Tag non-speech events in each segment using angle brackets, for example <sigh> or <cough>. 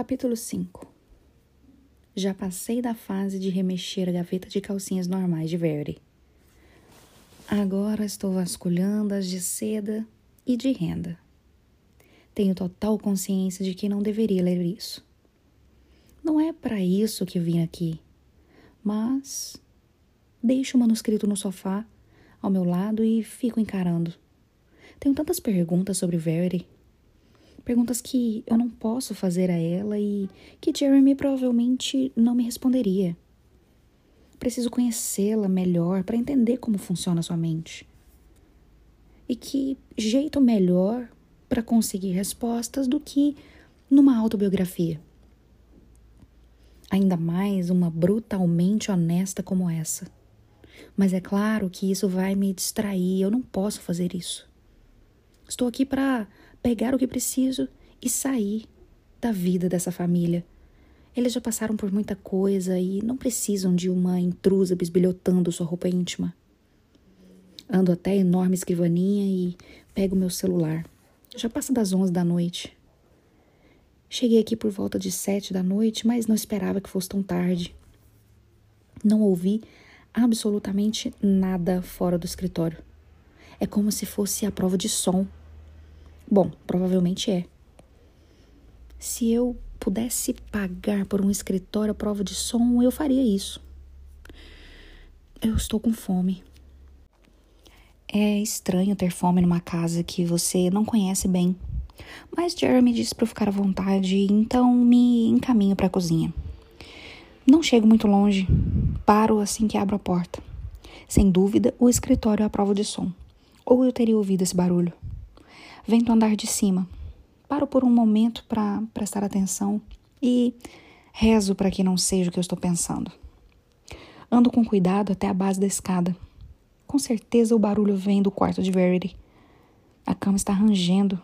Capítulo 5 Já passei da fase de remexer a gaveta de calcinhas normais de Verity. Agora estou vasculhando as de seda e de renda. Tenho total consciência de que não deveria ler isso. Não é para isso que vim aqui, mas deixo o manuscrito no sofá ao meu lado e fico encarando. Tenho tantas perguntas sobre Verity Perguntas que eu não posso fazer a ela e que Jeremy provavelmente não me responderia. Preciso conhecê-la melhor para entender como funciona sua mente. E que jeito melhor para conseguir respostas do que numa autobiografia. Ainda mais uma brutalmente honesta como essa. Mas é claro que isso vai me distrair, eu não posso fazer isso. Estou aqui para pegar o que preciso e sair da vida dessa família. Eles já passaram por muita coisa e não precisam de uma intrusa bisbilhotando sua roupa íntima. Ando até a enorme escrivaninha e pego meu celular. Já passa das onze da noite. Cheguei aqui por volta de sete da noite, mas não esperava que fosse tão tarde. Não ouvi absolutamente nada fora do escritório. É como se fosse a prova de som Bom, provavelmente é. Se eu pudesse pagar por um escritório à prova de som, eu faria isso. Eu estou com fome. É estranho ter fome numa casa que você não conhece bem. Mas Jeremy disse para eu ficar à vontade, então me encaminho para a cozinha. Não chego muito longe, paro assim que abro a porta. Sem dúvida, o escritório é a prova de som. Ou eu teria ouvido esse barulho. Vento andar de cima. Paro por um momento para prestar atenção e rezo para que não seja o que eu estou pensando. Ando com cuidado até a base da escada. Com certeza o barulho vem do quarto de Verity. A cama está rangendo,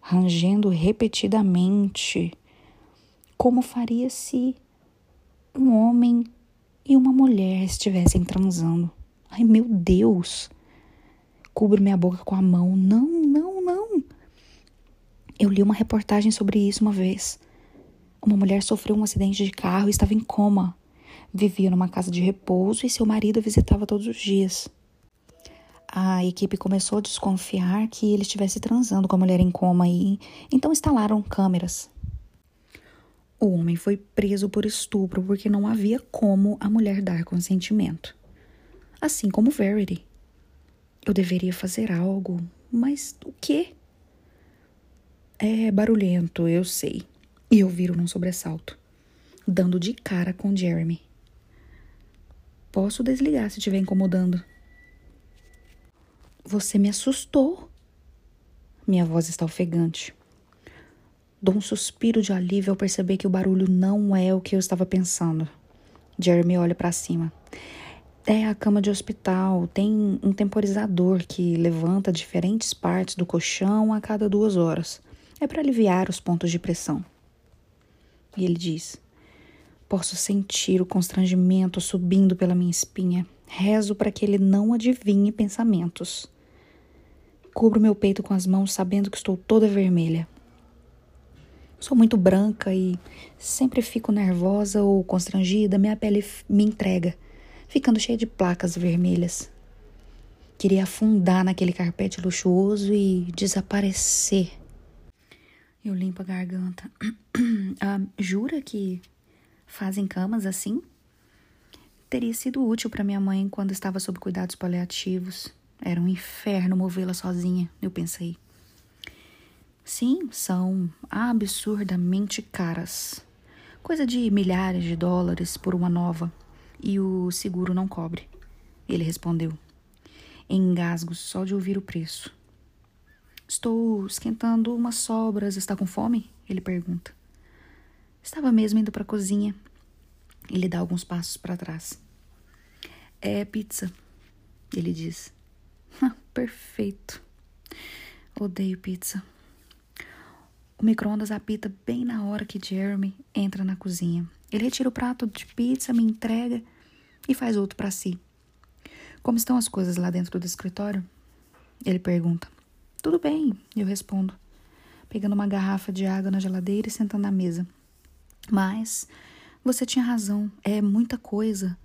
rangendo repetidamente. Como faria se um homem e uma mulher estivessem transando? Ai, meu Deus! Cubro minha boca com a mão. Não, não. Eu li uma reportagem sobre isso uma vez. Uma mulher sofreu um acidente de carro e estava em coma. Vivia numa casa de repouso e seu marido a visitava todos os dias. A equipe começou a desconfiar que ele estivesse transando com a mulher em coma e então instalaram câmeras. O homem foi preso por estupro porque não havia como a mulher dar consentimento. Assim como Verity. Eu deveria fazer algo, mas o quê? É barulhento, eu sei. E eu viro num sobressalto, dando de cara com Jeremy. Posso desligar se estiver incomodando. Você me assustou. Minha voz está ofegante. Dou um suspiro de alívio ao perceber que o barulho não é o que eu estava pensando. Jeremy olha para cima. É a cama de hospital, tem um temporizador que levanta diferentes partes do colchão a cada duas horas. É para aliviar os pontos de pressão. E ele diz: Posso sentir o constrangimento subindo pela minha espinha. Rezo para que ele não adivinhe pensamentos. Cubro meu peito com as mãos, sabendo que estou toda vermelha. Sou muito branca e sempre fico nervosa ou constrangida, minha pele me entrega ficando cheia de placas vermelhas. Queria afundar naquele carpete luxuoso e desaparecer. Eu limpo a garganta. <clears throat> ah, jura que fazem camas assim? Teria sido útil para minha mãe quando estava sob cuidados paliativos. Era um inferno movê-la sozinha, eu pensei. Sim, são absurdamente caras. Coisa de milhares de dólares por uma nova e o seguro não cobre. Ele respondeu. Engasgo só de ouvir o preço. Estou esquentando umas sobras. Está com fome? Ele pergunta. Estava mesmo indo para a cozinha. Ele dá alguns passos para trás. É pizza, ele diz. Ah, perfeito. Odeio pizza. O micro-ondas apita bem na hora que Jeremy entra na cozinha. Ele retira o prato de pizza, me entrega e faz outro para si. Como estão as coisas lá dentro do escritório? Ele pergunta. Tudo bem, eu respondo, pegando uma garrafa de água na geladeira e sentando na mesa. Mas você tinha razão, é muita coisa.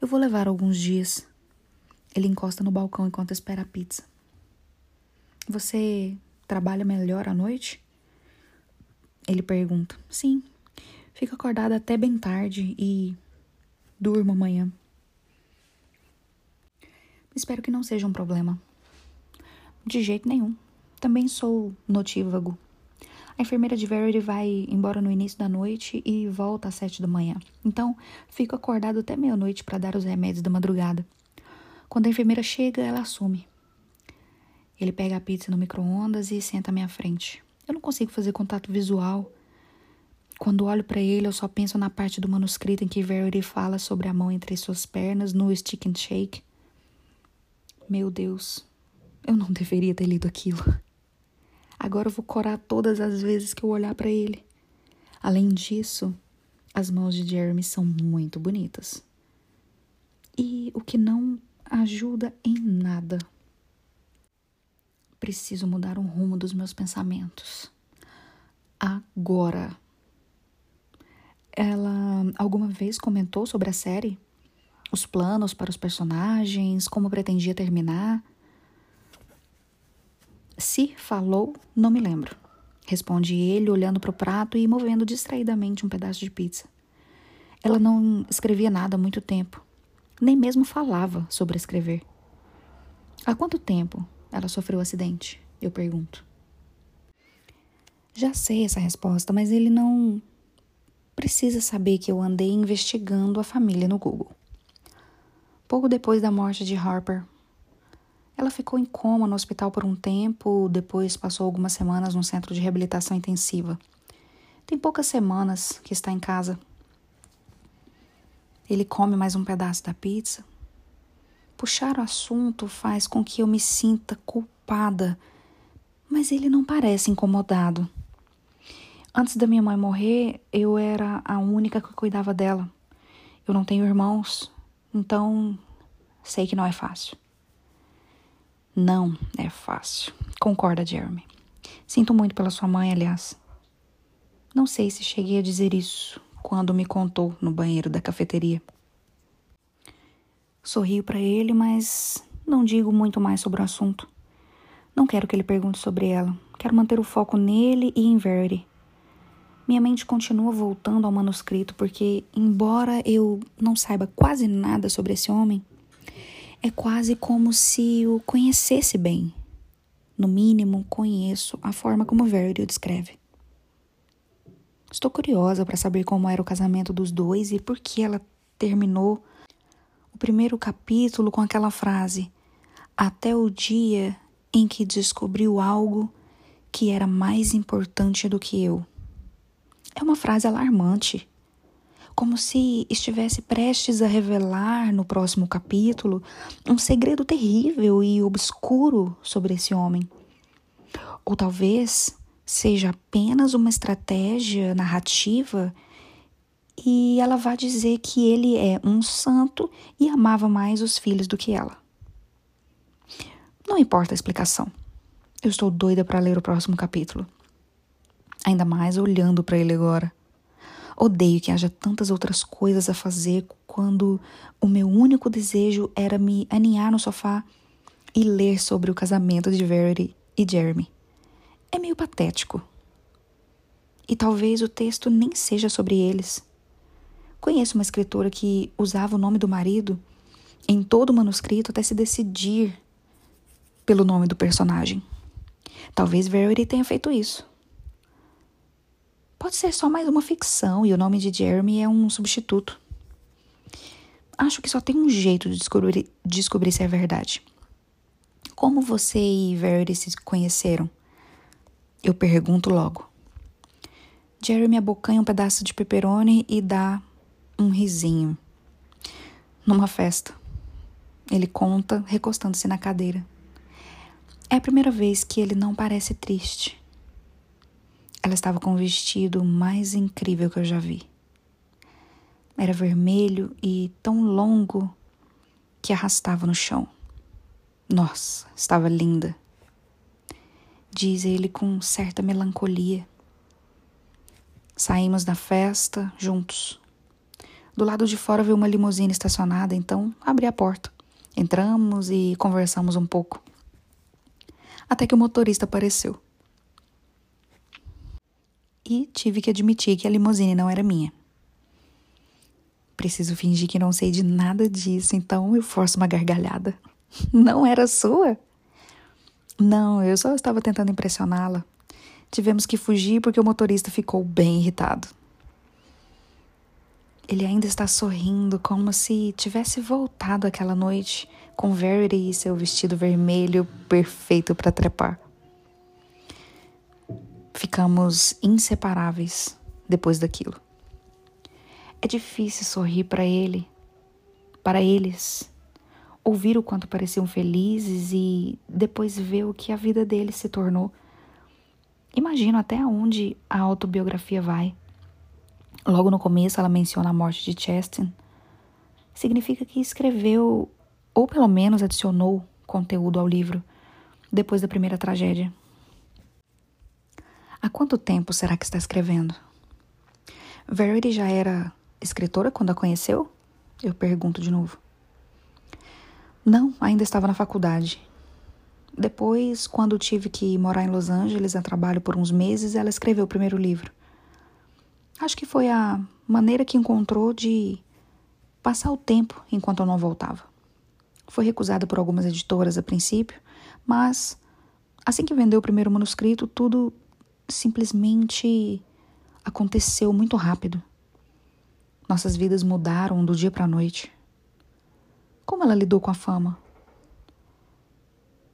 Eu vou levar alguns dias. Ele encosta no balcão enquanto espera a pizza. Você trabalha melhor à noite? Ele pergunta. Sim. Fico acordada até bem tarde e durmo amanhã. Espero que não seja um problema. De jeito nenhum. Também sou notívago. A enfermeira de Verity vai embora no início da noite e volta às sete da manhã. Então, fico acordado até meia-noite para dar os remédios da madrugada. Quando a enfermeira chega, ela assume. Ele pega a pizza no micro-ondas e senta à minha frente. Eu não consigo fazer contato visual. Quando olho para ele, eu só penso na parte do manuscrito em que Verity fala sobre a mão entre suas pernas no stick and shake. Meu Deus, eu não deveria ter lido aquilo. Agora eu vou corar todas as vezes que eu olhar para ele. Além disso, as mãos de Jeremy são muito bonitas. E o que não ajuda em nada. Preciso mudar o rumo dos meus pensamentos. Agora. Ela alguma vez comentou sobre a série? Os planos para os personagens, como pretendia terminar? Se falou, não me lembro. Responde ele, olhando para o prato e movendo distraidamente um pedaço de pizza. Ela não escrevia nada há muito tempo, nem mesmo falava sobre escrever. Há quanto tempo ela sofreu o acidente? Eu pergunto. Já sei essa resposta, mas ele não precisa saber que eu andei investigando a família no Google. Pouco depois da morte de Harper, ela ficou em coma no hospital por um tempo, depois passou algumas semanas num centro de reabilitação intensiva. Tem poucas semanas que está em casa. Ele come mais um pedaço da pizza. Puxar o assunto faz com que eu me sinta culpada, mas ele não parece incomodado. Antes da minha mãe morrer, eu era a única que cuidava dela. Eu não tenho irmãos, então sei que não é fácil. Não é fácil. Concorda, Jeremy. Sinto muito pela sua mãe, aliás. Não sei se cheguei a dizer isso quando me contou no banheiro da cafeteria. Sorrio para ele, mas não digo muito mais sobre o assunto. Não quero que ele pergunte sobre ela. Quero manter o foco nele e em Verity. Minha mente continua voltando ao manuscrito porque, embora eu não saiba quase nada sobre esse homem, é quase como se o conhecesse bem. No mínimo, conheço a forma como Verity o descreve. Estou curiosa para saber como era o casamento dos dois e por que ela terminou o primeiro capítulo com aquela frase: Até o dia em que descobriu algo que era mais importante do que eu. É uma frase alarmante como se estivesse prestes a revelar no próximo capítulo um segredo terrível e obscuro sobre esse homem. Ou talvez seja apenas uma estratégia narrativa e ela vá dizer que ele é um santo e amava mais os filhos do que ela. Não importa a explicação. Eu estou doida para ler o próximo capítulo. Ainda mais olhando para ele agora. Odeio que haja tantas outras coisas a fazer quando o meu único desejo era me aninhar no sofá e ler sobre o casamento de Verity e Jeremy. É meio patético. E talvez o texto nem seja sobre eles. Conheço uma escritora que usava o nome do marido em todo o manuscrito até se decidir pelo nome do personagem. Talvez Verity tenha feito isso. Pode ser só mais uma ficção e o nome de Jeremy é um substituto. Acho que só tem um jeito de descobrir, descobrir se é verdade. Como você e Verity se conheceram? Eu pergunto logo. Jeremy abocanha um pedaço de pepperoni e dá um risinho. Numa festa. Ele conta, recostando-se na cadeira. É a primeira vez que ele não parece triste. Ela estava com o vestido mais incrível que eu já vi. Era vermelho e tão longo que arrastava no chão. Nossa, estava linda. Diz ele com certa melancolia. Saímos da festa juntos. Do lado de fora veio uma limusine estacionada, então abri a porta. Entramos e conversamos um pouco. Até que o motorista apareceu. E tive que admitir que a limusine não era minha. Preciso fingir que não sei de nada disso, então eu forço uma gargalhada. <laughs> Não era sua? Não, eu só estava tentando impressioná-la. Tivemos que fugir porque o motorista ficou bem irritado. Ele ainda está sorrindo como se tivesse voltado aquela noite com Verity e seu vestido vermelho perfeito para trepar. Ficamos inseparáveis depois daquilo. É difícil sorrir para ele, para eles, ouvir o quanto pareciam felizes e depois ver o que a vida deles se tornou. Imagino até onde a autobiografia vai. Logo no começo, ela menciona a morte de Chestin. Significa que escreveu, ou pelo menos adicionou, conteúdo ao livro depois da primeira tragédia. Há quanto tempo será que está escrevendo? Verity já era escritora quando a conheceu? Eu pergunto de novo. Não, ainda estava na faculdade. Depois, quando tive que morar em Los Angeles a trabalho por uns meses, ela escreveu o primeiro livro. Acho que foi a maneira que encontrou de passar o tempo enquanto eu não voltava. Foi recusada por algumas editoras a princípio, mas assim que vendeu o primeiro manuscrito, tudo simplesmente aconteceu muito rápido. Nossas vidas mudaram do dia para a noite. Como ela lidou com a fama?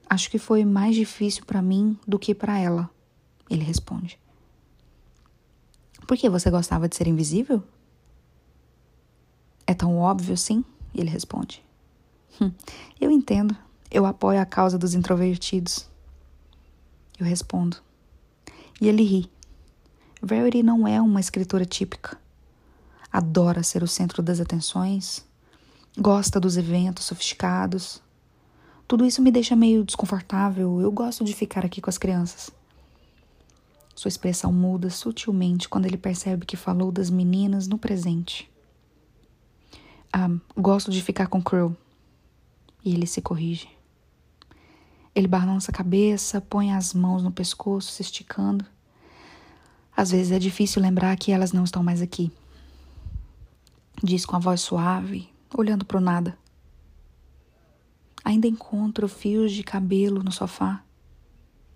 Acho que foi mais difícil para mim do que para ela, ele responde. Por que você gostava de ser invisível? É tão óbvio assim? Ele responde. Hum, eu entendo. Eu apoio a causa dos introvertidos. Eu respondo. E ele ri. Verity não é uma escritora típica adora ser o centro das atenções, gosta dos eventos sofisticados. Tudo isso me deixa meio desconfortável. Eu gosto de ficar aqui com as crianças. Sua expressão muda sutilmente quando ele percebe que falou das meninas no presente. Ah, gosto de ficar com Crow. E ele se corrige. Ele balança a cabeça, põe as mãos no pescoço, se esticando. Às vezes é difícil lembrar que elas não estão mais aqui diz com a voz suave, olhando para o nada. Ainda encontro fios de cabelo no sofá,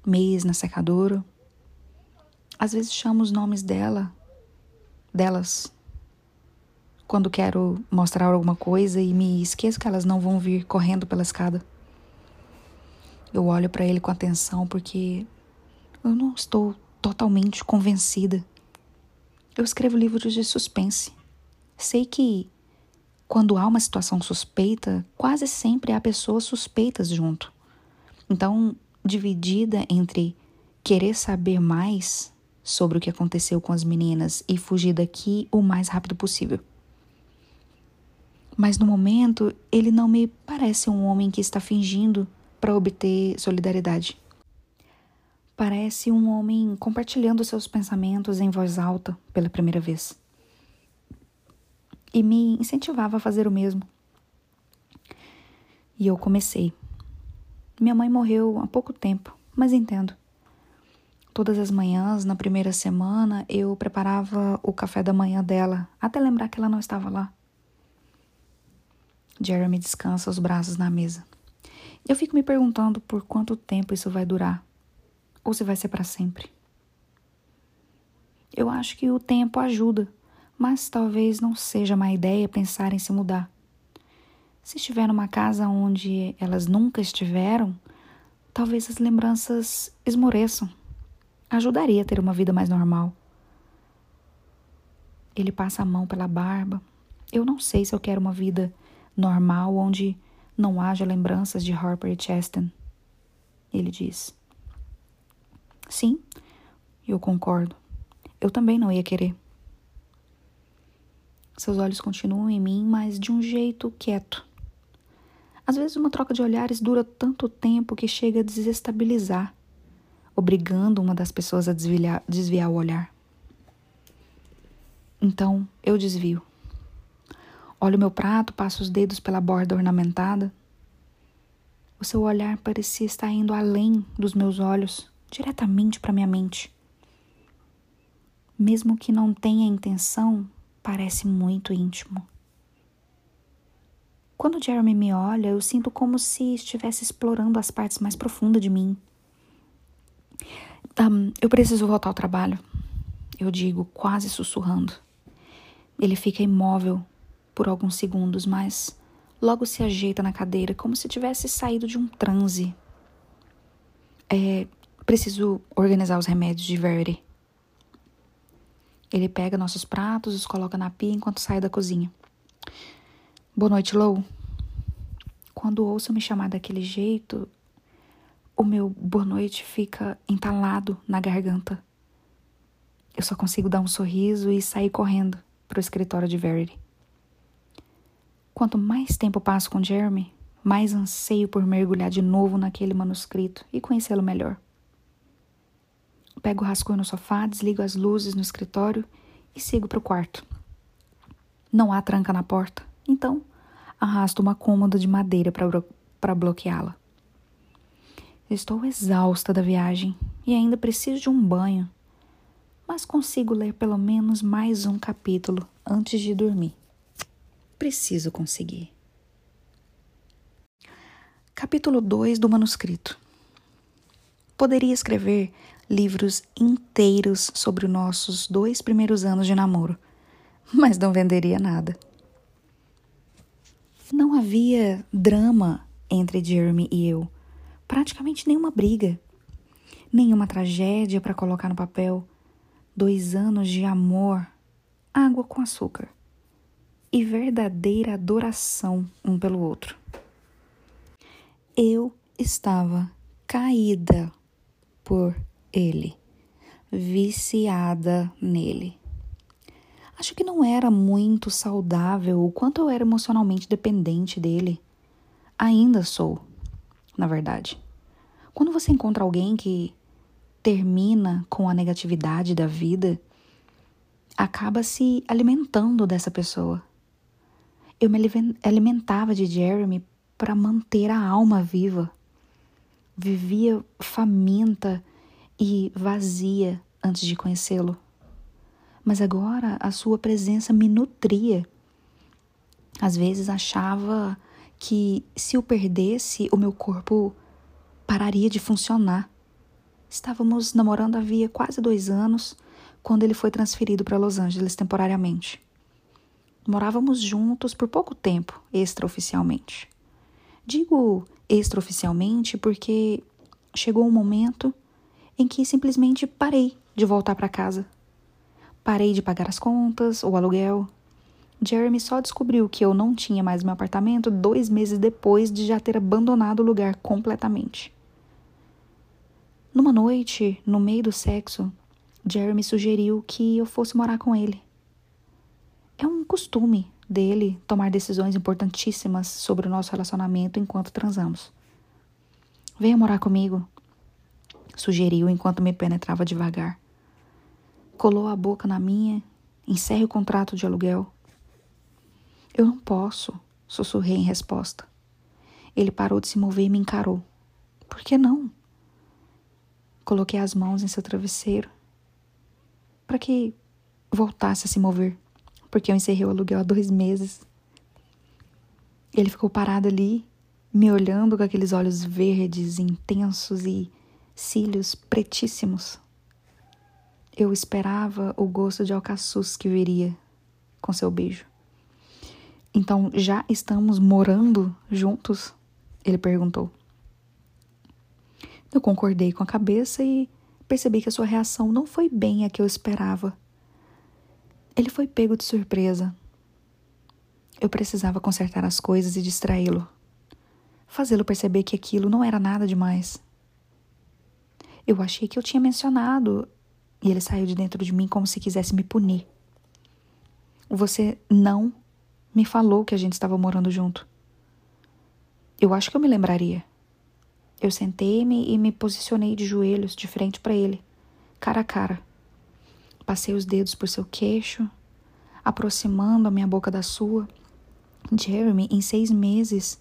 meias na secadora. Às vezes chamo os nomes dela, delas, quando quero mostrar alguma coisa e me esqueço que elas não vão vir correndo pela escada. Eu olho para ele com atenção porque eu não estou totalmente convencida. Eu escrevo livros de suspense. Sei que quando há uma situação suspeita, quase sempre há pessoas suspeitas junto. Então, dividida entre querer saber mais sobre o que aconteceu com as meninas e fugir daqui o mais rápido possível. Mas no momento, ele não me parece um homem que está fingindo para obter solidariedade. Parece um homem compartilhando seus pensamentos em voz alta pela primeira vez e me incentivava a fazer o mesmo. E eu comecei. Minha mãe morreu há pouco tempo, mas entendo. Todas as manhãs, na primeira semana, eu preparava o café da manhã dela, até lembrar que ela não estava lá. Jeremy descansa os braços na mesa. Eu fico me perguntando por quanto tempo isso vai durar, ou se vai ser para sempre. Eu acho que o tempo ajuda mas talvez não seja má ideia pensar em se mudar. Se estiver numa casa onde elas nunca estiveram, talvez as lembranças esmoreçam. Ajudaria a ter uma vida mais normal. Ele passa a mão pela barba. Eu não sei se eu quero uma vida normal onde não haja lembranças de Harper e Cheston. Ele diz. Sim, eu concordo. Eu também não ia querer. Seus olhos continuam em mim, mas de um jeito quieto. Às vezes, uma troca de olhares dura tanto tempo que chega a desestabilizar, obrigando uma das pessoas a desviar, desviar o olhar. Então eu desvio. Olho meu prato, passo os dedos pela borda ornamentada. O seu olhar parecia estar indo além dos meus olhos, diretamente para minha mente. Mesmo que não tenha intenção, parece muito íntimo. Quando Jeremy me olha, eu sinto como se estivesse explorando as partes mais profundas de mim. Um, eu preciso voltar ao trabalho, eu digo, quase sussurrando. Ele fica imóvel por alguns segundos, mas logo se ajeita na cadeira, como se tivesse saído de um transe. É, preciso organizar os remédios de Verity. Ele pega nossos pratos, os coloca na pia enquanto sai da cozinha. Boa noite, Lou. Quando ouço me chamar daquele jeito, o meu boa noite fica entalado na garganta. Eu só consigo dar um sorriso e sair correndo para o escritório de Verity. Quanto mais tempo passo com Jeremy, mais anseio por mergulhar de novo naquele manuscrito e conhecê-lo melhor. Pego o rascunho no sofá, desligo as luzes no escritório e sigo para o quarto. Não há tranca na porta, então arrasto uma cômoda de madeira para bloqueá-la. Estou exausta da viagem e ainda preciso de um banho, mas consigo ler pelo menos mais um capítulo antes de dormir. Preciso conseguir. Capítulo 2 do manuscrito. Poderia escrever livros inteiros sobre os nossos dois primeiros anos de namoro, mas não venderia nada. Não havia drama entre Jeremy e eu, praticamente nenhuma briga, nenhuma tragédia para colocar no papel. Dois anos de amor, água com açúcar e verdadeira adoração um pelo outro. Eu estava caída por ele, viciada nele. Acho que não era muito saudável o quanto eu era emocionalmente dependente dele. Ainda sou, na verdade. Quando você encontra alguém que termina com a negatividade da vida, acaba se alimentando dessa pessoa. Eu me alimentava de Jeremy para manter a alma viva. Vivia faminta e vazia antes de conhecê-lo. Mas agora a sua presença me nutria. Às vezes achava que se o perdesse, o meu corpo pararia de funcionar. Estávamos namorando havia quase dois anos quando ele foi transferido para Los Angeles temporariamente. Morávamos juntos por pouco tempo, extraoficialmente. Digo extraoficialmente porque chegou um momento em que simplesmente parei de voltar para casa. Parei de pagar as contas, o aluguel. Jeremy só descobriu que eu não tinha mais meu apartamento dois meses depois de já ter abandonado o lugar completamente. Numa noite, no meio do sexo, Jeremy sugeriu que eu fosse morar com ele. É um costume dele tomar decisões importantíssimas sobre o nosso relacionamento enquanto transamos. Venha morar comigo, sugeriu enquanto me penetrava devagar. Colou a boca na minha, encerre o contrato de aluguel. Eu não posso, sussurrei em resposta. Ele parou de se mover e me encarou. Por que não? Coloquei as mãos em seu travesseiro para que voltasse a se mover, porque eu encerrei o aluguel há dois meses. Ele ficou parado ali, me olhando com aqueles olhos verdes, intensos e cílios pretíssimos. Eu esperava o gosto de alcaçuz que viria com seu beijo. Então, já estamos morando juntos? Ele perguntou. Eu concordei com a cabeça e percebi que a sua reação não foi bem a que eu esperava. Ele foi pego de surpresa. Eu precisava consertar as coisas e distraí-lo. Fazê-lo perceber que aquilo não era nada demais. Eu achei que eu tinha mencionado e ele saiu de dentro de mim como se quisesse me punir. Você não me falou que a gente estava morando junto. Eu acho que eu me lembraria. Eu sentei-me e me posicionei de joelhos de frente para ele, cara a cara. Passei os dedos por seu queixo, aproximando a minha boca da sua. Jeremy, em seis meses,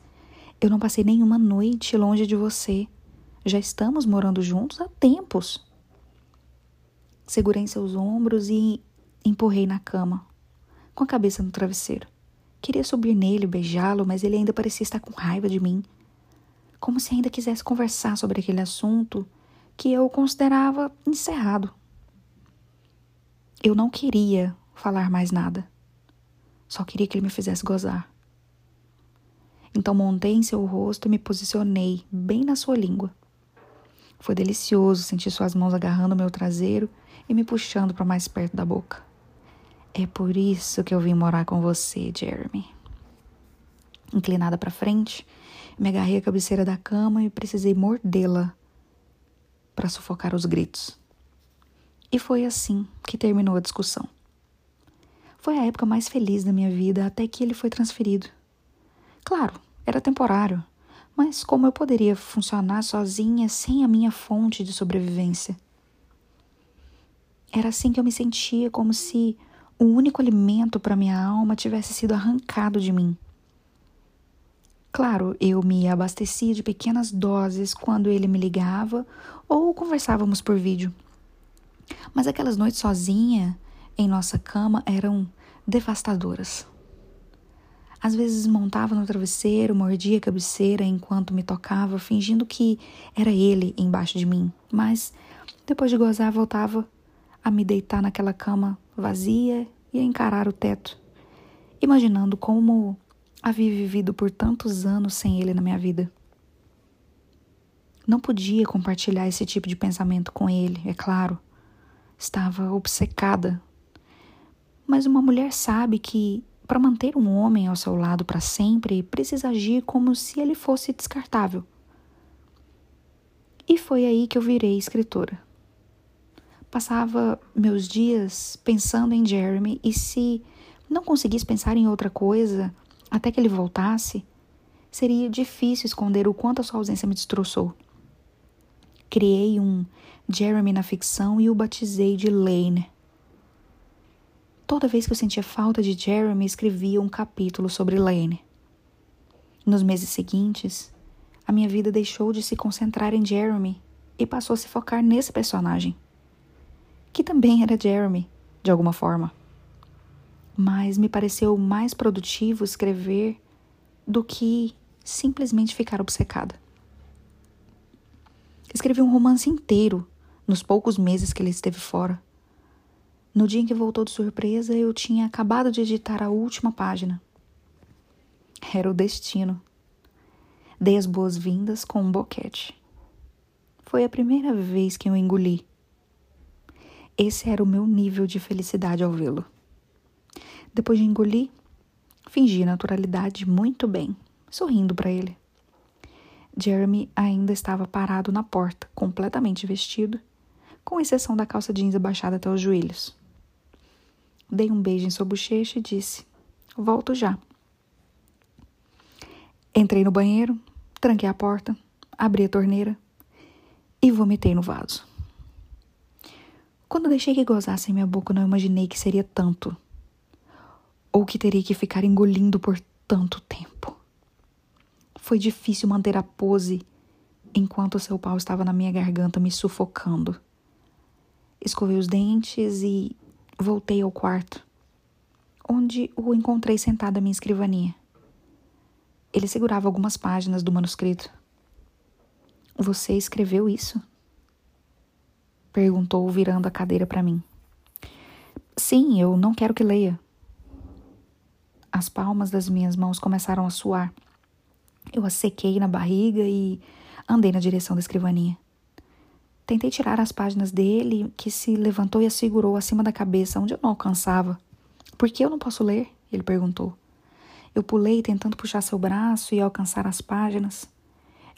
eu não passei nenhuma noite longe de você. Já estamos morando juntos há tempos. Segurei seus ombros e empurrei na cama, com a cabeça no travesseiro. Queria subir nele, beijá-lo, mas ele ainda parecia estar com raiva de mim. Como se ainda quisesse conversar sobre aquele assunto que eu considerava encerrado. Eu não queria falar mais nada. Só queria que ele me fizesse gozar. Então montei em seu rosto e me posicionei bem na sua língua. Foi delicioso sentir suas mãos agarrando meu traseiro e me puxando para mais perto da boca. É por isso que eu vim morar com você, Jeremy. Inclinada para frente, me agarrei à cabeceira da cama e precisei mordê-la para sufocar os gritos. E foi assim que terminou a discussão. Foi a época mais feliz da minha vida até que ele foi transferido. Claro, era temporário, mas como eu poderia funcionar sozinha sem a minha fonte de sobrevivência? Era assim que eu me sentia, como se o único alimento para minha alma tivesse sido arrancado de mim. Claro, eu me abastecia de pequenas doses quando ele me ligava ou conversávamos por vídeo. Mas aquelas noites sozinha em nossa cama eram devastadoras. Às vezes montava no travesseiro, mordia a cabeceira enquanto me tocava, fingindo que era ele embaixo de mim. Mas depois de gozar, voltava a me deitar naquela cama vazia e a encarar o teto, imaginando como havia vivido por tantos anos sem ele na minha vida. Não podia compartilhar esse tipo de pensamento com ele, é claro. Estava obcecada. Mas uma mulher sabe que, para manter um homem ao seu lado para sempre, precisa agir como se ele fosse descartável. E foi aí que eu virei escritora. Passava meus dias pensando em Jeremy e se não conseguisse pensar em outra coisa até que ele voltasse, seria difícil esconder o quanto a sua ausência me destroçou. Criei um Jeremy na ficção e o batizei de Lane. Toda vez que eu sentia falta de Jeremy, escrevia um capítulo sobre Lane. Nos meses seguintes, a minha vida deixou de se concentrar em Jeremy e passou a se focar nesse personagem que também era Jeremy, de alguma forma. Mas me pareceu mais produtivo escrever do que simplesmente ficar obcecada. Escrevi um romance inteiro nos poucos meses que ele esteve fora. No dia em que voltou de surpresa, eu tinha acabado de editar a última página. Era o destino. Dei as boas-vindas com um boquete. Foi a primeira vez que eu engoli esse era o meu nível de felicidade ao vê-lo. Depois de engolir, fingi naturalidade muito bem, sorrindo para ele. Jeremy ainda estava parado na porta, completamente vestido, com exceção da calça jeans abaixada até os joelhos. Dei um beijo em sua bochecha e disse: Volto já. Entrei no banheiro, tranquei a porta, abri a torneira e vomitei no vaso. Quando deixei que gozasse em minha boca, não imaginei que seria tanto. Ou que teria que ficar engolindo por tanto tempo. Foi difícil manter a pose enquanto seu pau estava na minha garganta me sufocando. Escovei os dentes e voltei ao quarto, onde o encontrei sentado à minha escrivaninha. Ele segurava algumas páginas do manuscrito. Você escreveu isso? Perguntou, virando a cadeira para mim. Sim, eu não quero que leia. As palmas das minhas mãos começaram a suar. Eu a sequei na barriga e andei na direção da escrivaninha. Tentei tirar as páginas dele, que se levantou e as segurou acima da cabeça, onde eu não alcançava. Por que eu não posso ler? Ele perguntou. Eu pulei tentando puxar seu braço e alcançar as páginas.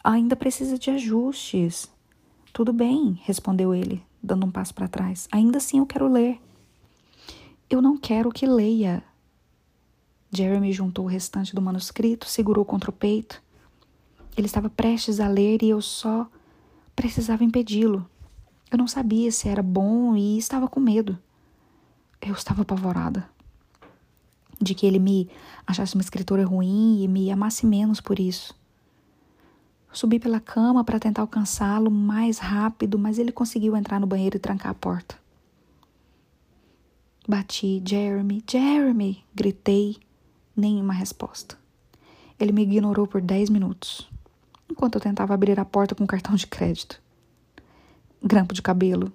Ainda precisa de ajustes. Tudo bem, respondeu ele, dando um passo para trás. Ainda assim eu quero ler. Eu não quero que leia. Jeremy juntou o restante do manuscrito, segurou contra o peito. Ele estava prestes a ler e eu só precisava impedi-lo. Eu não sabia se era bom e estava com medo. Eu estava apavorada. de que ele me achasse uma escritora ruim e me amasse menos por isso. Subi pela cama para tentar alcançá-lo mais rápido, mas ele conseguiu entrar no banheiro e trancar a porta. Bati, Jeremy, Jeremy, gritei, nenhuma resposta. Ele me ignorou por dez minutos, enquanto eu tentava abrir a porta com cartão de crédito. Grampo de cabelo,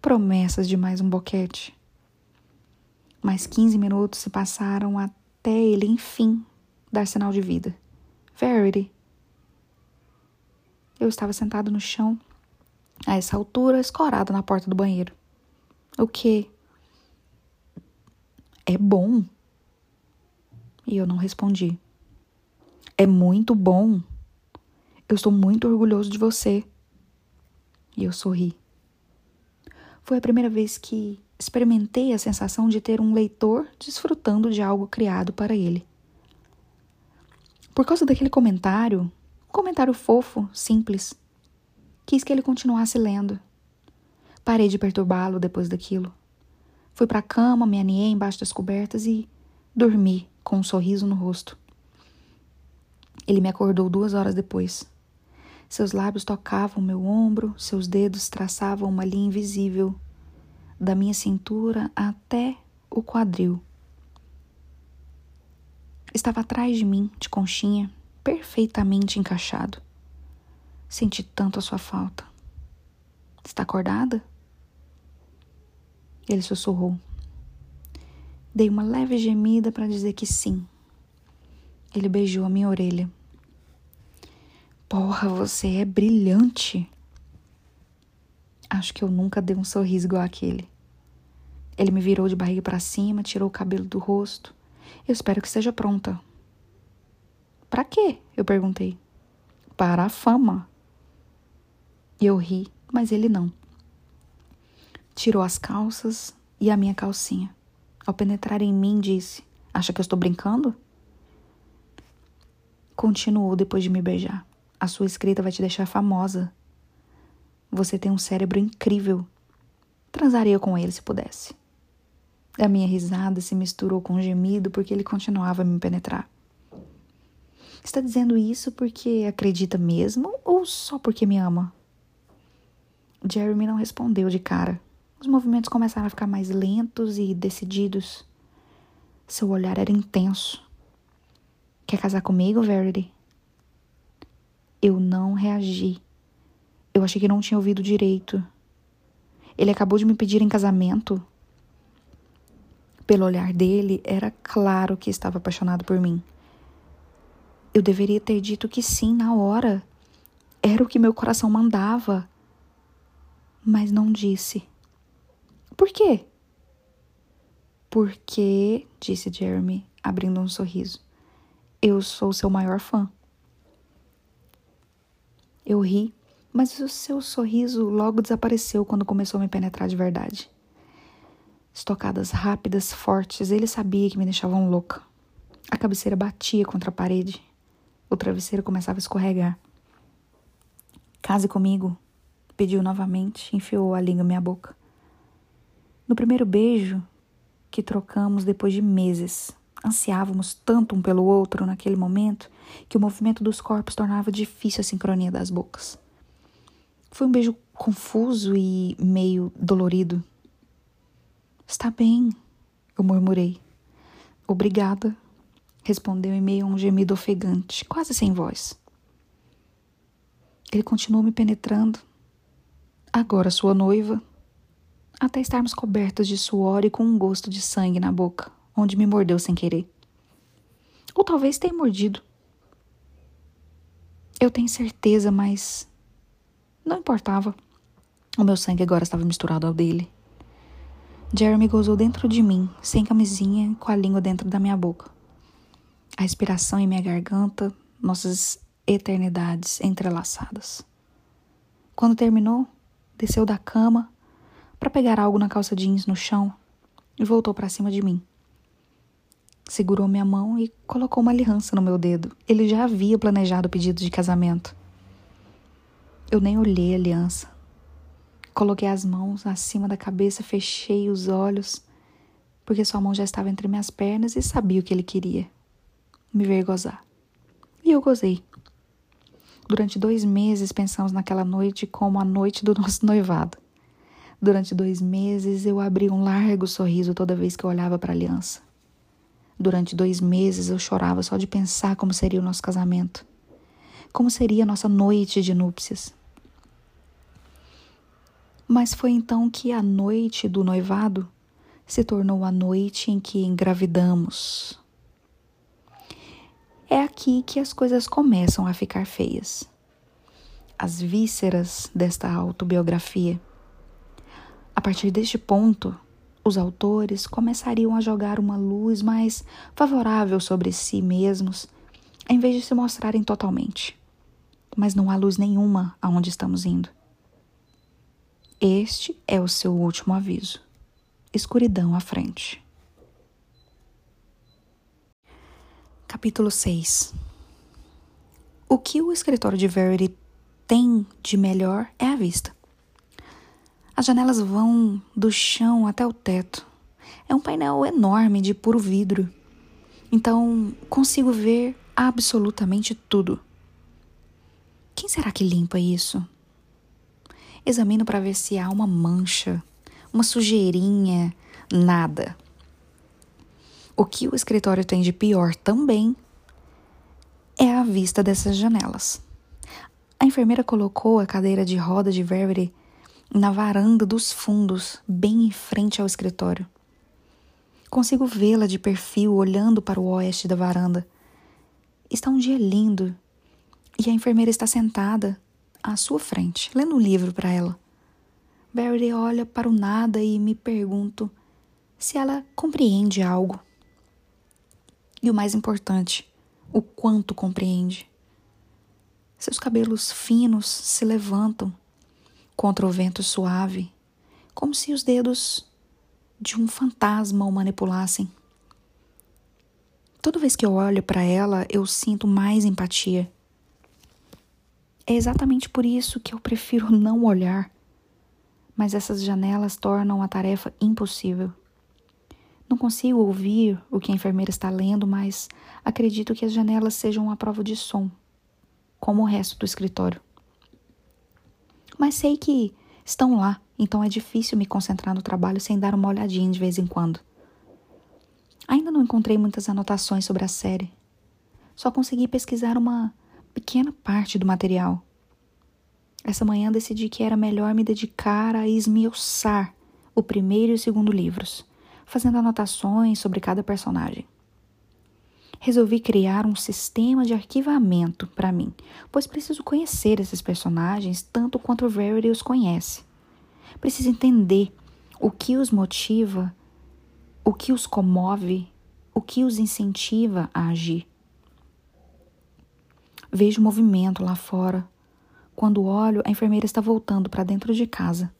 promessas de mais um boquete. Mais quinze minutos se passaram até ele, enfim, dar sinal de vida. Verity, eu estava sentado no chão, a essa altura, escorado na porta do banheiro. O que? É bom. E eu não respondi. É muito bom. Eu estou muito orgulhoso de você. E eu sorri. Foi a primeira vez que experimentei a sensação de ter um leitor desfrutando de algo criado para ele. Por causa daquele comentário, comentário fofo, simples. Quis que ele continuasse lendo. Parei de perturbá-lo depois daquilo. Fui para a cama, me aninhei embaixo das cobertas e dormi com um sorriso no rosto. Ele me acordou duas horas depois. Seus lábios tocavam meu ombro, seus dedos traçavam uma linha invisível da minha cintura até o quadril. Estava atrás de mim, de conchinha, perfeitamente encaixado. Senti tanto a sua falta. Está acordada? Ele sussurrou. Dei uma leve gemida para dizer que sim. Ele beijou a minha orelha. Porra, você é brilhante. Acho que eu nunca dei um sorriso igual aquele. Ele me virou de barriga para cima, tirou o cabelo do rosto. Eu espero que esteja pronta. Para quê? Eu perguntei. Para a fama. Eu ri, mas ele não. Tirou as calças e a minha calcinha. Ao penetrar em mim, disse: Acha que eu estou brincando? Continuou depois de me beijar. A sua escrita vai te deixar famosa. Você tem um cérebro incrível. Transaria com ele se pudesse. A minha risada se misturou com um gemido porque ele continuava a me penetrar. Está dizendo isso porque acredita mesmo ou só porque me ama? Jeremy não respondeu de cara. Os movimentos começaram a ficar mais lentos e decididos. Seu olhar era intenso. Quer casar comigo, Verity? Eu não reagi. Eu achei que não tinha ouvido direito. Ele acabou de me pedir em casamento. Pelo olhar dele, era claro que estava apaixonado por mim. Eu deveria ter dito que sim na hora. Era o que meu coração mandava. Mas não disse. Por quê? Porque, disse Jeremy, abrindo um sorriso, eu sou seu maior fã. Eu ri, mas o seu sorriso logo desapareceu quando começou a me penetrar de verdade. Estocadas rápidas, fortes, ele sabia que me deixavam louca. A cabeceira batia contra a parede. O travesseiro começava a escorregar. Case comigo, pediu novamente, enfiou a língua em minha boca. No primeiro beijo que trocamos depois de meses, ansiávamos tanto um pelo outro naquele momento que o movimento dos corpos tornava difícil a sincronia das bocas. Foi um beijo confuso e meio dolorido. Está bem, eu murmurei. Obrigada, respondeu em meio a um gemido ofegante, quase sem voz. Ele continuou me penetrando, agora sua noiva, até estarmos cobertos de suor e com um gosto de sangue na boca, onde me mordeu sem querer. Ou talvez tenha mordido. Eu tenho certeza, mas não importava. O meu sangue agora estava misturado ao dele. Jeremy gozou dentro de mim, sem camisinha, com a língua dentro da minha boca a respiração em minha garganta, nossas eternidades entrelaçadas. Quando terminou, desceu da cama para pegar algo na calça jeans no chão e voltou para cima de mim. Segurou minha mão e colocou uma aliança no meu dedo. Ele já havia planejado o pedido de casamento. Eu nem olhei a aliança. Coloquei as mãos acima da cabeça, fechei os olhos porque sua mão já estava entre minhas pernas e sabia o que ele queria: me ver gozar. E eu gozei. Durante dois meses pensamos naquela noite como a noite do <laughs> nosso noivado. Durante dois meses eu abri um largo sorriso toda vez que eu olhava para a aliança. Durante dois meses eu chorava só de pensar como seria o nosso casamento. Como seria a nossa noite de núpcias. Mas foi então que a noite do noivado se tornou a noite em que engravidamos. É aqui que as coisas começam a ficar feias. As vísceras desta autobiografia a partir deste ponto, os autores começariam a jogar uma luz mais favorável sobre si mesmos, em vez de se mostrarem totalmente. Mas não há luz nenhuma aonde estamos indo. Este é o seu último aviso. Escuridão à frente. Capítulo 6 O que o escritório de Verity tem de melhor é a vista. As janelas vão do chão até o teto. É um painel enorme de puro vidro. Então consigo ver absolutamente tudo. Quem será que limpa isso? Examino para ver se há uma mancha, uma sujeirinha, nada. O que o escritório tem de pior também é a vista dessas janelas. A enfermeira colocou a cadeira de roda de Verity na varanda dos fundos, bem em frente ao escritório. Consigo vê-la de perfil olhando para o oeste da varanda. Está um dia lindo e a enfermeira está sentada à sua frente, lendo um livro para ela. Verity olha para o nada e me pergunto se ela compreende algo. E o mais importante, o quanto compreende. Seus cabelos finos se levantam contra o vento suave, como se os dedos de um fantasma o manipulassem. Toda vez que eu olho para ela, eu sinto mais empatia. É exatamente por isso que eu prefiro <laughs> não olhar, mas essas janelas tornam a tarefa impossível. Não consigo ouvir o que a enfermeira está lendo, mas acredito que as janelas sejam uma prova de som, como o resto do escritório mas sei que estão lá, então é difícil me concentrar no trabalho sem dar uma olhadinha de vez em quando. Ainda não encontrei muitas anotações sobre a série. Só consegui pesquisar uma pequena parte do material. Essa manhã decidi que era melhor me dedicar a esmiuçar o primeiro e o segundo livros, fazendo anotações sobre cada personagem resolvi criar um sistema de arquivamento para mim, pois preciso conhecer esses personagens tanto quanto o Verity os conhece. Preciso entender o que os motiva, o que os comove, o que os incentiva a agir. Vejo movimento lá fora. Quando olho, a enfermeira está voltando para dentro de casa.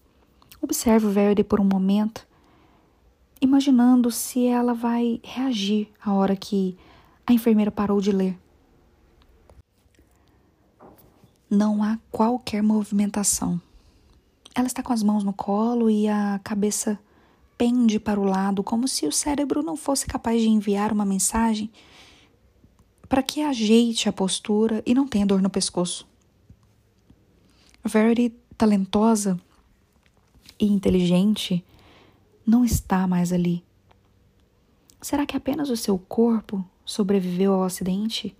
Observo Verity por um momento, imaginando se ela vai reagir a hora que a enfermeira parou de ler. Não há qualquer movimentação. Ela está com as mãos no colo e a cabeça pende para o lado, como se o cérebro não fosse capaz de enviar uma mensagem para que ajeite a postura e não tenha dor no pescoço. Verity, talentosa e inteligente, não está mais ali. Será que apenas o seu corpo sobreviveu ao acidente,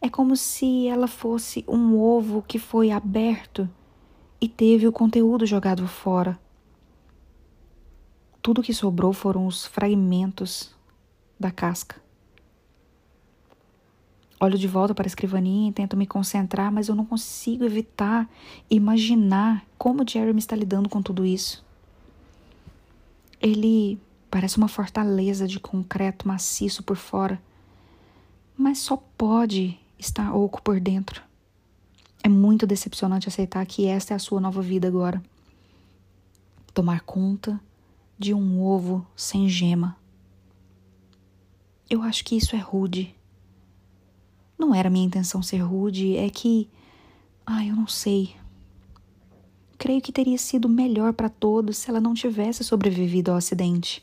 é como se ela fosse um ovo que foi aberto e teve o conteúdo jogado fora. Tudo que sobrou foram os fragmentos da casca. Olho de volta para a escrivaninha e tento me concentrar, mas eu não consigo evitar imaginar como Jeremy está lidando com tudo isso. Ele Parece uma fortaleza de concreto maciço por fora, mas só pode estar oco por dentro. É muito decepcionante aceitar que esta é a sua nova vida agora. Tomar conta de um ovo sem gema. Eu acho que isso é rude. Não era minha intenção ser rude, é que. Ah, eu não sei. Creio que teria sido melhor para todos se ela não tivesse sobrevivido ao acidente.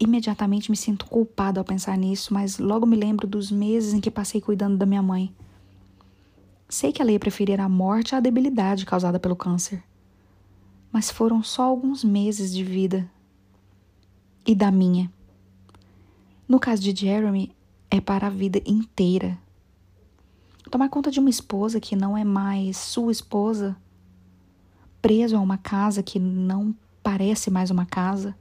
Imediatamente me sinto culpada ao pensar nisso, mas logo me lembro dos meses em que passei cuidando da minha mãe. Sei que ela ia preferir a morte à debilidade causada pelo câncer. Mas foram só alguns meses de vida. E da minha. No caso de Jeremy, é para a vida inteira. Tomar conta de uma esposa que não é mais sua esposa, preso a uma casa que não parece mais uma casa.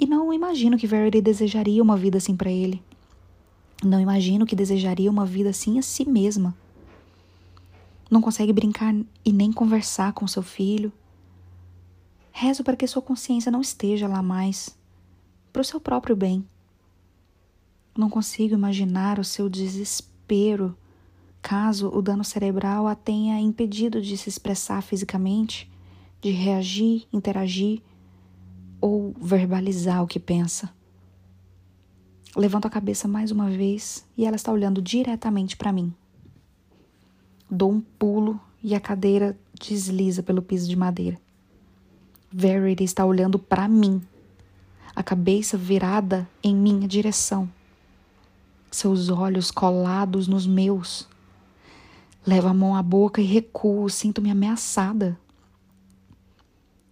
E não imagino que Verity desejaria uma vida assim para ele. Não imagino que desejaria uma vida assim a si mesma. Não consegue brincar e nem conversar com seu filho. Rezo para que sua consciência não esteja lá mais, para o seu próprio bem. Não consigo imaginar o seu desespero caso o dano cerebral a tenha impedido de se expressar fisicamente, de reagir, interagir ou verbalizar o que pensa. Levanto a cabeça mais uma vez e ela está olhando diretamente para mim. Dou um pulo e a cadeira desliza pelo piso de madeira. Verity está olhando para mim, a cabeça virada em minha direção, seus olhos colados nos meus. Levo a mão à boca e recuo, sinto-me ameaçada.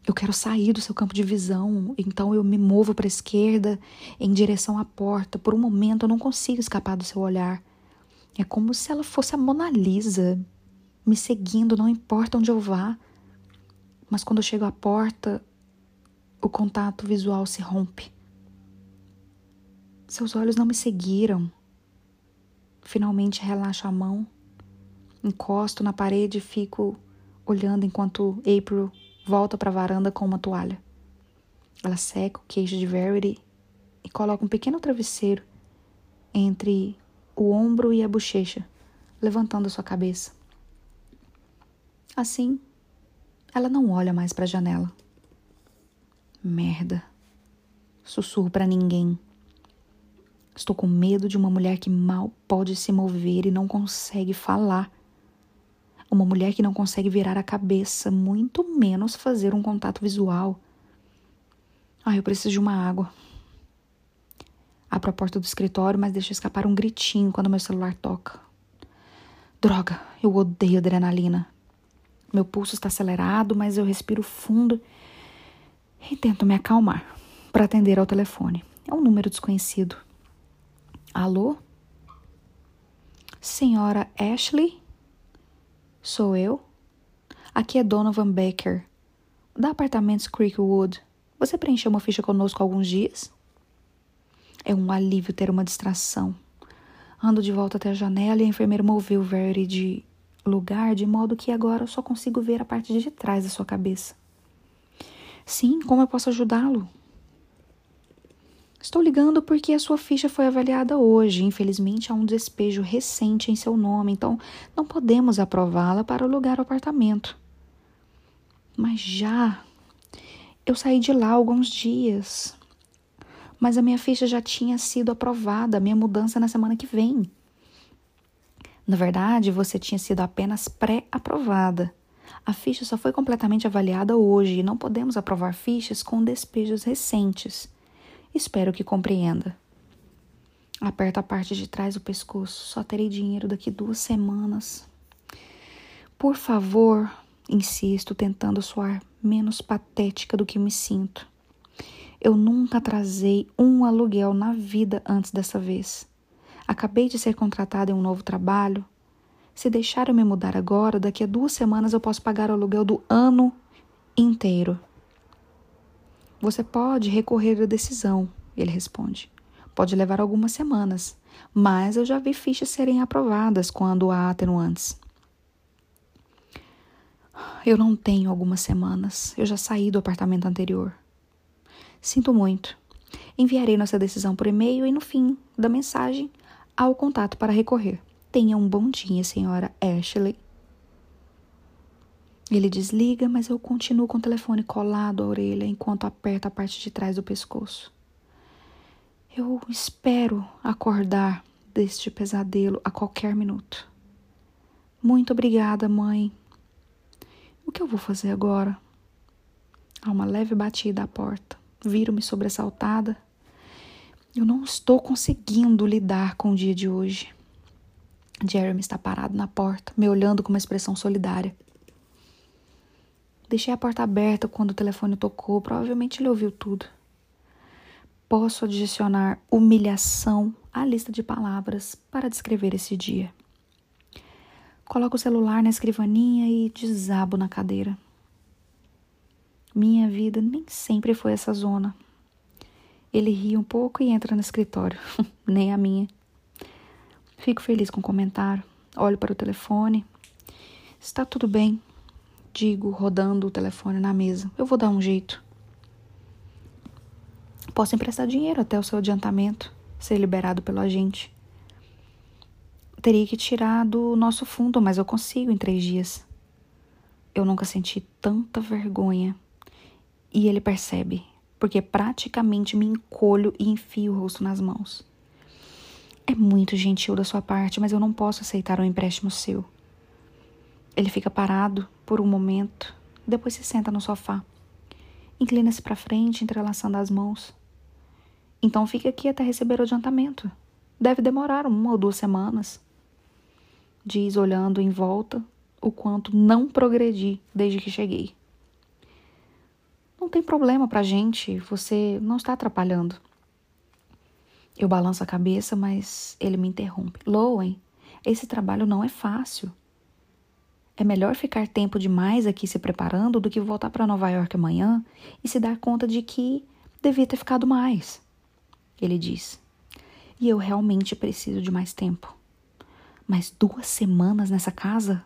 Eu quero sair do seu campo de visão, então eu me movo para a esquerda em direção à porta. Por um momento eu não consigo escapar do seu olhar. É como se ela fosse a Mona Lisa, me seguindo, não importa onde eu vá. Mas quando eu chego à porta, o contato visual se rompe. Seus olhos não me seguiram. Finalmente relaxo a mão Encosto na parede e fico olhando enquanto April volta para a varanda com uma toalha. Ela seca o queijo de Verity e coloca um pequeno travesseiro entre o ombro e a bochecha, levantando sua cabeça. Assim, ela não olha mais para a janela. Merda. Sussurro para ninguém. Estou com medo de uma mulher que mal pode se mover e não consegue falar. Uma mulher que não consegue virar a cabeça, muito menos fazer um contato visual. Ah, eu preciso de uma água. Abro a porta do escritório, mas deixo escapar um gritinho quando meu celular toca. Droga, eu odeio adrenalina. Meu pulso está acelerado, mas eu respiro fundo e tento me acalmar para atender ao telefone. É um número desconhecido. Alô? Senhora Ashley? Sou eu? Aqui é Donovan Baker, da Apartamentos Creekwood. Você preencheu uma ficha conosco há alguns dias? É um alívio ter uma distração. Ando de volta até a janela e a enfermeira moveu Verity de lugar de modo que agora eu só consigo ver a parte de trás da sua cabeça. Sim, como eu posso ajudá-lo? Estou ligando porque a sua ficha foi avaliada hoje. Infelizmente, há um despejo recente em seu nome, então não podemos aprová-la para alugar o apartamento. Mas já. Eu saí de lá alguns dias. Mas a minha ficha já tinha sido aprovada, minha mudança na semana que vem. Na verdade, você tinha sido apenas pré-aprovada. A ficha só foi completamente avaliada hoje e não podemos aprovar fichas com despejos recentes. Espero que compreenda. Aperta a parte de trás do pescoço. Só terei dinheiro daqui duas semanas. Por favor, insisto, tentando soar menos patética do que me sinto. Eu nunca atrasei um aluguel na vida antes dessa vez. Acabei de ser contratada em um novo trabalho. Se deixar eu me mudar agora, daqui a duas semanas eu posso pagar o aluguel do ano inteiro. Você pode recorrer à decisão, ele responde. Pode levar algumas semanas, mas eu já vi fichas serem aprovadas quando há atenuantes. Eu não tenho algumas semanas. Eu já saí do apartamento anterior. Sinto muito. Enviarei nossa decisão por e-mail e no fim da mensagem há o contato para recorrer. Tenha um bom dia, senhora Ashley. Ele desliga, mas eu continuo com o telefone colado à orelha enquanto aperto a parte de trás do pescoço. Eu espero acordar deste pesadelo a qualquer minuto. Muito obrigada, mãe. O que eu vou fazer agora? Há uma leve batida à porta. viro-me sobressaltada. Eu não estou conseguindo lidar com o dia de hoje. Jeremy está parado na porta, me olhando com uma expressão solidária. Deixei a porta aberta quando o telefone tocou, provavelmente ele ouviu tudo. Posso adicionar humilhação à lista de palavras para descrever esse dia. Coloco o celular na escrivaninha e desabo na cadeira. Minha vida nem sempre foi essa zona. Ele ri um pouco e entra no escritório, <laughs> nem a minha. Fico feliz com o comentário. Olho para o telefone. Está tudo bem, digo, rodando o telefone na mesa. Eu vou dar um jeito. Posso emprestar dinheiro até o seu adiantamento ser liberado pelo agente. Teria que tirar do nosso fundo, mas eu consigo em três dias. Eu nunca senti tanta vergonha. E ele percebe, porque praticamente me encolho e enfio o rosto nas mãos. É muito gentil da sua parte, mas eu não posso aceitar um empréstimo seu. Ele fica parado por um momento, depois se senta no sofá. Inclina-se para frente, entrelaçando as mãos. Então fique aqui até receber o adiantamento. Deve demorar uma ou duas semanas. Diz, olhando em volta, o quanto não progredi desde que cheguei. Não tem problema pra gente, você não está atrapalhando. Eu balanço a cabeça, mas ele me interrompe. Lowen, esse trabalho não é fácil. É melhor ficar tempo demais aqui se preparando do que voltar para Nova York amanhã e se dar conta de que devia ter ficado mais. Ele diz. E eu realmente preciso de mais tempo. Mas duas semanas nessa casa?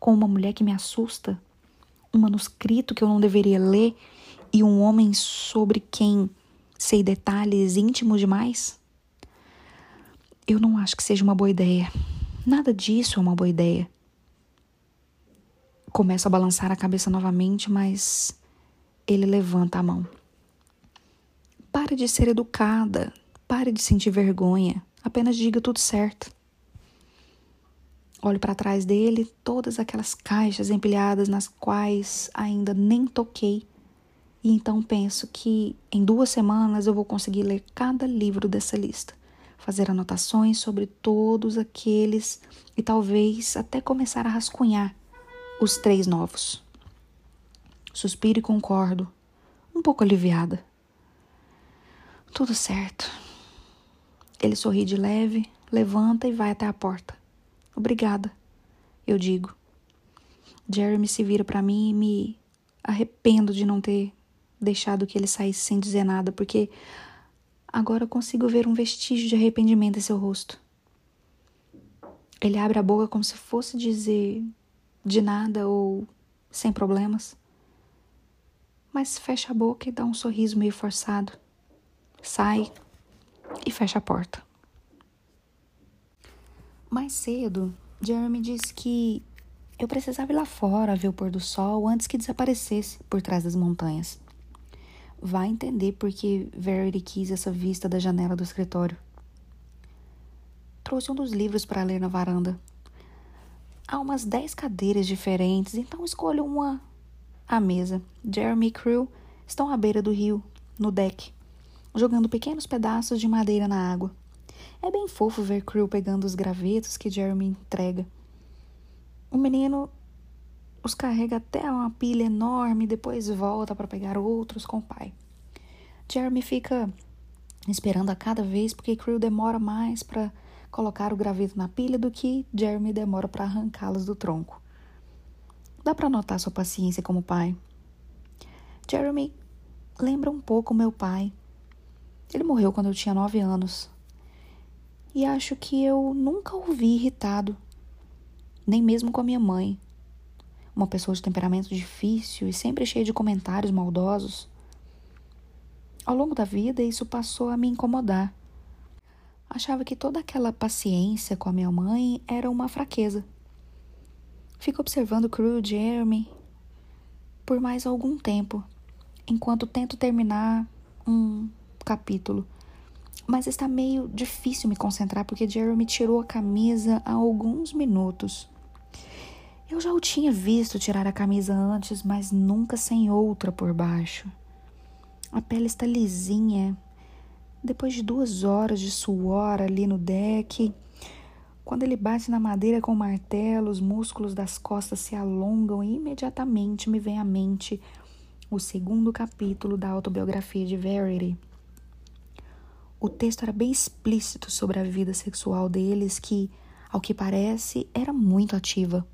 Com uma mulher que me assusta? Um manuscrito que eu não deveria ler? E um homem sobre quem sei detalhes íntimos demais? Eu não acho que seja uma boa ideia. Nada disso é uma boa ideia. Começo a balançar a cabeça novamente, mas ele levanta a mão. Pare de ser educada. Pare de sentir vergonha. Apenas diga tudo certo. Olho para trás dele, todas aquelas caixas empilhadas nas quais ainda nem toquei e então penso que em duas semanas eu vou conseguir ler cada livro dessa lista, fazer anotações sobre todos aqueles e talvez até começar a rascunhar os três novos. Suspiro e concordo, um pouco aliviada. Tudo certo. Ele sorri de leve, levanta e vai até a porta. Obrigada, eu digo. Jeremy se vira para mim e me arrependo de não ter deixado que ele saísse sem dizer nada, porque agora consigo ver um vestígio de arrependimento em seu rosto. Ele abre a boca como se fosse dizer de nada ou sem problemas, mas fecha a boca e dá um sorriso meio forçado. Sai e fecha a porta. Mais cedo, Jeremy disse que eu precisava ir lá fora ver o pôr do sol antes que desaparecesse por trás das montanhas vai entender por que Verity quis essa vista da janela do escritório. Trouxe um dos livros para ler na varanda. Há umas dez cadeiras diferentes, então escolha uma à mesa. Jeremy e Crew estão à beira do rio, no deck, jogando pequenos pedaços de madeira na água. É bem fofo ver Crew pegando os gravetos que Jeremy entrega. O menino os carrega até uma pilha enorme e depois volta para pegar outros com o pai. Jeremy fica esperando a cada vez porque Crew demora mais para colocar o graveto na pilha do que Jeremy demora para arrancá-los do tronco. Dá para notar sua paciência como pai. Jeremy lembra um pouco meu pai. Ele morreu quando eu tinha nove anos. E acho que eu nunca o vi irritado, nem mesmo com a minha mãe uma pessoa de temperamento difícil e sempre cheia de comentários maldosos. Ao longo da vida, isso passou a me incomodar. Achava que toda aquela paciência com a minha mãe era uma fraqueza. Fico observando Crew Jeremy por mais algum tempo, enquanto tento terminar um capítulo. Mas está meio difícil me concentrar porque Jeremy tirou a camisa há alguns minutos. Eu já o tinha visto tirar a camisa antes, mas nunca sem outra por baixo. A pele está lisinha. Depois de duas horas de suor ali no deck, quando ele bate na madeira com o martelo, os músculos das costas se alongam e imediatamente me vem à mente o segundo capítulo da autobiografia de Verity. O texto era bem explícito sobre a vida sexual deles, que, ao que parece, era muito ativa.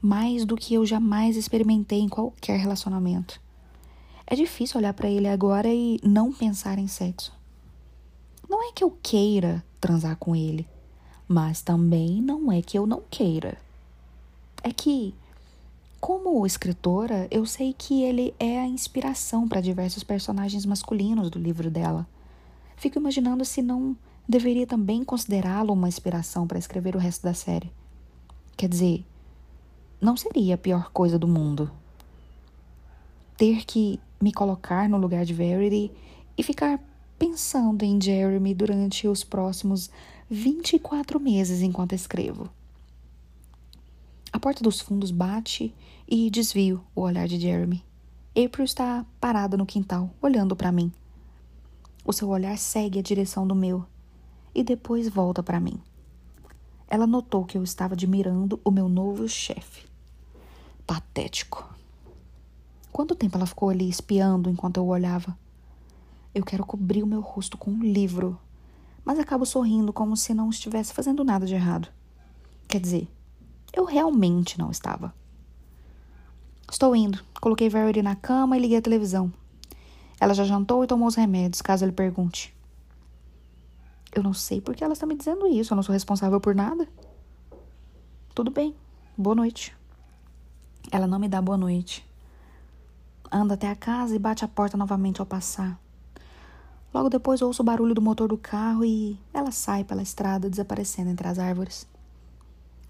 Mais do que eu jamais experimentei em qualquer relacionamento. É difícil olhar para ele agora e não pensar em sexo. Não é que eu queira transar com ele mas também não é que eu não queira. É que, como escritora, eu sei que ele é a inspiração para diversos personagens masculinos do livro dela. Fico imaginando se não deveria também considerá-lo uma inspiração para escrever o resto da série. Quer dizer, não seria a pior coisa do mundo. Ter que me colocar no lugar de Verity e ficar pensando em Jeremy durante os próximos 24 meses enquanto escrevo. A porta dos fundos bate e desvio o olhar de Jeremy. April está parada no quintal, olhando para mim. O seu olhar segue a direção do meu e depois volta para mim. Ela notou que eu estava admirando o meu novo chefe. Patético. Quanto tempo ela ficou ali espiando enquanto eu olhava? Eu quero cobrir o meu rosto com um livro mas acabo sorrindo como se não estivesse fazendo nada de errado. Quer dizer, eu realmente não estava. Estou indo. Coloquei Verity na cama e liguei a televisão. Ela já jantou e tomou os remédios, caso ele pergunte. Eu não sei por que ela está me dizendo isso. Eu não sou responsável por nada. Tudo bem. Boa noite. Ela não me dá boa noite. Anda até a casa e bate a porta novamente ao passar. Logo depois ouço o barulho do motor do carro e ela sai pela estrada, desaparecendo entre as árvores.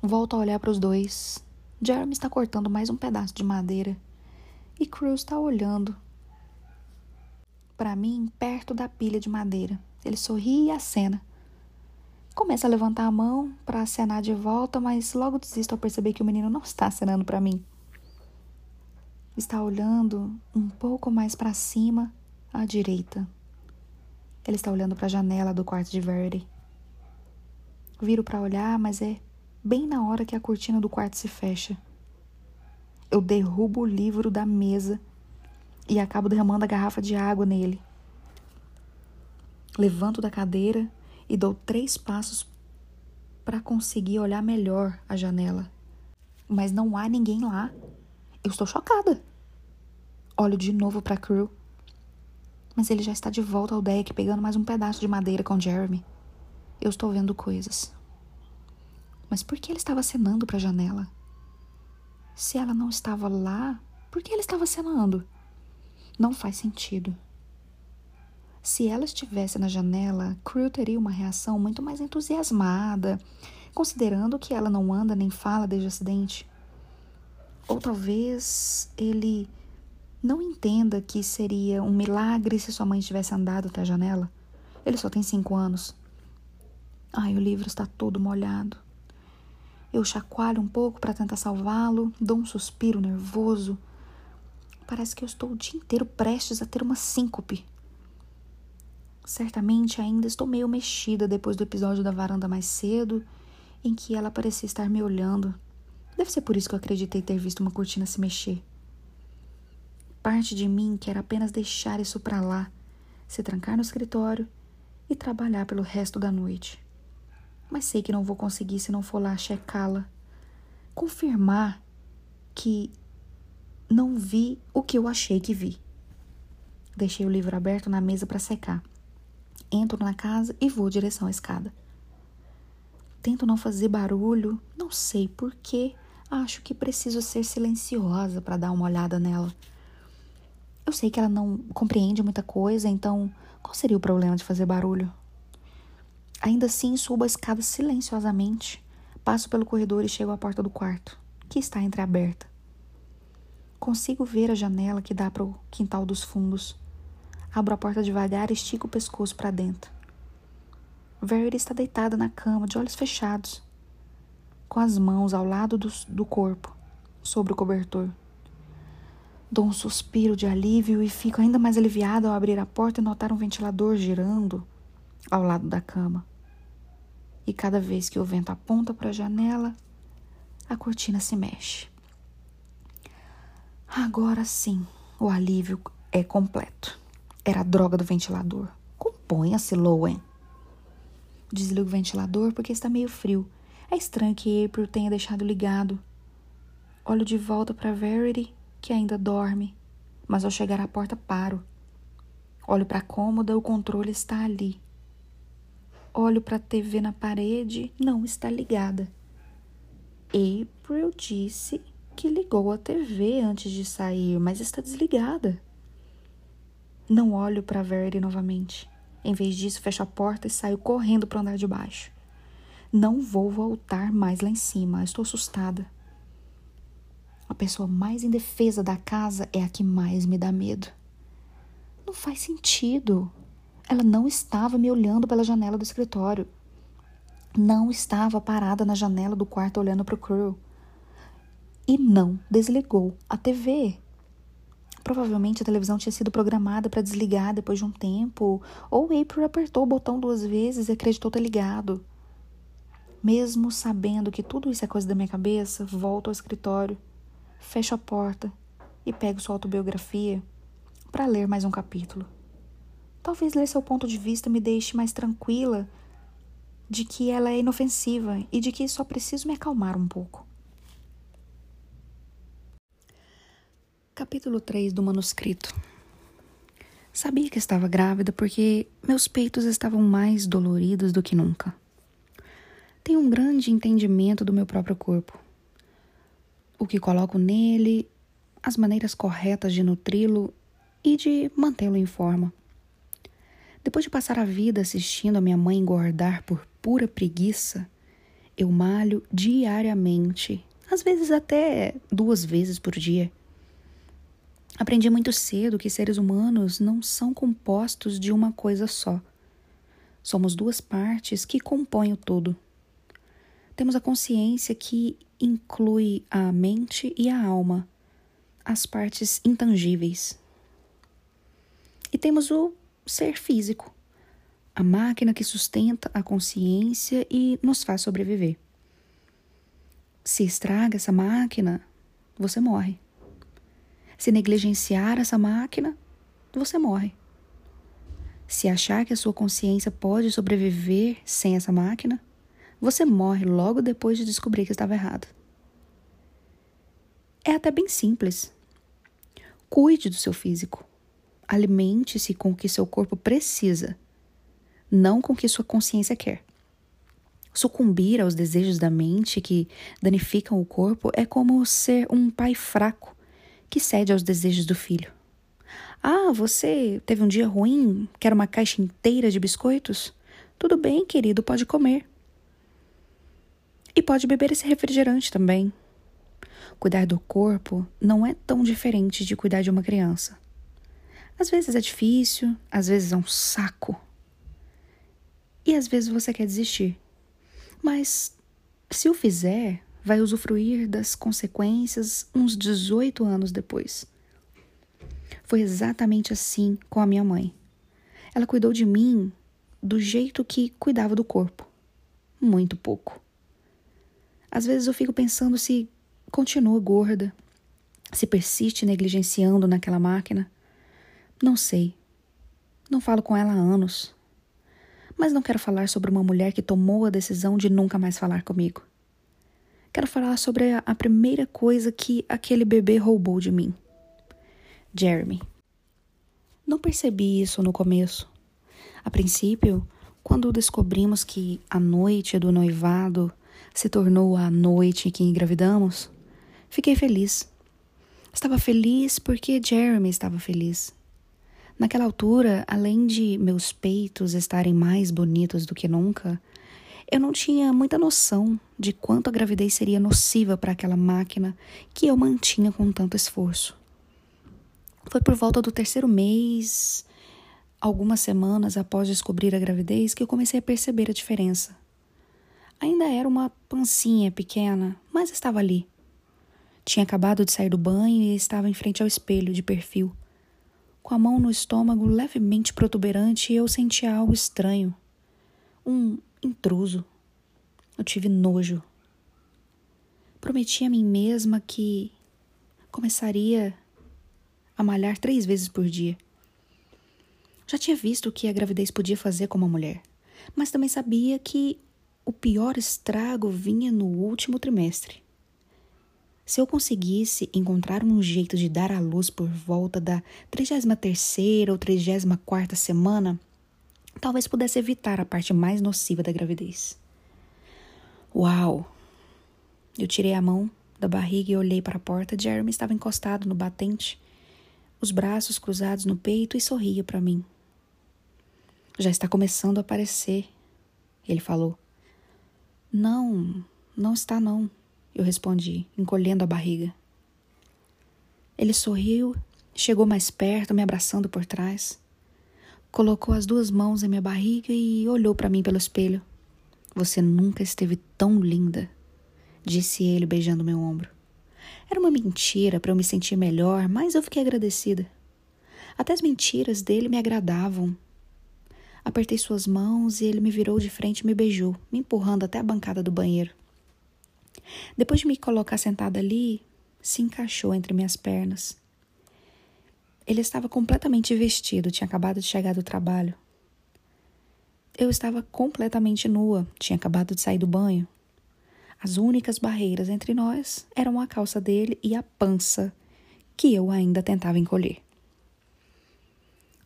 Volto a olhar para os dois. Jeremy está cortando mais um pedaço de madeira e Cruz está olhando para mim perto da pilha de madeira. Ele sorri e acena. Começa a levantar a mão para acenar de volta, mas logo desisto ao perceber que o menino não está acenando para mim. Está olhando um pouco mais para cima, à direita. Ele está olhando para a janela do quarto de Verity. Viro para olhar, mas é bem na hora que a cortina do quarto se fecha. Eu derrubo o livro da mesa e acabo derramando a garrafa de água nele. Levanto da cadeira e dou três passos para conseguir olhar melhor a janela. Mas não há ninguém lá. Eu estou chocada. Olho de novo para Crew mas ele já está de volta ao deck, pegando mais um pedaço de madeira com Jeremy. Eu estou vendo coisas. Mas por que ele estava acenando para a janela? Se ela não estava lá, por que ele estava acenando? Não faz sentido. Se ela estivesse na janela, Crew teria uma reação muito mais entusiasmada, considerando que ela não anda nem fala desde o acidente. Ou talvez ele não entenda que seria um milagre se sua mãe tivesse andado até a janela. Ele só tem cinco anos. Ai, o livro está todo molhado. Eu chacoalho um pouco para tentar salvá-lo, dou um suspiro nervoso. Parece que eu estou o dia inteiro prestes a ter uma síncope. Certamente ainda estou meio mexida depois do episódio da varanda mais cedo, em que ela parecia estar me olhando. Deve ser por isso que eu acreditei ter visto uma cortina se mexer. Parte de mim quer apenas deixar isso para lá, se trancar no escritório e trabalhar pelo resto da noite. Mas sei que não vou conseguir se não for lá checá-la, confirmar que não vi o que eu achei que vi. Deixei o livro aberto na mesa para secar. Entro na casa e vou direção à escada. Tento não fazer barulho, não sei por que acho que preciso ser silenciosa para dar uma olhada nela. Eu sei que ela não compreende muita coisa, então qual seria o problema de fazer barulho? Ainda assim, subo a escada silenciosamente, passo pelo corredor e chego à porta do quarto, que está entreaberta. Consigo ver a janela que dá para o quintal dos fundos. Abro a porta devagar e estico o pescoço para dentro. Verity está deitada na cama, de olhos fechados, com as mãos ao lado do, do corpo, sobre o cobertor. Dou um suspiro de alívio e fico ainda mais aliviada ao abrir a porta e notar um ventilador girando ao lado da cama. E cada vez que o vento aponta para a janela, a cortina se mexe. Agora sim, o alívio é completo. Era a droga do ventilador. Componha-se, Lowen. Desligo o ventilador porque está meio frio. É estranho que April tenha deixado ligado. Olho de volta para Verity, que ainda dorme, mas ao chegar à porta paro. Olho para a cômoda, o controle está ali. Olho para a TV na parede, não está ligada. April disse que ligou a TV antes de sair, mas está desligada. Não olho para Verity novamente. Em vez disso, fecho a porta e saio correndo para o andar de baixo. Não vou voltar mais lá em cima. Estou assustada. Pessoa mais indefesa da casa é a que mais me dá medo. Não faz sentido. Ela não estava me olhando pela janela do escritório. Não estava parada na janela do quarto olhando para o Crew. E não desligou a TV. Provavelmente a televisão tinha sido programada para desligar depois de um tempo, ou April apertou o botão duas vezes e acreditou ter ligado. Mesmo sabendo que tudo isso é coisa da minha cabeça, volto ao escritório, fecho a porta e pego sua autobiografia para ler mais um capítulo. Talvez ler seu ponto de vista me deixe mais tranquila de que ela é inofensiva e de que só preciso me acalmar um pouco. Capítulo 3 do manuscrito. Sabia que estava grávida porque meus peitos estavam mais doloridos do que nunca. Tenho um grande entendimento do meu próprio corpo. O que coloco nele, as maneiras corretas de nutri-lo e de mantê-lo em forma. Depois de passar a vida assistindo a minha mãe engordar por pura preguiça, eu malho diariamente, às vezes até duas vezes por dia. Aprendi muito cedo que seres humanos não são compostos de uma coisa só. Somos duas partes que compõem o todo. Temos a consciência que inclui a mente e a alma, as partes intangíveis. E temos o ser físico, a máquina que sustenta a consciência e nos faz sobreviver. Se estraga essa máquina, você morre. Se negligenciar essa máquina, você morre. Se achar que a sua consciência pode sobreviver sem essa máquina, você morre logo depois de descobrir que estava errado. É até bem simples. Cuide do seu físico. Alimente-se com o que seu corpo precisa, não com o que sua consciência quer. Sucumbir aos desejos da mente que danificam o corpo é como ser um pai fraco que cede aos desejos do filho. Ah, você teve um dia ruim? Quer uma caixa inteira de biscoitos? Tudo bem, querido, pode comer. E pode beber esse refrigerante também. Cuidar do corpo não é tão diferente de cuidar de uma criança. Às vezes é difícil, às vezes é um saco. E às vezes você quer desistir. Mas se o fizer, vai usufruir das consequências uns 18 anos depois. Foi exatamente assim com a minha mãe. Ela cuidou de mim do jeito que cuidava do corpo. Muito pouco. Às vezes eu fico pensando se continua gorda, se persiste negligenciando naquela máquina. Não sei. Não falo com ela há anos. Mas não quero falar sobre uma mulher que tomou a decisão de nunca mais falar comigo quero falar sobre a, primeira coisa que aquele bebê roubou de mim. Jeremy. Não percebi isso no começo. A princípio, quando descobrimos que a noite do noivado se tornou a noite em que engravidamos, fiquei feliz. Estava feliz porque Jeremy estava feliz. Naquela altura, além de meus peitos estarem mais bonitos do que nunca, eu não tinha muita noção de quanto a gravidez seria nociva para aquela máquina que eu mantinha com tanto esforço. Foi por volta do terceiro mês, algumas semanas após descobrir a gravidez, que eu comecei a perceber a diferença. Ainda era uma pancinha pequena, mas estava ali. Tinha acabado de sair do banho e estava em frente ao espelho, de perfil. Com a mão no estômago levemente protuberante, eu sentia algo estranho. Um intruso. Eu tive nojo. Prometi a mim mesma que começaria a malhar três vezes por dia. Já tinha visto o que a gravidez podia fazer com uma mulher, mas também sabia que o pior estrago vinha no último trimestre. Se eu conseguisse encontrar um jeito de dar à luz por volta da 33 ou 34 semana, talvez pudesse evitar a parte mais nociva da gravidez. Uau! Eu tirei a mão da barriga e olhei para a porta. Jeremy estava encostado no batente, os braços cruzados no peito e sorria para mim. Já está começando a aparecer, ele falou. Não, não está não eu respondi, encolhendo a barriga. Ele sorriu, chegou mais perto, me abraçando por trás. Colocou as duas mãos em minha barriga e olhou para mim pelo espelho. Você nunca esteve tão linda, disse ele, beijando meu ombro. Era uma mentira para eu me sentir melhor, mas eu fiquei agradecida. Até as mentiras dele me agradavam. Apertei suas mãos e ele me virou de frente e me beijou, me empurrando até a bancada do banheiro. Depois de me colocar sentada ali, se encaixou entre minhas pernas. Ele estava completamente vestido, tinha acabado de chegar do trabalho. Eu estava completamente nua, tinha acabado de sair do banho. As únicas barreiras entre nós eram a calça dele e a pança, que eu ainda tentava encolher.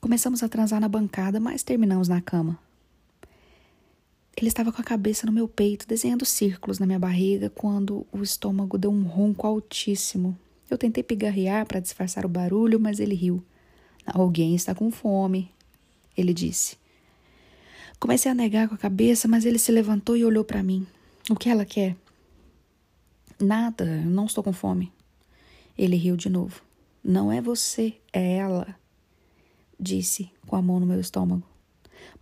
Começamos a transar na bancada, mas terminamos na cama. Ele estava com a cabeça no meu peito, desenhando círculos na minha barriga, quando o estômago deu um ronco altíssimo. Eu tentei pigarrear para disfarçar o barulho, mas ele riu. Alguém está com fome, ele disse. Comecei a negar com a cabeça, mas ele se levantou e olhou para mim. O que ela quer? Nada, não estou com fome. Ele riu de novo. Não é você, é ela, disse com a mão no meu estômago.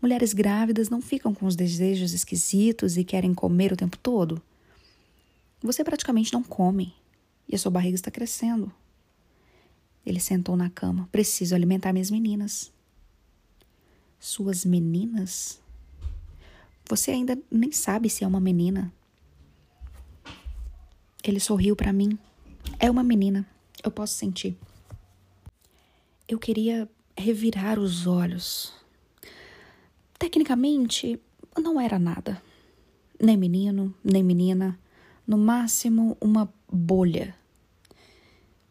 Mulheres grávidas não ficam com os desejos esquisitos e querem comer o tempo todo. Você praticamente não come e a sua barriga está crescendo. Ele sentou na cama. Preciso alimentar minhas meninas. Suas meninas? Você ainda nem sabe se é uma menina. Ele sorriu para mim. É uma menina. Eu posso sentir. Eu queria revirar os olhos Tecnicamente, não era nada. Nem menino, nem menina. No máximo, uma bolha.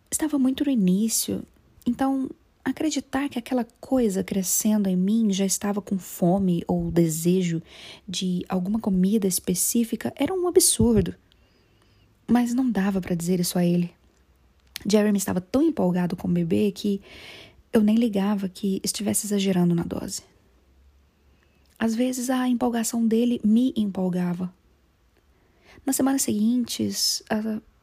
Estava muito no início, então acreditar que aquela coisa crescendo em mim já estava com fome ou desejo de alguma comida específica era um absurdo. Mas não dava para dizer isso a ele. Jeremy estava tão empolgado com o bebê que eu nem ligava que estivesse exagerando na dose. Às vezes a empolgação dele me empolgava. Nas semanas seguintes,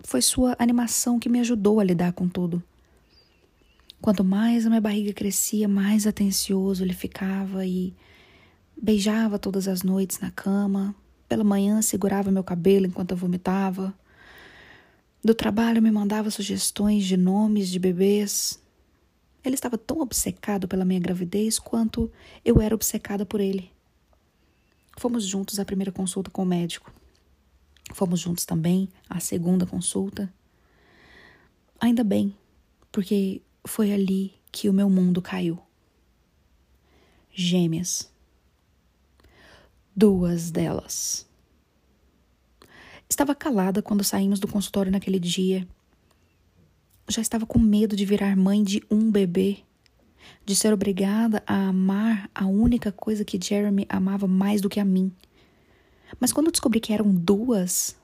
foi sua animação que me ajudou a lidar com tudo. Quanto mais a minha barriga crescia, mais atencioso ele ficava e beijava todas as noites na cama. Pela manhã segurava meu cabelo enquanto eu vomitava. Do trabalho me mandava sugestões de nomes de bebês. Ele estava tão obcecado pela minha gravidez quanto eu era obcecada por ele. Fomos juntos à primeira consulta com o médico. Fomos juntos também à segunda consulta. Ainda bem, porque foi ali que o meu mundo caiu. Gêmeas. Duas delas. Estava calada quando saímos do consultório naquele dia. Já estava com medo de virar mãe de um bebê de ser obrigada a amar a única coisa que Jeremy amava mais do que a mim. Mas quando descobri que eram duas,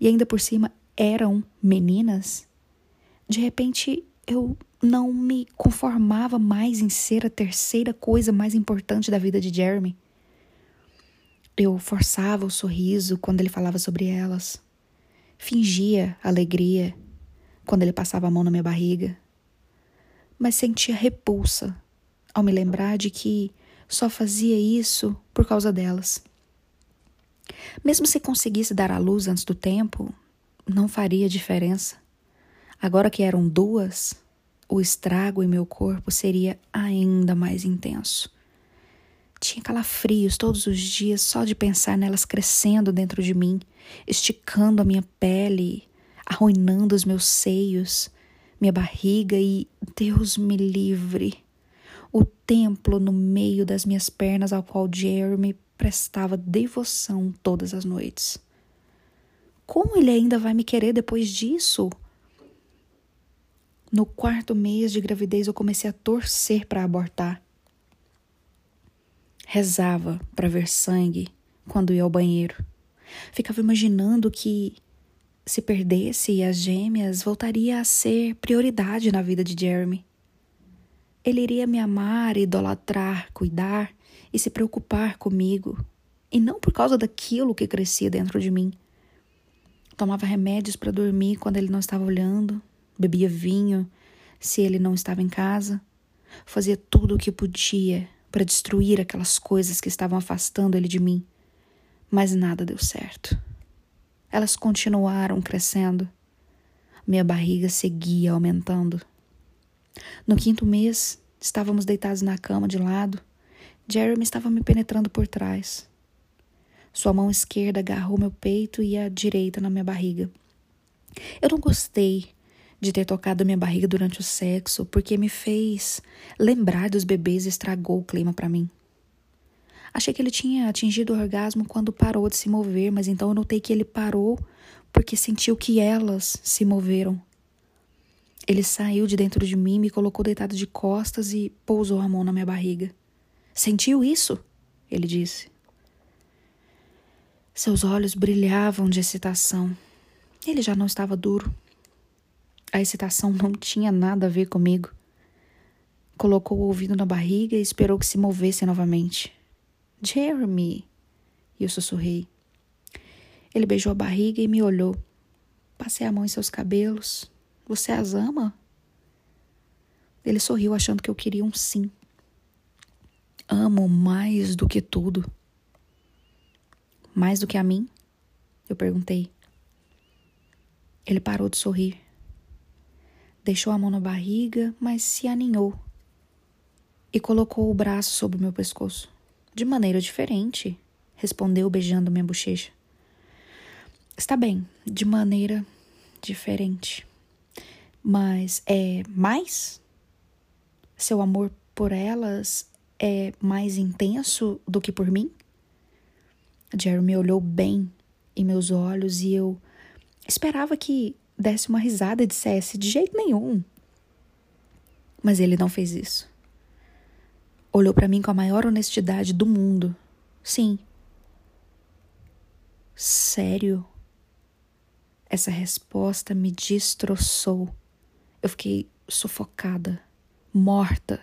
e ainda por cima eram meninas, de repente eu não me conformava mais em ser a terceira coisa mais importante da vida de Jeremy. Eu forçava o sorriso quando ele falava sobre elas, fingia alegria quando ele passava a mão na minha barriga mas sentia repulsa ao me lembrar de que só fazia isso por causa delas. Mesmo se conseguisse dar à luz antes do tempo, não faria diferença. Agora que eram duas, o estrago em meu corpo seria ainda mais intenso. Tinha calafrios todos os dias só de pensar nelas crescendo dentro de mim, esticando a minha pele, arruinando os meus seios, minha barriga e, Deus me livre, o templo no meio das minhas pernas ao qual Jeremy prestava devoção todas as noites. Como ele ainda vai me querer depois disso? No quarto mês de gravidez, eu comecei a torcer para abortar. Rezava para ver sangue quando ia ao banheiro. Ficava imaginando que, se perdesse as gêmeas, voltaria a ser prioridade na vida de Jeremy. Ele iria me amar, idolatrar, cuidar e se preocupar comigo, e não por causa daquilo que crescia dentro de mim. Tomava remédios para dormir quando ele não estava olhando, bebia vinho se ele não estava em casa, fazia tudo o que podia para destruir aquelas coisas que estavam afastando ele de mim. Mas nada deu certo. Elas continuaram crescendo. Minha barriga seguia aumentando. No quinto mês, estávamos deitados na cama de lado. Jeremy estava me penetrando por trás. Sua mão esquerda agarrou meu peito e a direita na minha barriga. Eu não gostei de ter tocado minha barriga durante o sexo, porque me fez lembrar dos bebês e estragou o clima para mim. Achei que ele tinha atingido o orgasmo quando parou de se mover, mas então eu notei que ele parou porque sentiu que elas se moveram. Ele saiu de dentro de mim, me colocou deitado de costas e pousou a mão na minha barriga. Sentiu isso? Ele disse. Seus olhos brilhavam de excitação. Ele já não estava duro. A excitação não tinha nada a ver comigo. Colocou o ouvido na barriga e esperou que se movesse novamente. Jeremy! E eu sussurrei. Ele beijou a barriga e me olhou. Passei a mão em seus cabelos. Você as ama? Ele sorriu, achando que eu queria um sim. Amo mais do que tudo. Mais do que a mim? Eu perguntei. Ele parou de sorrir. Deixou a mão na barriga, mas se aninhou e colocou o braço sobre meu pescoço. De maneira diferente, respondeu beijando minha bochecha. Está bem, de maneira diferente. Mas é mais? Seu amor por elas é mais intenso do que por mim? Jerry me olhou bem em meus olhos e eu esperava que desse uma risada e dissesse: de jeito nenhum. Mas ele não fez isso. Olhou para mim com a maior honestidade do mundo. Sim. Sério? Essa resposta me destroçou. Eu fiquei sufocada, morta.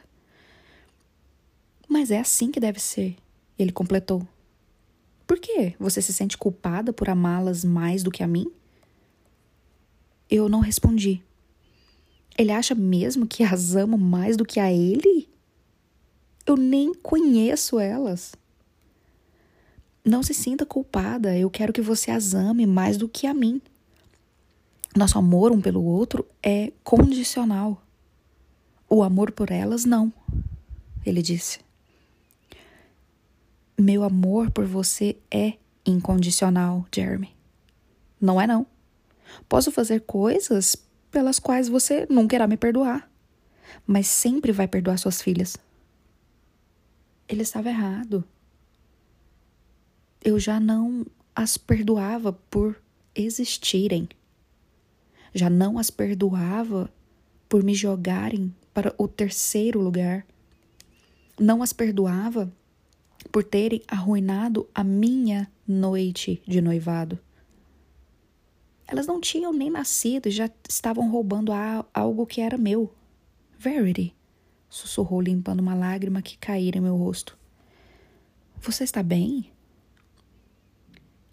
Mas é assim que deve ser, ele completou. Por quê? Você se sente culpada por amá-las mais do que a mim? Eu não respondi. Ele acha mesmo que as amo mais do que a ele? Eu nem conheço elas. Não se sinta culpada, eu quero que você as ame mais do que a mim. Nosso amor um pelo outro é condicional. O amor por elas, não, ele disse. Meu amor por você é incondicional, Jeremy. Não é, não. Posso fazer coisas pelas quais você nunca irá me perdoar, mas sempre vai perdoar suas filhas. Ele estava errado. Eu já não as perdoava por existirem. Já não as perdoava por me jogarem para o terceiro lugar. Não as perdoava por terem arruinado a minha noite de noivado. Elas não tinham nem nascido e já estavam roubando algo que era meu. Verity, sussurrou limpando uma lágrima que caíra em meu rosto. Você está bem?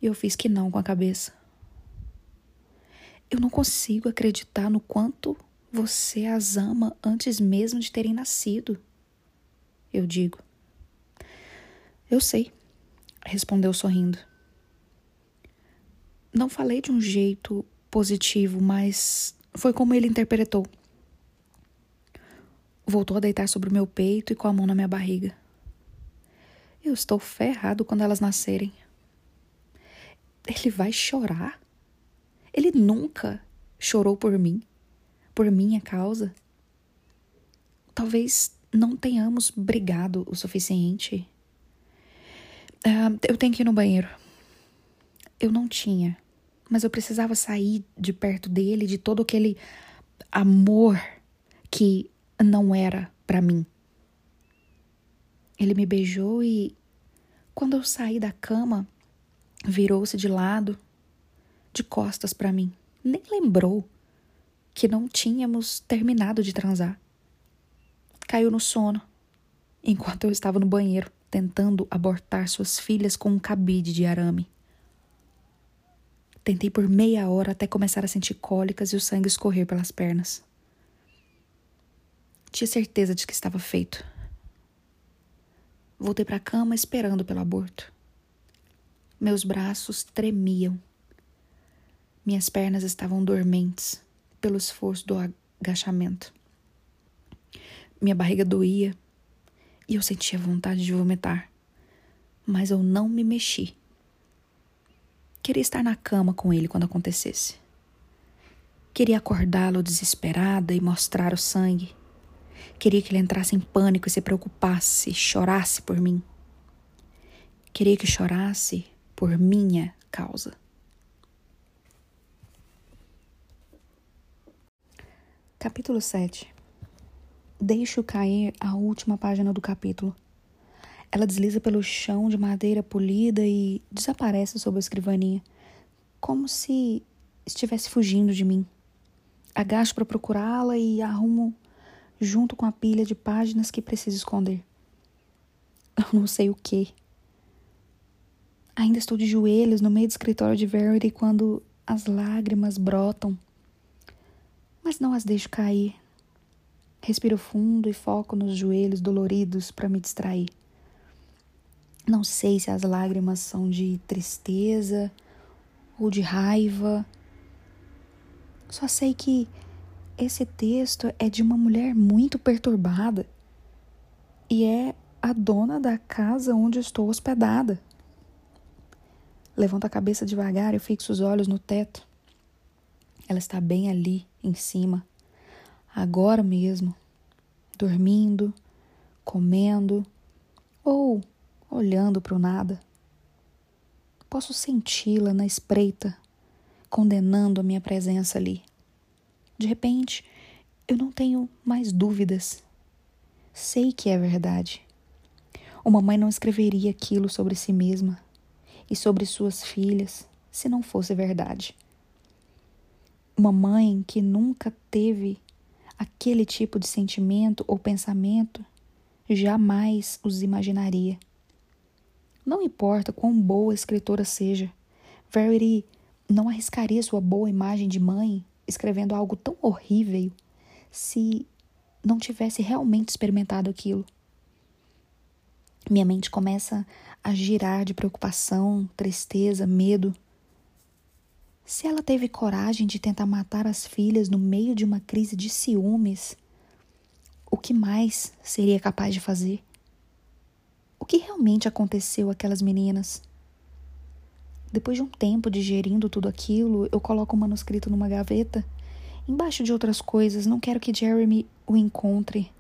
Eu fiz que não com a cabeça. Eu não consigo acreditar no quanto você as ama antes mesmo de terem nascido. Eu digo. Eu sei, respondeu sorrindo. Não falei de um jeito positivo, mas foi como ele interpretou. Voltou a deitar sobre o meu peito e com a mão na minha barriga. Eu estou ferrado quando elas nascerem. Ele vai chorar? Ele nunca chorou por mim, por minha causa. Talvez não tenhamos brigado o suficiente. Uh, eu tenho que ir no banheiro. Eu não tinha, mas eu precisava sair de perto dele, de todo aquele amor que não era para mim. Ele me beijou e, quando eu saí da cama, virou-se de lado, de costas para mim. Nem lembrou que não tínhamos terminado de transar. Caiu no sono, enquanto eu estava no banheiro, tentando abortar suas filhas com um cabide de arame. Tentei por meia hora até começar a sentir cólicas e o sangue escorrer pelas pernas. Tinha certeza de que estava feito. Voltei para a cama esperando pelo aborto. Meus braços tremiam. Minhas pernas estavam dormentes pelo esforço do agachamento. Minha barriga doía e eu sentia vontade de vomitar, mas eu não me mexi. Queria estar na cama com ele quando acontecesse. Queria acordá-lo desesperada e mostrar o sangue. Queria que ele entrasse em pânico e se preocupasse, chorasse por mim. Queria que chorasse por minha causa. Capítulo 7 Deixo cair a última página do capítulo. Ela desliza pelo chão de madeira polida e desaparece sob a escrivaninha, como se estivesse fugindo de mim. Agacho para procurá-la e arrumo junto com a pilha de páginas que preciso esconder. Eu não sei o que. Ainda estou de joelhos no meio do escritório de Verity quando as lágrimas brotam. Mas não as deixo cair. Respiro fundo e foco nos joelhos doloridos para me distrair. Não sei se as lágrimas são de tristeza ou de raiva. Só sei que esse texto é de uma mulher muito perturbada e é a dona da casa onde estou hospedada. Levanto a cabeça devagar e fixo os olhos no teto. Ela está bem ali, em cima, agora mesmo, dormindo, comendo ou olhando para o nada. Posso senti-la na espreita, condenando a minha presença ali. De repente, eu não tenho mais dúvidas. Sei que é verdade. Uma mãe não escreveria aquilo sobre si mesma e sobre suas filhas se não fosse verdade. Uma mãe que nunca teve aquele tipo de sentimento ou pensamento jamais os imaginaria. Não importa quão boa a escritora seja, Verity não arriscaria sua boa imagem de mãe escrevendo algo tão horrível se não tivesse realmente experimentado aquilo. Minha mente começa a girar de preocupação, tristeza, medo. Se ela teve coragem de tentar matar as filhas no meio de uma crise de ciúmes, o que mais seria capaz de fazer? O que realmente aconteceu àquelas meninas? Depois de um tempo digerindo tudo aquilo, eu coloco o manuscrito numa gaveta, embaixo de outras coisas. Não quero que Jeremy o encontre.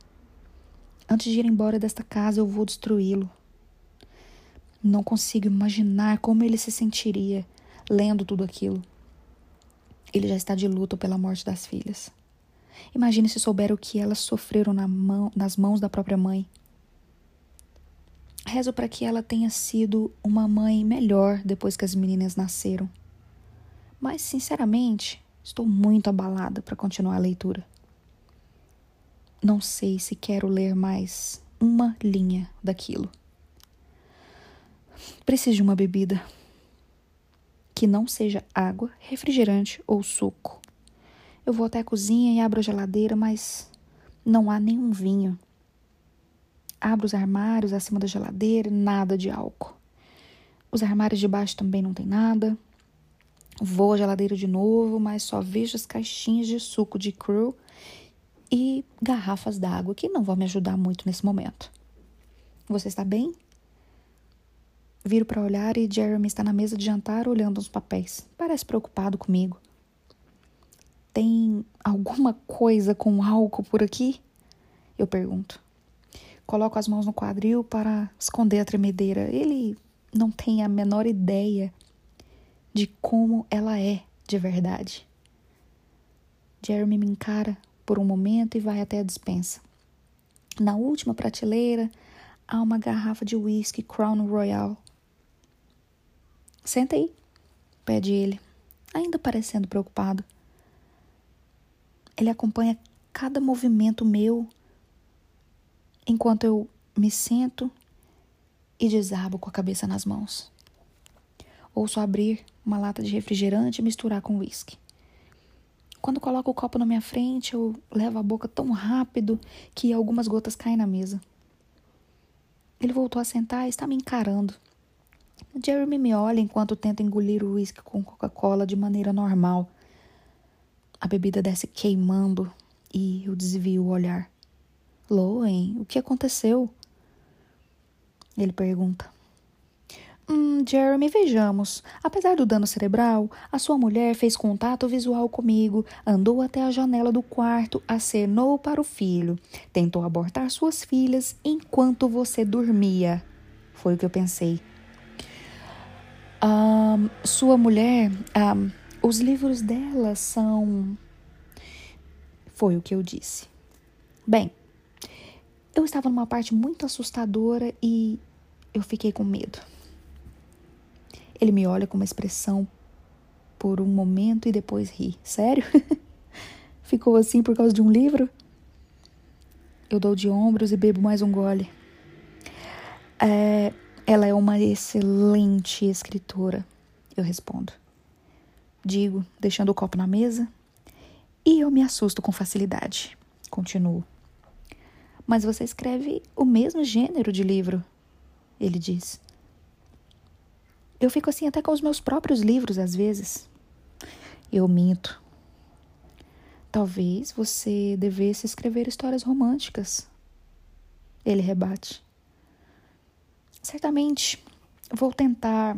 Antes de ir embora desta casa, eu vou destruí-lo. Não consigo imaginar como ele se sentiria lendo tudo aquilo. Ele já está de luto pela morte das filhas. Imagine se souber o que elas sofreram na mão, nas mãos da própria mãe. Rezo para que ela tenha sido uma mãe melhor depois que as meninas nasceram. Mas, sinceramente, estou muito abalada para continuar a leitura. Não sei se quero ler mais uma linha daquilo. Preciso de uma bebida que não seja água, refrigerante ou suco. Eu vou até a cozinha e abro a geladeira, mas não há nenhum vinho. Abro os armários acima da geladeira, nada de álcool. Os armários de baixo também não tem nada. Vou à geladeira de novo, mas só vejo as caixinhas de suco de crew e garrafas d'água que não vão me ajudar muito nesse momento. Você está bem? Viro para olhar e Jeremy está na mesa de jantar olhando os papéis. Parece preocupado comigo. Tem alguma coisa com álcool por aqui? Eu pergunto. Coloco as mãos no quadril para esconder a tremedeira. Ele não tem a menor ideia de como ela é de verdade. Jeremy me encara por um momento e vai até a dispensa. Na última prateleira há uma garrafa de whisky Crown Royal. Senta aí, pede ele, ainda parecendo preocupado. Ele acompanha cada movimento meu enquanto eu me sento e desabo com a cabeça nas mãos. Ouço abrir uma lata de refrigerante e misturar com uísque. Quando coloco o copo na minha frente, eu levo a boca tão rápido que algumas gotas caem na mesa. Ele voltou a sentar e está me encarando. Jeremy me olha enquanto tenta engolir o uísque com Coca-Cola de maneira normal. A bebida desce queimando e eu desvio o olhar. Loen, o que aconteceu? Ele pergunta. Hum, Jeremy, vejamos. Apesar do dano cerebral, a sua mulher fez contato visual comigo, andou até a janela do quarto, acenou para o filho, tentou abortar suas filhas enquanto você dormia. Foi o que eu pensei. Um, sua mulher, um, os livros dela são. Foi o que eu disse. Bem, eu estava numa parte muito assustadora e eu fiquei com medo. Ele me olha com uma expressão por um momento e depois ri. Sério? <laughs> Ficou assim por causa de um livro? Eu dou de ombros e bebo mais um gole. É, ela é uma excelente escritora, eu respondo. Digo, deixando o copo na mesa. E eu me assusto com facilidade. Continuo. Mas você escreve o mesmo gênero de livro, ele diz. Eu fico assim até com os meus próprios livros às vezes. Eu minto. Talvez você devesse escrever histórias românticas. Ele rebate. Certamente vou tentar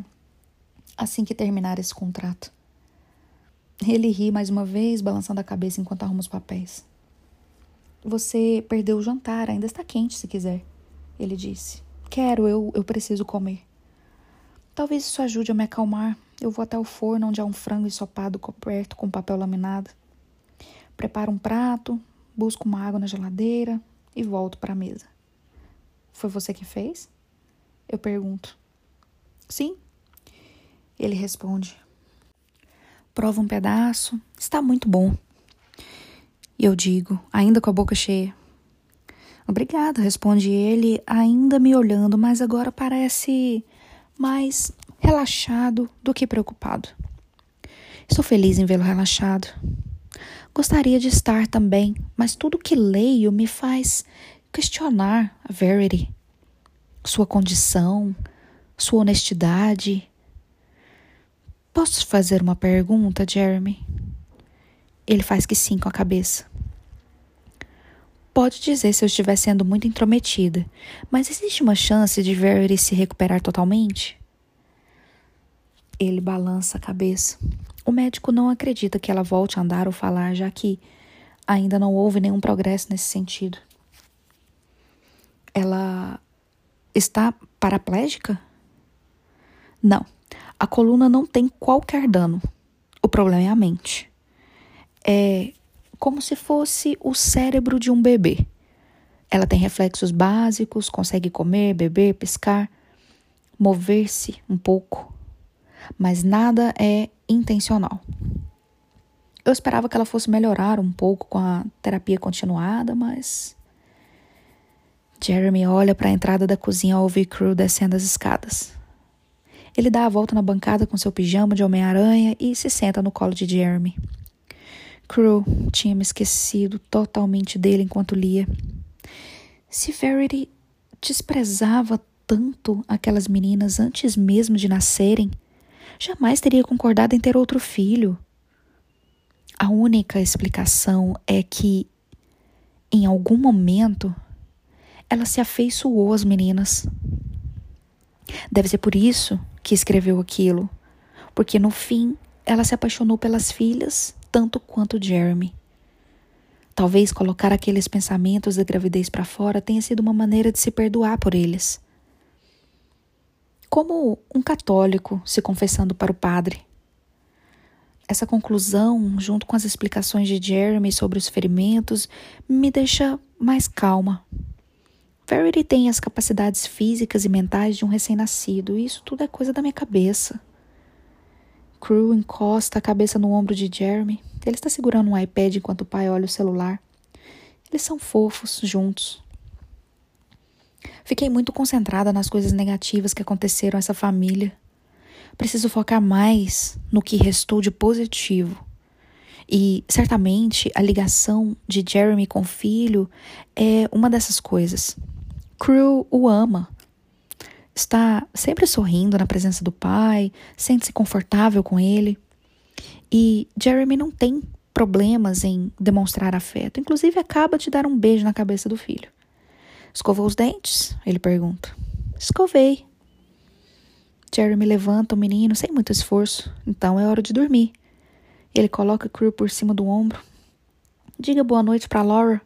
assim que terminar esse contrato. Ele ri mais uma vez, balançando a cabeça enquanto arruma os papéis. Você perdeu o jantar, ainda está quente se quiser, ele disse. Quero, eu, eu preciso comer. Talvez isso ajude a me acalmar. Eu vou até o forno onde há um frango ensopado coberto com papel laminado. Preparo um prato, busco uma água na geladeira e volto para a mesa. Foi você que fez? Eu pergunto. Sim. Ele responde. Prova um pedaço. Está muito bom. E eu digo, ainda com a boca cheia. Obrigada, responde ele, ainda me olhando, mas agora parece mais relaxado do que preocupado. Estou feliz em vê-lo relaxado. Gostaria de estar também, mas tudo que leio me faz questionar a Verity, sua condição, sua honestidade. Posso fazer uma pergunta, Jeremy? Ele faz que sim com a cabeça. Pode dizer se eu estiver sendo muito intrometida, mas existe uma chance de Verity se recuperar totalmente? Ele balança a cabeça. O médico não acredita que ela volte a andar ou falar, já que ainda não houve nenhum progresso nesse sentido. Ela está paraplégica? Não. A coluna não tem qualquer dano. O problema é a mente. É como se fosse o cérebro de um bebê. Ela tem reflexos básicos, consegue comer, beber, pescar, mover-se um pouco, mas nada é intencional. Eu esperava que ela fosse melhorar um pouco com a terapia continuada, mas. Jeremy olha para a entrada da cozinha ao ouvir Crew descendo as escadas. Ele dá a volta na bancada com seu pijama de Homem-Aranha e se senta no colo de Jeremy. Crew tinha me esquecido totalmente dele enquanto lia. Se Verity desprezava tanto aquelas meninas antes mesmo de nascerem, jamais teria concordado em ter outro filho. A única explicação é que, em algum momento, ela se afeiçoou às meninas. Deve ser por isso que escreveu aquilo, porque no fim ela se apaixonou pelas filhas tanto quanto Jeremy. Talvez colocar aqueles pensamentos da gravidez para fora tenha sido uma maneira de se perdoar por eles. Como um católico se confessando para o padre. Essa conclusão, junto com as explicações de Jeremy sobre os ferimentos, me deixa mais calma. Verity tem as capacidades físicas e mentais de um recém-nascido, e isso tudo é coisa da minha cabeça. Crew encosta a cabeça no ombro de Jeremy. Ele está segurando um iPad enquanto o pai olha o celular. Eles são fofos juntos. Fiquei muito concentrada nas coisas negativas que aconteceram a essa família. Preciso focar mais no que restou de positivo. E certamente a ligação de Jeremy com o filho é uma dessas coisas. Crew o ama. Está sempre sorrindo na presença do pai, sente-se confortável com ele. E Jeremy não tem problemas em demonstrar afeto, inclusive acaba de dar um beijo na cabeça do filho. Escovou os dentes? Ele pergunta. Escovei. Jeremy levanta o menino sem muito esforço, então é hora de dormir. Ele coloca Crew por cima do ombro. Diga boa noite para Laura.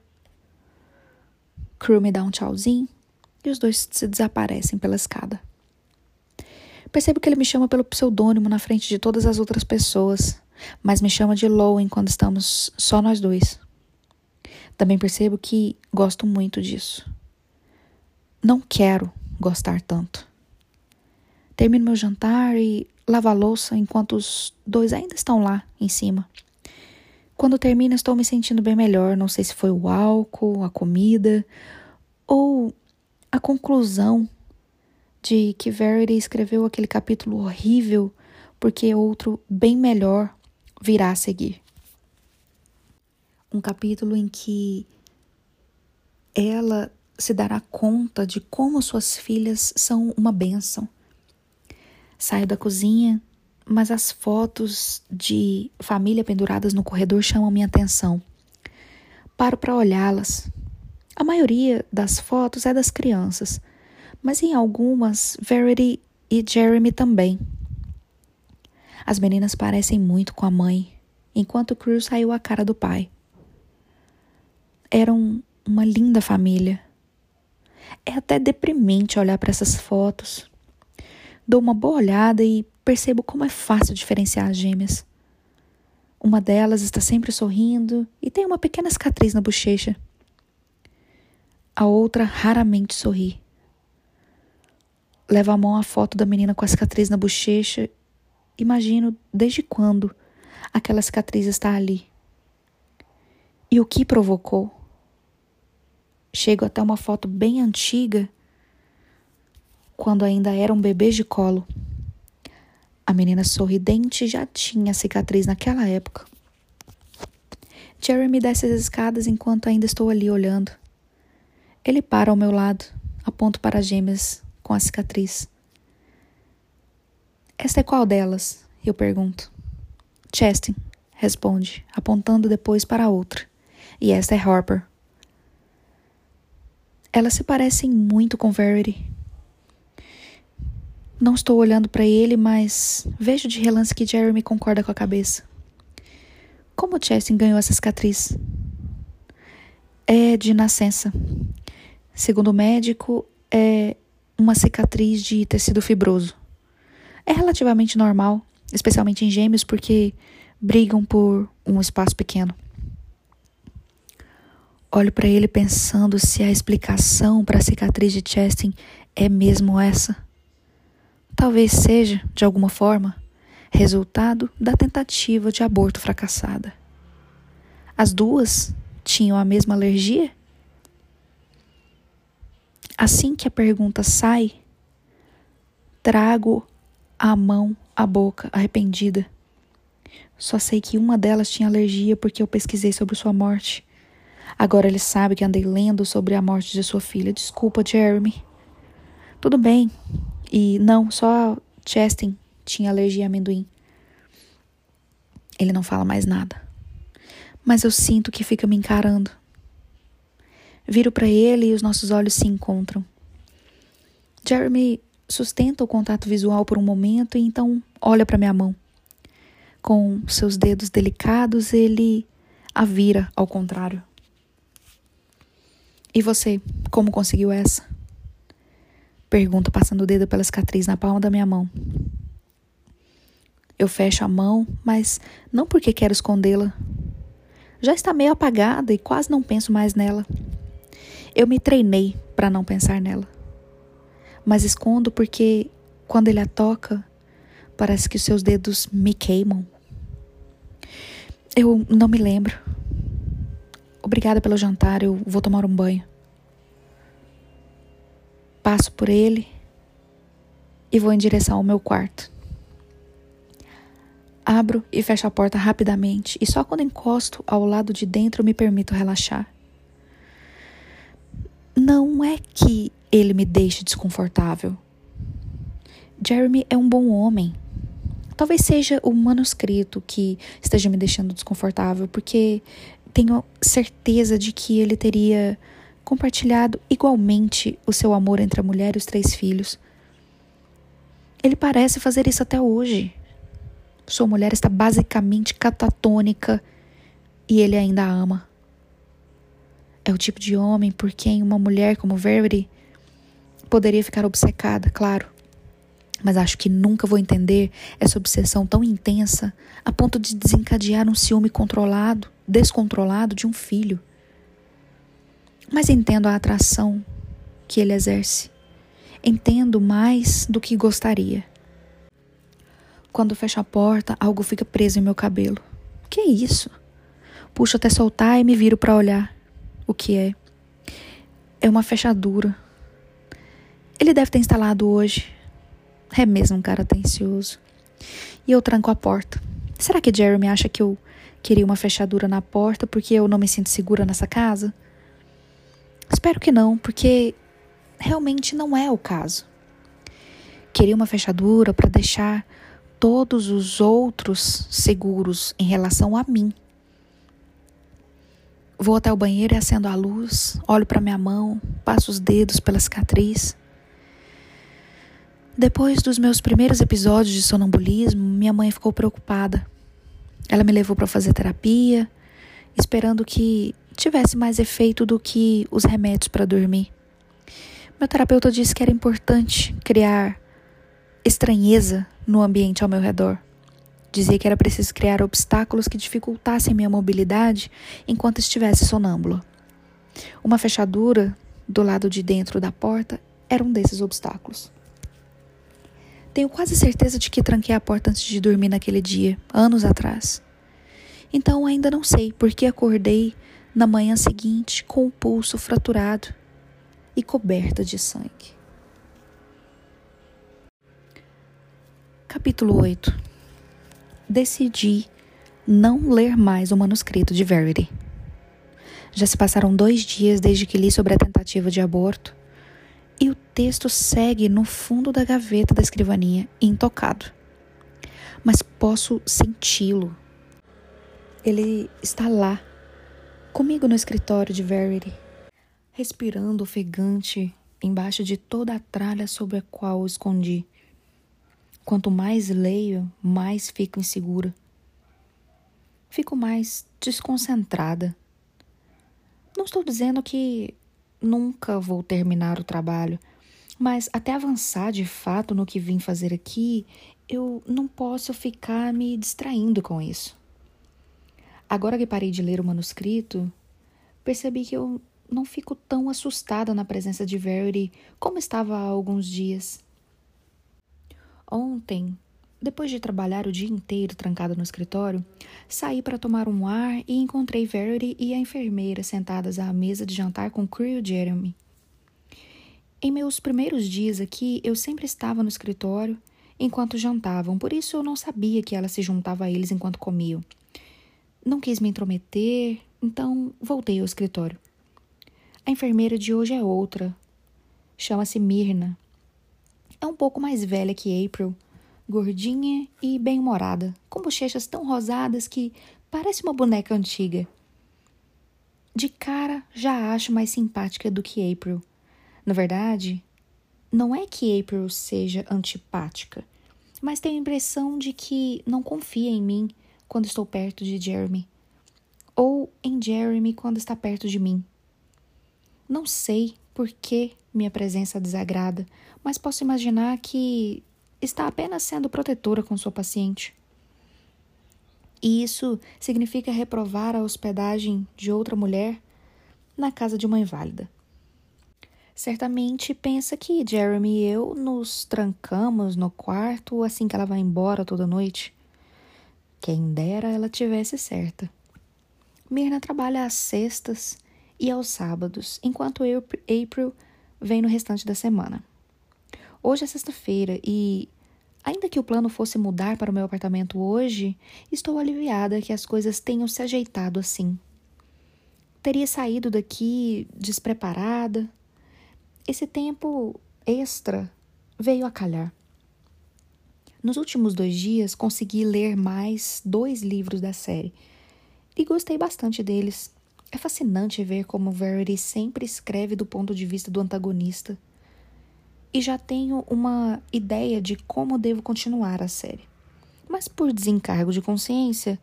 Crew me dá um tchauzinho e os dois se desaparecem pela escada. Percebo que ele me chama pelo pseudônimo na frente de todas as outras pessoas, mas me chama de Lowen quando estamos só nós dois. Também percebo que gosto muito disso. Não quero gostar tanto. Termino meu jantar e lavo a louça enquanto os dois ainda estão lá em cima. Quando termino, estou me sentindo bem melhor. Não sei se foi o álcool, a comida ou a conclusão de que Verity escreveu aquele capítulo horrível porque outro bem melhor virá a seguir. Um capítulo em que ela se dará conta de como suas filhas são uma bênção. Saio da cozinha, mas as fotos de família penduradas no corredor chamam minha atenção. Paro para olhá-las. A maioria das fotos é das crianças, mas em algumas, Verity e Jeremy também. As meninas parecem muito com a mãe, enquanto Cruz saiu a cara do pai. Eram uma linda família. É até deprimente olhar para essas fotos. Dou uma boa olhada e percebo como é fácil diferenciar as gêmeas. Uma delas está sempre sorrindo e tem uma pequena cicatriz na bochecha a outra raramente sorri. Levo a mão à foto da menina com a cicatriz na bochecha. Imagino desde quando aquela cicatriz está ali. E o que provocou? Chego até uma foto bem antiga, quando ainda eram bebês de colo. A menina sorridente já tinha cicatriz naquela época. Jeremy desce as escadas enquanto ainda estou ali olhando. Ele para ao meu lado, aponto para as gêmeas com a cicatriz. Esta é qual delas? Eu pergunto. Chestin, responde, apontando depois para a outra. E esta é Harper. Elas se parecem muito com Verity. Não estou olhando para ele, mas vejo de relance que Jeremy concorda com a cabeça. Como Chestin ganhou essa cicatriz? É de nascença. Segundo o médico, é uma cicatriz de tecido fibroso. É relativamente normal, especialmente em gêmeos, porque brigam por um espaço pequeno. Olho para ele pensando se a explicação para a cicatriz de Chestin é mesmo essa. Talvez seja, de alguma forma, resultado da tentativa de aborto fracassada. As duas tinham a mesma alergia Assim que a pergunta sai, trago a mão à boca, arrependida. Só sei que uma delas tinha alergia porque eu pesquisei sobre sua morte. Agora ele sabe que andei lendo sobre a morte de sua filha. Desculpa, Jeremy. Tudo bem. E não, só Chestin tinha alergia a amendoim. Ele não fala mais nada. Mas eu sinto que fica me encarando. Viro para ele e os nossos olhos se encontram. Jeremy sustenta o contato visual por um momento e então olha para minha mão. Com seus dedos delicados, ele a vira ao contrário. E você, como conseguiu essa? Pergunto, passando o dedo pela cicatriz na palma da minha mão. Eu fecho a mão, mas não porque quero escondê-la. Já está meio apagada e quase não penso mais nela. Eu me treinei para não pensar nela. Mas escondo porque quando ele a toca, parece que os seus dedos me queimam. Eu não me lembro. Obrigada pelo jantar, eu vou tomar um banho. Passo por ele e vou em direção ao meu quarto. Abro e fecho a porta rapidamente, e só quando encosto ao lado de dentro me permito relaxar. Não é que ele me deixe desconfortável. Jeremy é um bom homem. Talvez seja o manuscrito que esteja me deixando desconfortável, porque tenho certeza de que ele teria compartilhado igualmente o seu amor entre a mulher e os três filhos. Ele parece fazer isso até hoje. Sua mulher está basicamente catatônica e ele ainda a ama. É o tipo de homem por quem uma mulher como Verity poderia ficar obcecada, claro. Mas acho que nunca vou entender essa obsessão tão intensa a ponto de desencadear um ciúme controlado, descontrolado de um filho mas entendo a atração que ele exerce. Entendo mais do que gostaria. Quando fecho a porta, algo fica preso em meu cabelo. Que é isso? Puxo até soltar e me viro para olhar. O que é? É uma fechadura. Ele deve ter instalado hoje. É mesmo um cara atencioso. E eu tranco a porta. Será que Jeremy acha que eu queria uma fechadura na porta porque eu não me sinto segura nessa casa? Espero que não, porque realmente não é o caso. Queria uma fechadura para deixar todos os outros seguros em relação a mim. Vou até o banheiro e acendo a luz, olho para minha mão, passo os dedos pela cicatriz. Depois dos meus primeiros episódios de sonambulismo, minha mãe ficou preocupada. Ela me levou para fazer terapia, esperando que tivesse mais efeito do que os remédios para dormir. Meu terapeuta disse que era importante criar estranheza no ambiente ao meu redor. Dizia que era preciso criar obstáculos que dificultassem minha mobilidade enquanto estivesse sonâmbula. Uma fechadura do lado de dentro da porta era um desses obstáculos. Tenho quase certeza de que tranquei a porta antes de dormir naquele dia, anos atrás. Então ainda não sei por que acordei na manhã seguinte com o pulso fraturado e coberta de sangue. Capítulo 8 Decidi não ler mais o manuscrito de Verity. Já se passaram dois dias desde que li sobre a tentativa de aborto e o texto segue no fundo da gaveta da escrivaninha, intocado. Mas posso senti-lo. Ele está lá, comigo no escritório de Verity, respirando ofegante embaixo de toda a tralha sobre a qual o escondi. Quanto mais leio, mais fico insegura. Fico mais desconcentrada. Não estou dizendo que nunca vou terminar o trabalho, mas até avançar de fato no que vim fazer aqui, eu não posso ficar me distraindo com isso. Agora que parei de ler o manuscrito, percebi que eu não fico tão assustada na presença de Verity como estava há alguns dias. Ontem, depois de trabalhar o dia inteiro trancada no escritório, saí para tomar um ar e encontrei Verity e a enfermeira sentadas à mesa de jantar com Creel Jeremy. Em meus primeiros dias aqui, eu sempre estava no escritório enquanto jantavam, por isso eu não sabia que ela se juntava a eles enquanto comiam. Não quis me intrometer, então voltei ao escritório. A enfermeira de hoje é outra. Chama-se Mirna. É um pouco mais velha que April, gordinha e bem-humorada, com bochechas tão rosadas que parece uma boneca antiga. De cara, já acho mais simpática do que April. Na verdade, não é que April seja antipática, mas tenho a impressão de que não confia em mim quando estou perto de Jeremy, ou em Jeremy quando está perto de mim. Não sei por que minha presença desagrada, mas posso imaginar que está apenas sendo protetora com sua paciente. E isso significa reprovar a hospedagem de outra mulher na casa de uma inválida. Certamente pensa que Jeremy e eu nos trancamos no quarto assim que ela vai embora toda noite. Quem dera ela tivesse certa. Mirna trabalha às sextas e aos sábados, enquanto eu, April vem no restante da semana. Hoje é sexta-feira e, ainda que o plano fosse mudar para o meu apartamento hoje, estou aliviada que as coisas tenham se ajeitado assim. Teria saído daqui despreparada. Esse tempo extra veio a calhar. Nos últimos dois dias, consegui ler mais dois livros da série e gostei bastante deles. É fascinante ver como Verity sempre escreve do ponto de vista do antagonista e já tenho uma ideia de como devo continuar a série. Mas por desencargo de consciência,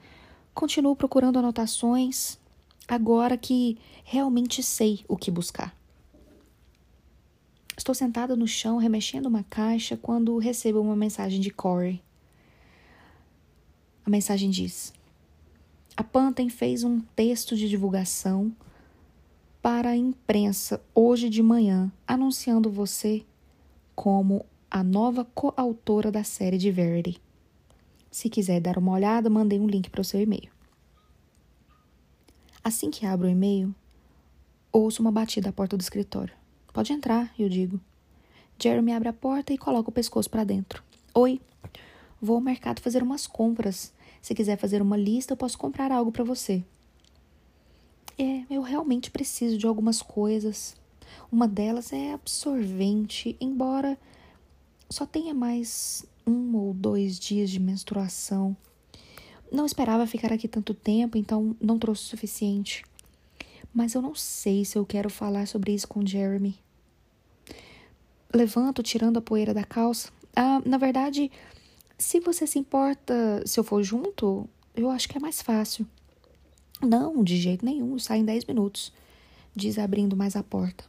continuo procurando anotações agora que realmente sei o que buscar. Estou sentada no chão remexendo uma caixa quando recebo uma mensagem de Corey. A mensagem diz: A Panten fez um texto de divulgação para a imprensa hoje de manhã, anunciando você como a nova coautora da série de Verity. Se quiser dar uma olhada, mandei um link para o seu e-mail. Assim que abro o e-mail, ouço uma batida à porta do escritório. Pode entrar, eu digo. Jeremy abre a porta e coloca o pescoço para dentro. Oi, vou ao mercado fazer umas compras. Se quiser fazer uma lista, eu posso comprar algo para você. É, eu realmente preciso de algumas coisas. Uma delas é absorvente, embora só tenha mais um ou dois dias de menstruação. Não esperava ficar aqui tanto tempo, então não trouxe o suficiente. Mas eu não sei se eu quero falar sobre isso com Jeremy. Levanto, tirando a poeira da calça. Ah, na verdade, se você se importa se eu for junto, eu acho que é mais fácil. Não, de jeito nenhum, sai em dez minutos, diz abrindo mais a porta.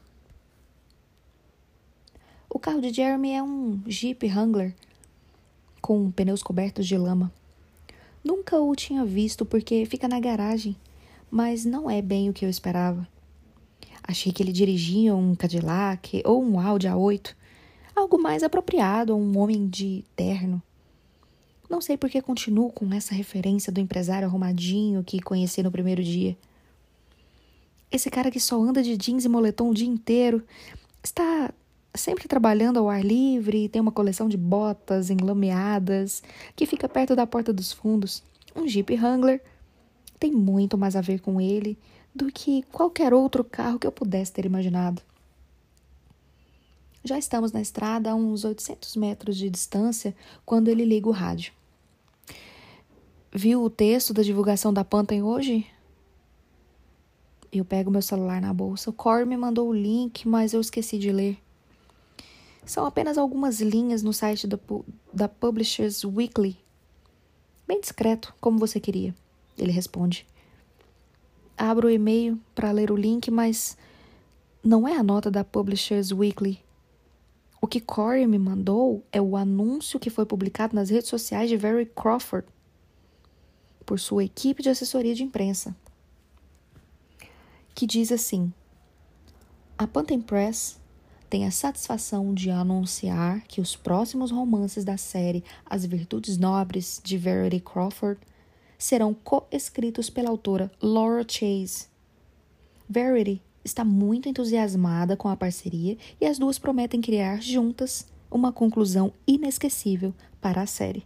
O carro de Jeremy é um Jeep Wrangler com pneus cobertos de lama. Nunca o tinha visto porque fica na garagem, mas não é bem o que eu esperava. Achei que ele dirigia um Cadillac ou um Audi A8, algo mais apropriado a um homem de terno. Não sei por que continuo com essa referência do empresário arrumadinho que conheci no primeiro dia. Esse cara que só anda de jeans e moletom o dia inteiro está sempre trabalhando ao ar livre, tem uma coleção de botas enlameadas que fica perto da porta dos fundos. Um Jeep Wrangler tem muito mais a ver com ele do que qualquer outro carro que eu pudesse ter imaginado. Já estamos na estrada a uns 800 metros de distância quando ele liga o rádio. Viu o texto da divulgação da Pantan hoje? Eu pego meu celular na bolsa. O Corey me mandou o link, mas eu esqueci de ler. São apenas algumas linhas no site da, da Publishers Weekly. Bem discreto, como você queria. Ele responde. Abro o e-mail para ler o link, mas não é a nota da Publishers Weekly. O que Corey me mandou é o anúncio que foi publicado nas redes sociais de Very Crawford por sua equipe de assessoria de imprensa, que diz assim: A Panten Press tem a satisfação de anunciar que os próximos romances da série As Virtudes Nobres de Verity Crawford serão co-escritos pela autora Laura Chase. Verity está muito entusiasmada com a parceria e as duas prometem criar juntas uma conclusão inesquecível para a série.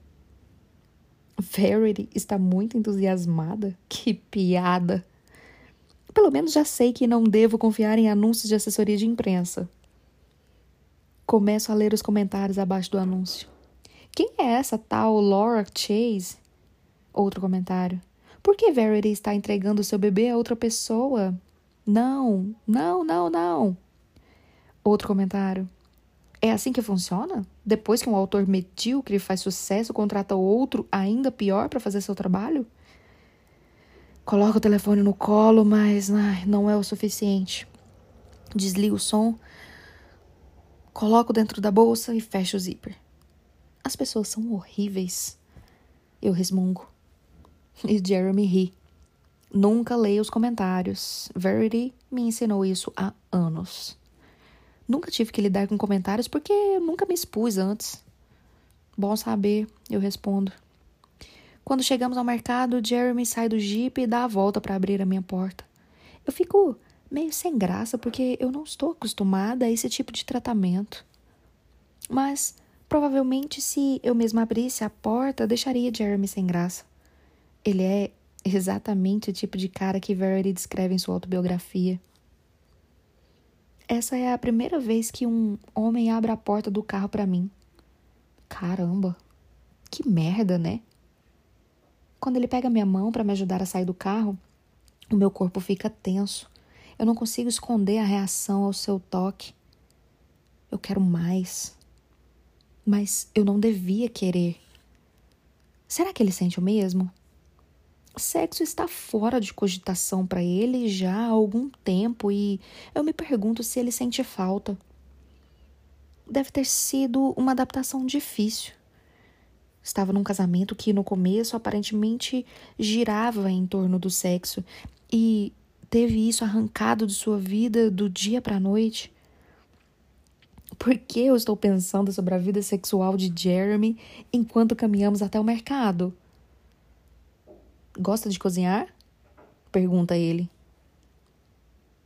Verity está muito entusiasmada? Que piada! Pelo menos já sei que não devo confiar em anúncios de assessoria de imprensa. Começo a ler os comentários abaixo do anúncio. Quem é essa tal Laura Chase? Outro comentário. Por que Verity está entregando seu bebê a outra pessoa? Não, não, não, não. Outro comentário. É assim que funciona? Depois que um autor medíocre faz sucesso, contrata outro ainda pior para fazer seu trabalho? Coloca o telefone no colo, mas ai, não é o suficiente. Desliga o som, coloco dentro da bolsa e fecho o zíper. As pessoas são horríveis. Eu resmungo. E Jeremy ri. Nunca leia os comentários. Verity me ensinou isso há anos. Nunca tive que lidar com comentários porque eu nunca me expus antes. Bom saber, eu respondo. Quando chegamos ao mercado, Jeremy sai do jeep e dá a volta para abrir a minha porta. Eu fico meio sem graça porque eu não estou acostumada a esse tipo de tratamento. Mas provavelmente se eu mesma abrisse a porta, deixaria Jeremy sem graça. Ele é exatamente o tipo de cara que Verity descreve em sua autobiografia. Essa é a primeira vez que um homem abre a porta do carro para mim. Caramba, que merda, né? Quando ele pega minha mão para me ajudar a sair do carro, o meu corpo fica tenso. Eu não consigo esconder a reação ao seu toque. Eu quero mais. Mas eu não devia querer. Será que ele sente o mesmo? Sexo está fora de cogitação para ele já há algum tempo e eu me pergunto se ele sente falta. Deve ter sido uma adaptação difícil. Estava num casamento que no começo aparentemente girava em torno do sexo e teve isso arrancado de sua vida do dia para a noite. Por que eu estou pensando sobre a vida sexual de Jeremy enquanto caminhamos até o mercado? Gosta de cozinhar? Pergunta ele.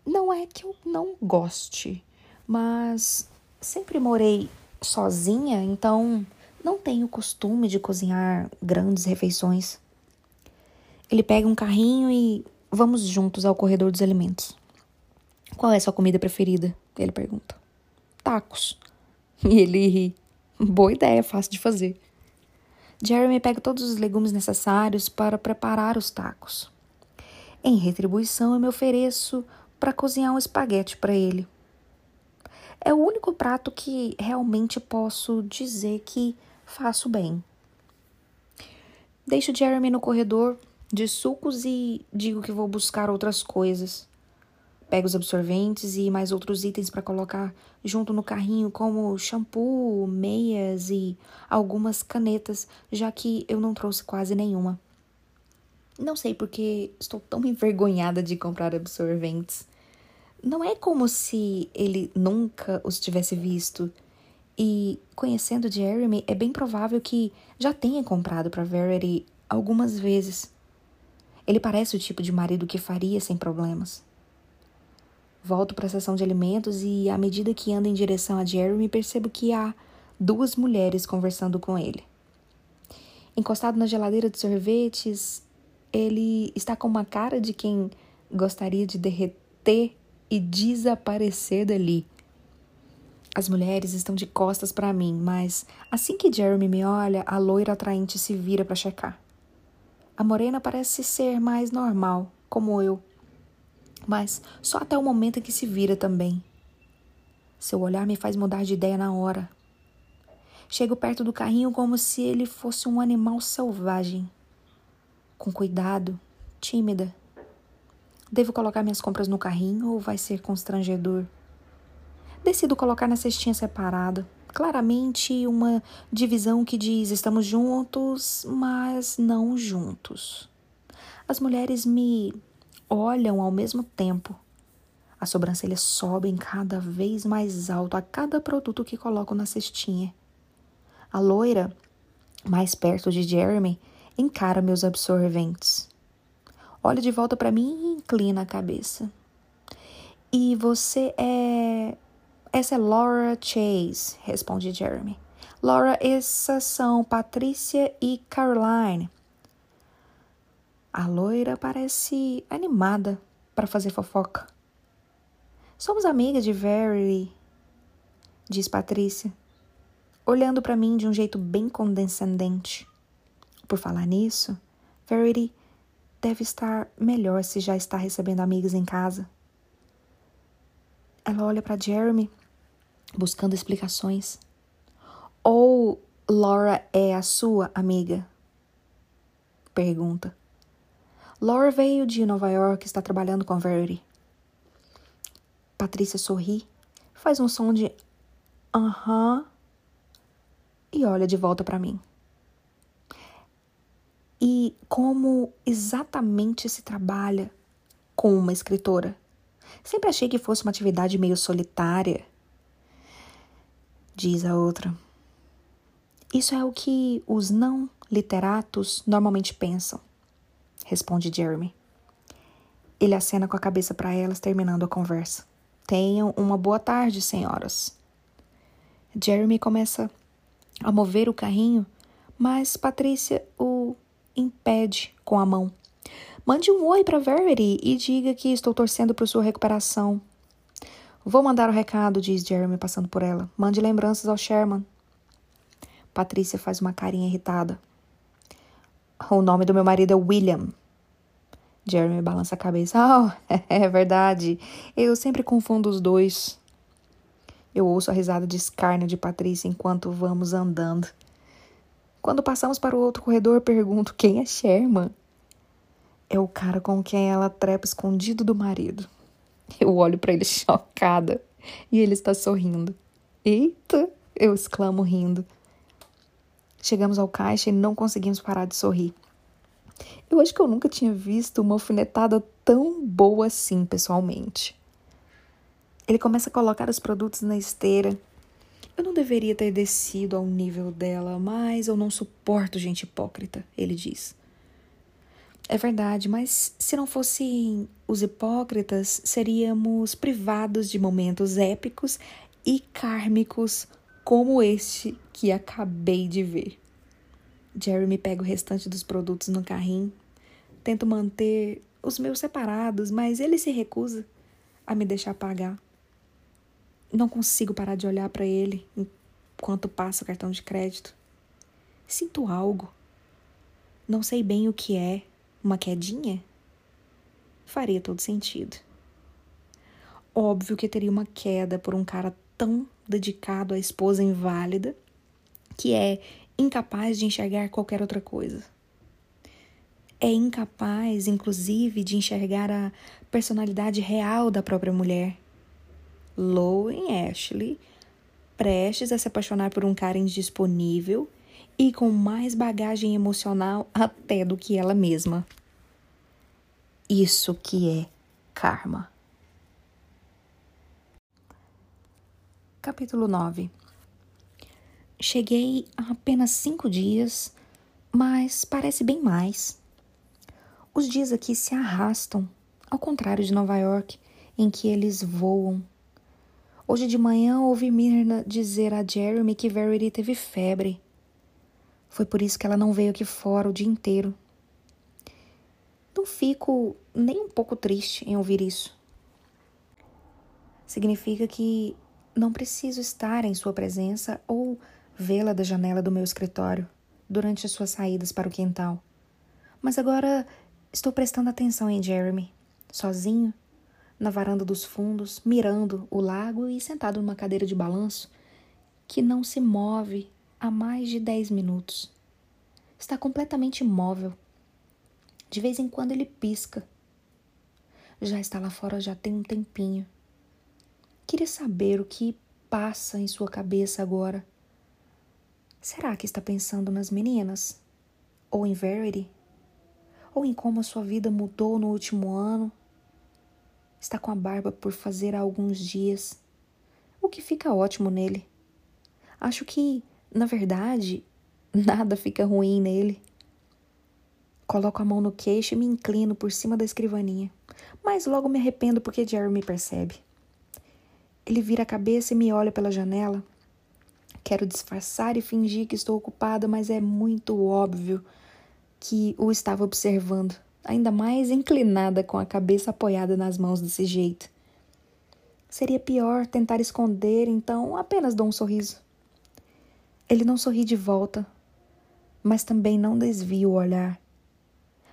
Não é que eu não goste, mas sempre morei sozinha, então não tenho costume de cozinhar grandes refeições. Ele pega um carrinho e vamos juntos ao corredor dos alimentos. Qual é sua comida preferida? Ele pergunta. Tacos. <laughs> E ele ri. Boa ideia, fácil de fazer. Jeremy pega todos os legumes necessários para preparar os tacos. Em retribuição, eu me ofereço para cozinhar um espaguete para ele. É o único prato que realmente posso dizer que faço bem. Deixo Jeremy no corredor de sucos e digo que vou buscar outras coisas. Pego os absorventes e mais outros itens para colocar junto no carrinho, como shampoo, meias e algumas canetas, já que eu não trouxe quase nenhuma. Não sei porque estou tão envergonhada de comprar absorventes. Não é como se ele nunca os tivesse visto. E conhecendo Jeremy, é bem provável que já tenha comprado para Verity algumas vezes. Ele parece o tipo de marido que faria sem problemas. Volto para a seção de alimentos e, à medida que ando em direção a Jeremy, percebo que há duas mulheres conversando com ele. Encostado na geladeira de sorvetes, ele está com uma cara de quem gostaria de derreter e desaparecer dali. As mulheres estão de costas para mim, mas assim que Jeremy me olha, a loira atraente se vira para checar. A morena parece ser mais normal, como eu mas só até o momento em que se vira também. Seu olhar me faz mudar de ideia na hora. Chego perto do carrinho como se ele fosse um animal selvagem. Com cuidado, tímida. Devo colocar minhas compras no carrinho ou vai ser constrangedor? Decido colocar na cestinha separada. Claramente uma divisão que diz estamos juntos, mas não juntos. As mulheres me olham ao mesmo tempo. As sobrancelhas sobem cada vez mais alto a cada produto que coloco na cestinha. A loira, mais perto de Jeremy, encara meus absorventes. Olha de volta para mim e inclina a cabeça. E você é. Essa é Laura Chase, responde Jeremy. Laura, essas são Patrícia e Caroline. A loira parece animada para fazer fofoca. Somos amigas de Verity, diz Patrícia. olhando para mim de um jeito bem condescendente. Por falar nisso, Verity deve estar melhor se já está recebendo amigas em casa. Ela olha para Jeremy, buscando explicações. Ou Laura é a sua amiga? Pergunta. Laura veio de Nova York e está trabalhando com Verity. Patrícia sorri, faz um som de aham uh -huh, e olha de volta para mim. E como exatamente se trabalha com uma escritora? Sempre achei que fosse uma atividade meio solitária. Diz a outra. Isso é o que os não literatos normalmente pensam, responde Jeremy. Ele acena com a cabeça para elas, terminando a conversa. Tenham uma boa tarde, senhoras. Jeremy começa a mover o carrinho, mas Patrícia o impede com a mão. Mande um oi para Verity e diga que estou torcendo por sua recuperação. Vou mandar o recado, diz Jeremy passando por ela. Mande lembranças ao Sherman. Patrícia faz uma carinha irritada. O nome do meu marido é William. Jeremy balança a cabeça. Ah, <laughs> oh, é verdade. Eu sempre confundo os dois. Eu ouço a risada de escárnio de Patrícia enquanto vamos andando. Quando passamos para o outro corredor, pergunto quem é Sherman. É o cara com quem ela trepa escondido do marido. Eu olho para ele <laughs> chocada e ele está sorrindo. Eita! Eu exclamo rindo. Chegamos ao caixa e não conseguimos parar de sorrir. Eu acho que eu nunca tinha visto uma alfinetada tão boa assim, pessoalmente. Ele começa a colocar os produtos na esteira eu não deveria ter descido ao nível dela, mas eu não suporto gente hipócrita, ele diz. É verdade, mas se não fossem os hipócritas, seríamos privados de momentos épicos e kármicos como este que acabei de ver. Jeremy pega o restante dos produtos no carrinho. Tento manter os meus separados, mas ele se recusa a me deixar pagar. Não consigo parar de olhar para ele enquanto passa o cartão de crédito. Sinto algo. Não sei bem o que é. Uma quedinha? Faria todo sentido. Óbvio que teria uma queda por um cara tão dedicado à esposa inválida que é incapaz de enxergar qualquer outra coisa. É incapaz, inclusive, de enxergar a personalidade real da própria mulher Lowen Ashley, prestes a se apaixonar por um cara indisponível e com mais bagagem emocional até do que ela mesma. Isso que é karma. Capítulo 9 Cheguei há apenas cinco dias, mas parece bem mais. Os dias aqui se arrastam, ao contrário de Nova York, em que eles voam Hoje de manhã ouvi Mirna dizer a Jeremy que Verity teve febre. Foi por isso que ela não veio aqui fora o dia inteiro. Não fico nem um pouco triste em ouvir isso. Significa que não preciso estar em sua presença ou vê-la da janela do meu escritório durante as suas saídas para o quintal. Mas agora estou prestando atenção em Jeremy, sozinho na varanda dos fundos, mirando o lago e sentado numa cadeira de balanço que não se move há mais de dez minutos. Está completamente imóvel. De vez em quando ele pisca. Já está lá fora já tem um tempinho. Queria saber o que passa em sua cabeça agora. Será que está pensando nas meninas? Ou em Verity? Ou em como a sua vida mudou no último ano Está com a barba por fazer há alguns dias, o que fica ótimo nele. Acho que, na verdade, nada fica ruim nele. Coloco a mão no queixo e me inclino por cima da escrivaninha, mas logo me arrependo porque Jerry me percebe. Ele vira a cabeça e me olha pela janela. Quero disfarçar e fingir que estou ocupada, mas é muito óbvio que o estava observando ainda mais inclinada com a cabeça apoiada nas mãos desse jeito. Seria pior tentar esconder, então apenas dou um sorriso. Ele não sorri de volta, mas também não desvia o olhar.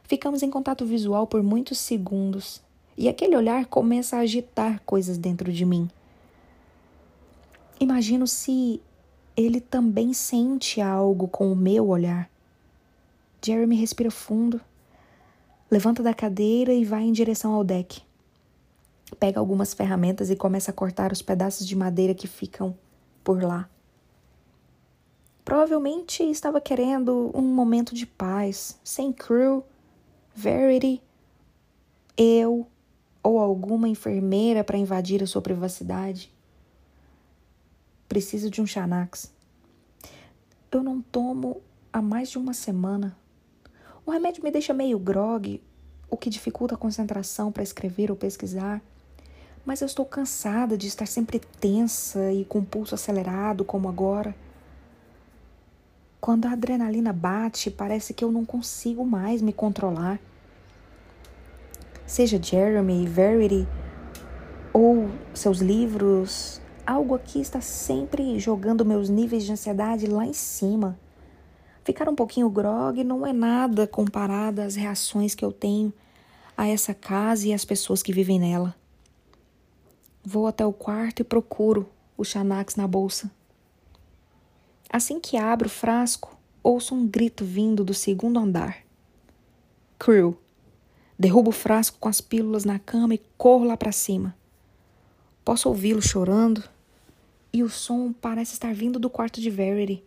Ficamos em contato visual por muitos segundos e aquele olhar começa a agitar coisas dentro de mim. Imagino se ele também sente algo com o meu olhar. Jeremy respira fundo, levanta da cadeira e vai em direção ao deck. Pega algumas ferramentas e começa a cortar os pedaços de madeira que ficam por lá. Provavelmente estava querendo um momento de paz, sem Crew, Verity, eu ou alguma enfermeira para invadir a sua privacidade. Preciso de um Xanax. Eu não tomo há mais de uma semana. O remédio me deixa meio grogue, o que dificulta a concentração para escrever ou pesquisar. Mas eu estou cansada de estar sempre tensa e com pulso acelerado, como agora. Quando a adrenalina bate, parece que eu não consigo mais me controlar. Seja Jeremy, Verity ou seus livros, algo aqui está sempre jogando meus níveis de ansiedade lá em cima. Ficar um pouquinho grog não é nada comparado às reações que eu tenho a essa casa e às pessoas que vivem nela. Vou até o quarto e procuro o Xanax na bolsa. Assim que abro o frasco, ouço um grito vindo do segundo andar. Crew. Derrubo o frasco com as pílulas na cama e corro lá para cima. Posso ouvi-lo chorando e o som parece estar vindo do quarto de Verity.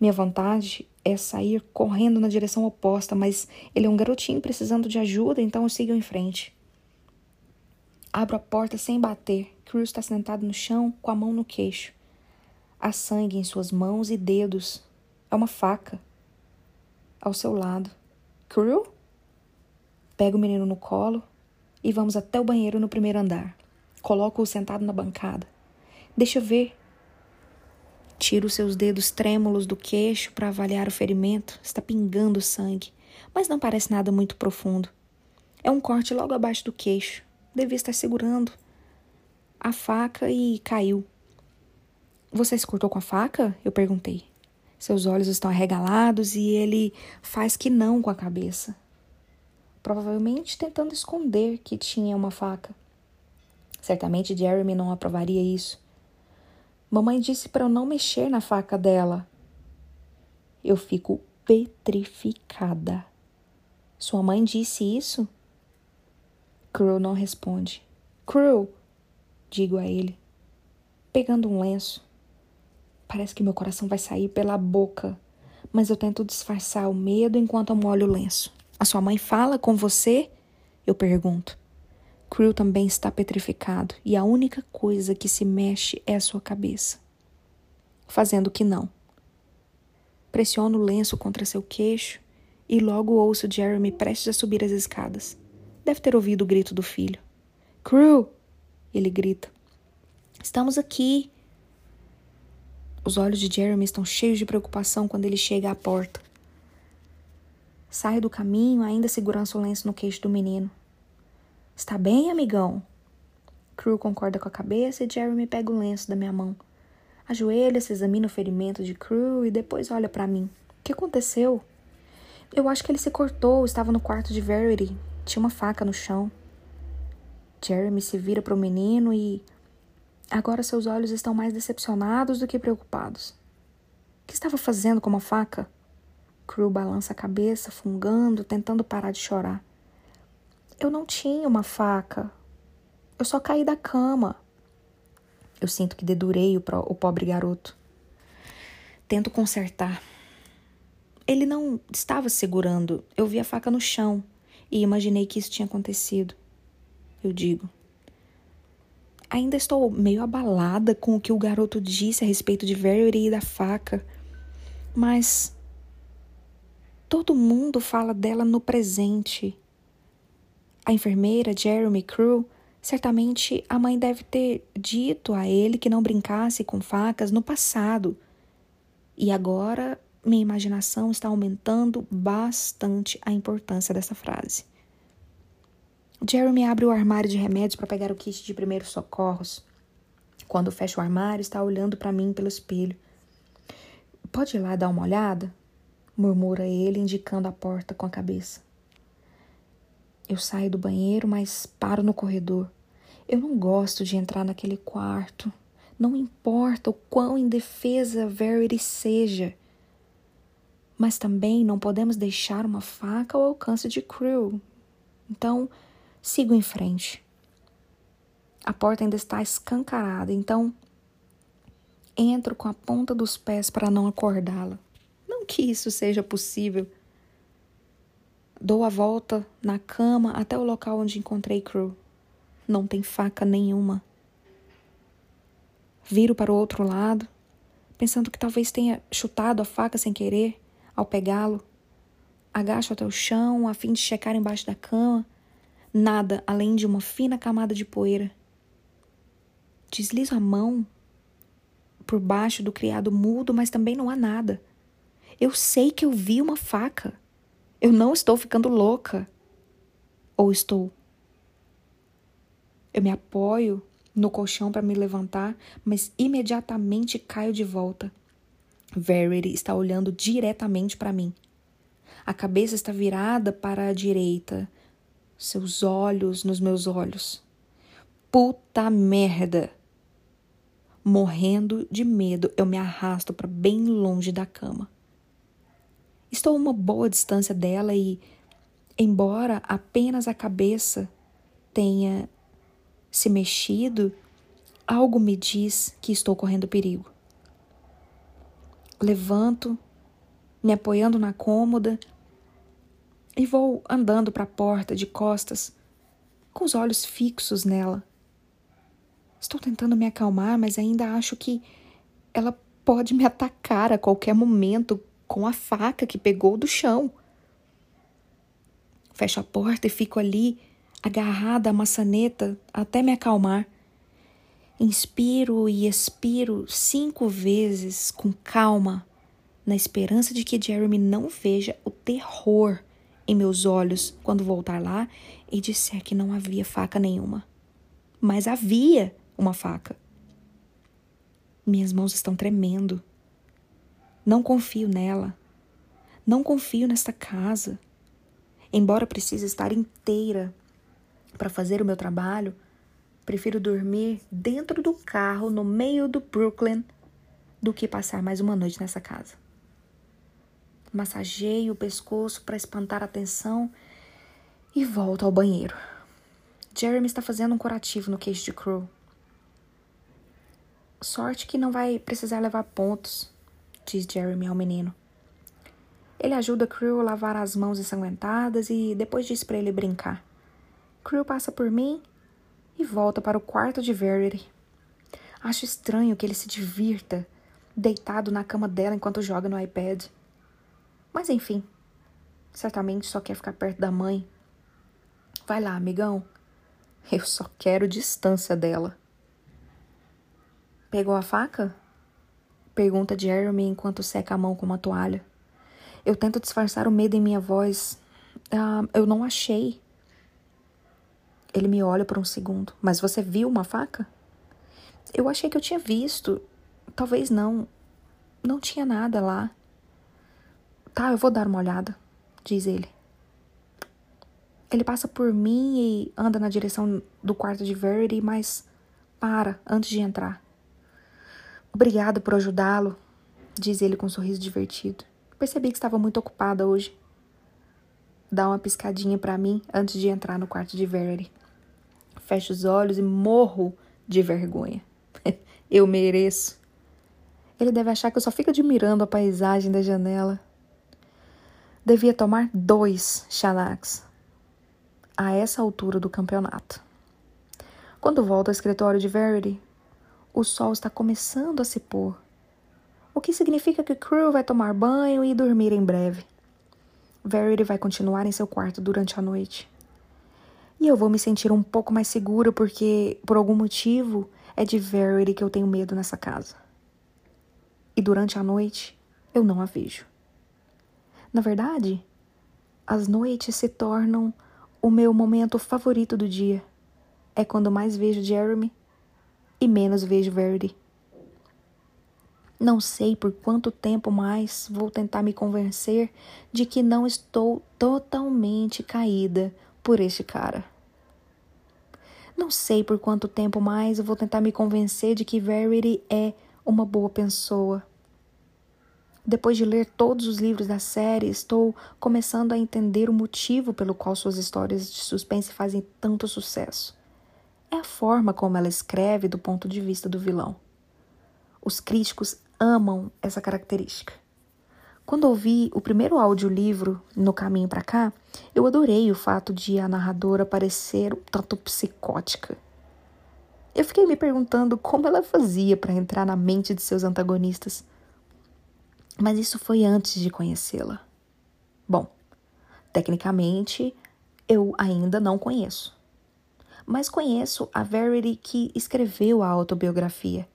Minha vontade é sair correndo na direção oposta, mas ele é um garotinho precisando de ajuda, então eu sigo em frente. Abro a porta sem bater. Crew está sentado no chão com a mão no queixo. Há sangue em suas mãos e dedos. É uma faca. Ao seu lado. Crew? Pego o menino no colo e vamos até o banheiro no primeiro andar. Coloco-o sentado na bancada. Deixa ver. Tiro seus dedos trêmulos do queixo para avaliar o ferimento. Está pingando sangue, mas não parece nada muito profundo. É um corte logo abaixo do queixo. Devia estar segurando a faca e caiu. Você se cortou com a faca? Eu perguntei. Seus olhos estão arregalados e ele faz que não com a cabeça. Provavelmente tentando esconder que tinha uma faca. Certamente Jeremy não aprovaria isso. Mamãe disse para eu não mexer na faca dela. Eu fico petrificada. Sua mãe disse isso? Crew não responde. Crew, digo a ele, pegando um lenço. Parece que meu coração vai sair pela boca, mas eu tento disfarçar o medo enquanto eu molho o lenço. A sua mãe fala com você? Eu pergunto. Crew também está petrificado e a única coisa que se mexe é a sua cabeça. Fazendo que não. Pressiono o lenço contra seu queixo e logo ouço Jeremy prestes a subir as escadas. Deve ter ouvido o grito do filho. Crew! Ele grita. Estamos aqui. Os olhos de Jeremy estão cheios de preocupação quando ele chega à porta. Sai do caminho, ainda segurando o lenço no queixo do menino. Está bem, amigão? Crew concorda com a cabeça e Jeremy pega o lenço da minha mão. Ajoelha-se, examina o ferimento de Crew e depois olha para mim. O que aconteceu? Eu acho que ele se cortou, estava no quarto de Verity. Tinha uma faca no chão. Jeremy se vira para o menino e Agora seus olhos estão mais decepcionados do que preocupados. O que estava fazendo com uma faca? Crew balança a cabeça, fungando, tentando parar de chorar. Eu não tinha uma faca. Eu só caí da cama. Eu sinto que dedurei o, o pobre garoto. Tento consertar. Ele não estava segurando. Eu vi a faca no chão e imaginei que isso tinha acontecido. Eu digo. Ainda estou meio abalada com o que o garoto disse a respeito de Verity e da faca, mas todo mundo fala dela no presente. A enfermeira, Jeremy Crew, certamente a mãe deve ter dito a ele que não brincasse com facas no passado. E agora minha imaginação está aumentando bastante a importância dessa frase. Jeremy abre o armário de remédios para pegar o kit de primeiros socorros. Quando fecha o armário, está olhando para mim pelo espelho. Pode ir lá dar uma olhada? murmura ele, indicando a porta com a cabeça. Eu saio do banheiro, mas paro no corredor. Eu não gosto de entrar naquele quarto. Não importa o quão indefesa Verity seja. Mas também não podemos deixar uma faca ao alcance de Crew. Então, sigo em frente. A porta ainda está escancarada, então entro com a ponta dos pés para não acordá-la. Não que isso seja possível. Dou a volta na cama até o local onde encontrei Crew. Não tem faca nenhuma. Viro para o outro lado, pensando que talvez tenha chutado a faca sem querer ao pegá-lo. Agacho até o chão a fim de checar embaixo da cama. Nada além de uma fina camada de poeira. Deslizo a mão por baixo do criado mudo, mas também não há nada. Eu sei que eu vi uma faca. Eu não estou ficando louca. Ou estou? Eu me apoio no colchão para me levantar, mas imediatamente caio de volta. Verity está olhando diretamente para mim. A cabeça está virada para a direita, seus olhos nos meus olhos. Puta merda! Morrendo de medo, eu me arrasto para bem longe da cama. Estou a uma boa distância dela e, embora apenas a cabeça tenha se mexido, algo me diz que estou correndo perigo. Levanto, me apoiando na cômoda e vou andando para a porta de costas, com os olhos fixos nela. Estou tentando me acalmar, mas ainda acho que ela pode me atacar a qualquer momento com a faca que pegou do chão. Fecho a porta e fico ali, agarrada à maçaneta, até me acalmar. Inspiro e expiro cinco vezes com calma, na esperança de que Jeremy não veja o terror em meus olhos quando voltar lá e disser que não havia faca nenhuma. Mas havia! uma faca. Minhas mãos estão tremendo. Não confio nela. Não confio nesta casa. Embora precise estar inteira para fazer o meu trabalho, prefiro dormir dentro do carro no meio do Brooklyn do que passar mais uma noite nessa casa. Massageio o pescoço para espantar a tensão e volto ao banheiro. Jeremy está fazendo um curativo no queixo de Crow. Sorte que não vai precisar levar pontos, diz Jeremy ao menino. Ele ajuda Crew a lavar as mãos ensanguentadas e depois diz para ele brincar. Crew passa por mim e volta para o quarto de Verity. Acho estranho que ele se divirta deitado na cama dela enquanto joga no iPad. Mas enfim, certamente só quer ficar perto da mãe. Vai lá, amigão. Eu só quero distância dela. Pegou a faca? Pergunta Jeremy enquanto seca a mão com uma toalha. Eu tento disfarçar o medo em minha voz. Ah, eu não achei. Ele me olha por um segundo. Mas você viu uma faca? Eu achei que eu tinha visto. Talvez não. Não tinha nada lá. Tá, eu vou dar uma olhada, diz ele. Ele passa por mim e anda na direção do quarto de Verity, mas para antes de entrar. Obrigado por ajudá-lo, diz ele com um sorriso divertido. Percebi que estava muito ocupada hoje. Dá uma piscadinha para mim antes de entrar no quarto de Verity. Fecho os olhos e morro de vergonha. <laughs> eu mereço. Ele deve achar que eu só fico admirando a paisagem da janela. Devia tomar dois Xanax a essa altura do campeonato. Quando volto ao escritório de Verity, o sol está começando a se pôr, o que significa que Crew vai tomar banho e dormir em breve. Verity vai continuar em seu quarto durante a noite. E eu vou me sentir um pouco mais segura porque, por algum motivo, é de Verity que eu tenho medo nessa casa. E durante a noite, eu não a vejo. Na verdade, as noites se tornam o meu momento favorito do dia. É quando mais vejo Jeremy e menos vejo Verity. Não sei por quanto tempo mais vou tentar me convencer de que não estou totalmente caída por este cara. Não sei por quanto tempo mais eu vou tentar me convencer de que Verity é uma boa pessoa. Depois de ler todos os livros da série, estou começando a entender o motivo pelo qual suas histórias de suspense fazem tanto sucesso. É a forma como ela escreve do ponto de vista do vilão. Os críticos amam essa característica. Quando ouvi o primeiro audiolivro no caminho para cá, eu adorei o fato de a narradora parecer um tanto psicótica. Eu fiquei me perguntando como ela fazia para entrar na mente de seus antagonistas. Mas isso foi antes de conhecê-la. Bom, tecnicamente eu ainda não conheço. Mas conheço a Verity que escreveu a autobiografia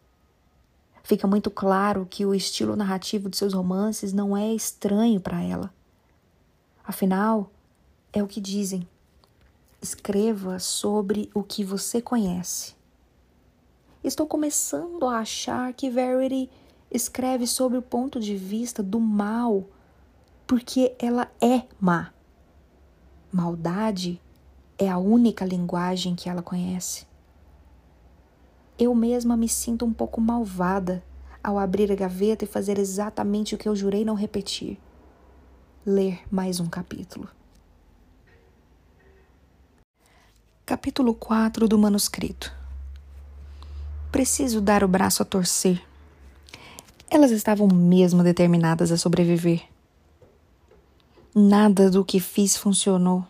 Fica muito claro que o estilo narrativo de seus romances não é estranho para ela. Afinal, é o que dizem. Escreva sobre o que você conhece. Estou começando a achar que Verity escreve sobre o ponto de vista do mal, porque ela é má. Maldade é a única linguagem que ela conhece eu mesma me sinto um pouco malvada ao abrir a gaveta e fazer exatamente o que eu jurei não repetir: ler mais um capítulo. Capítulo 4 do manuscrito. Preciso dar o braço a torcer. Elas estavam mesmo determinadas a sobreviver. Nada do que fiz funcionou.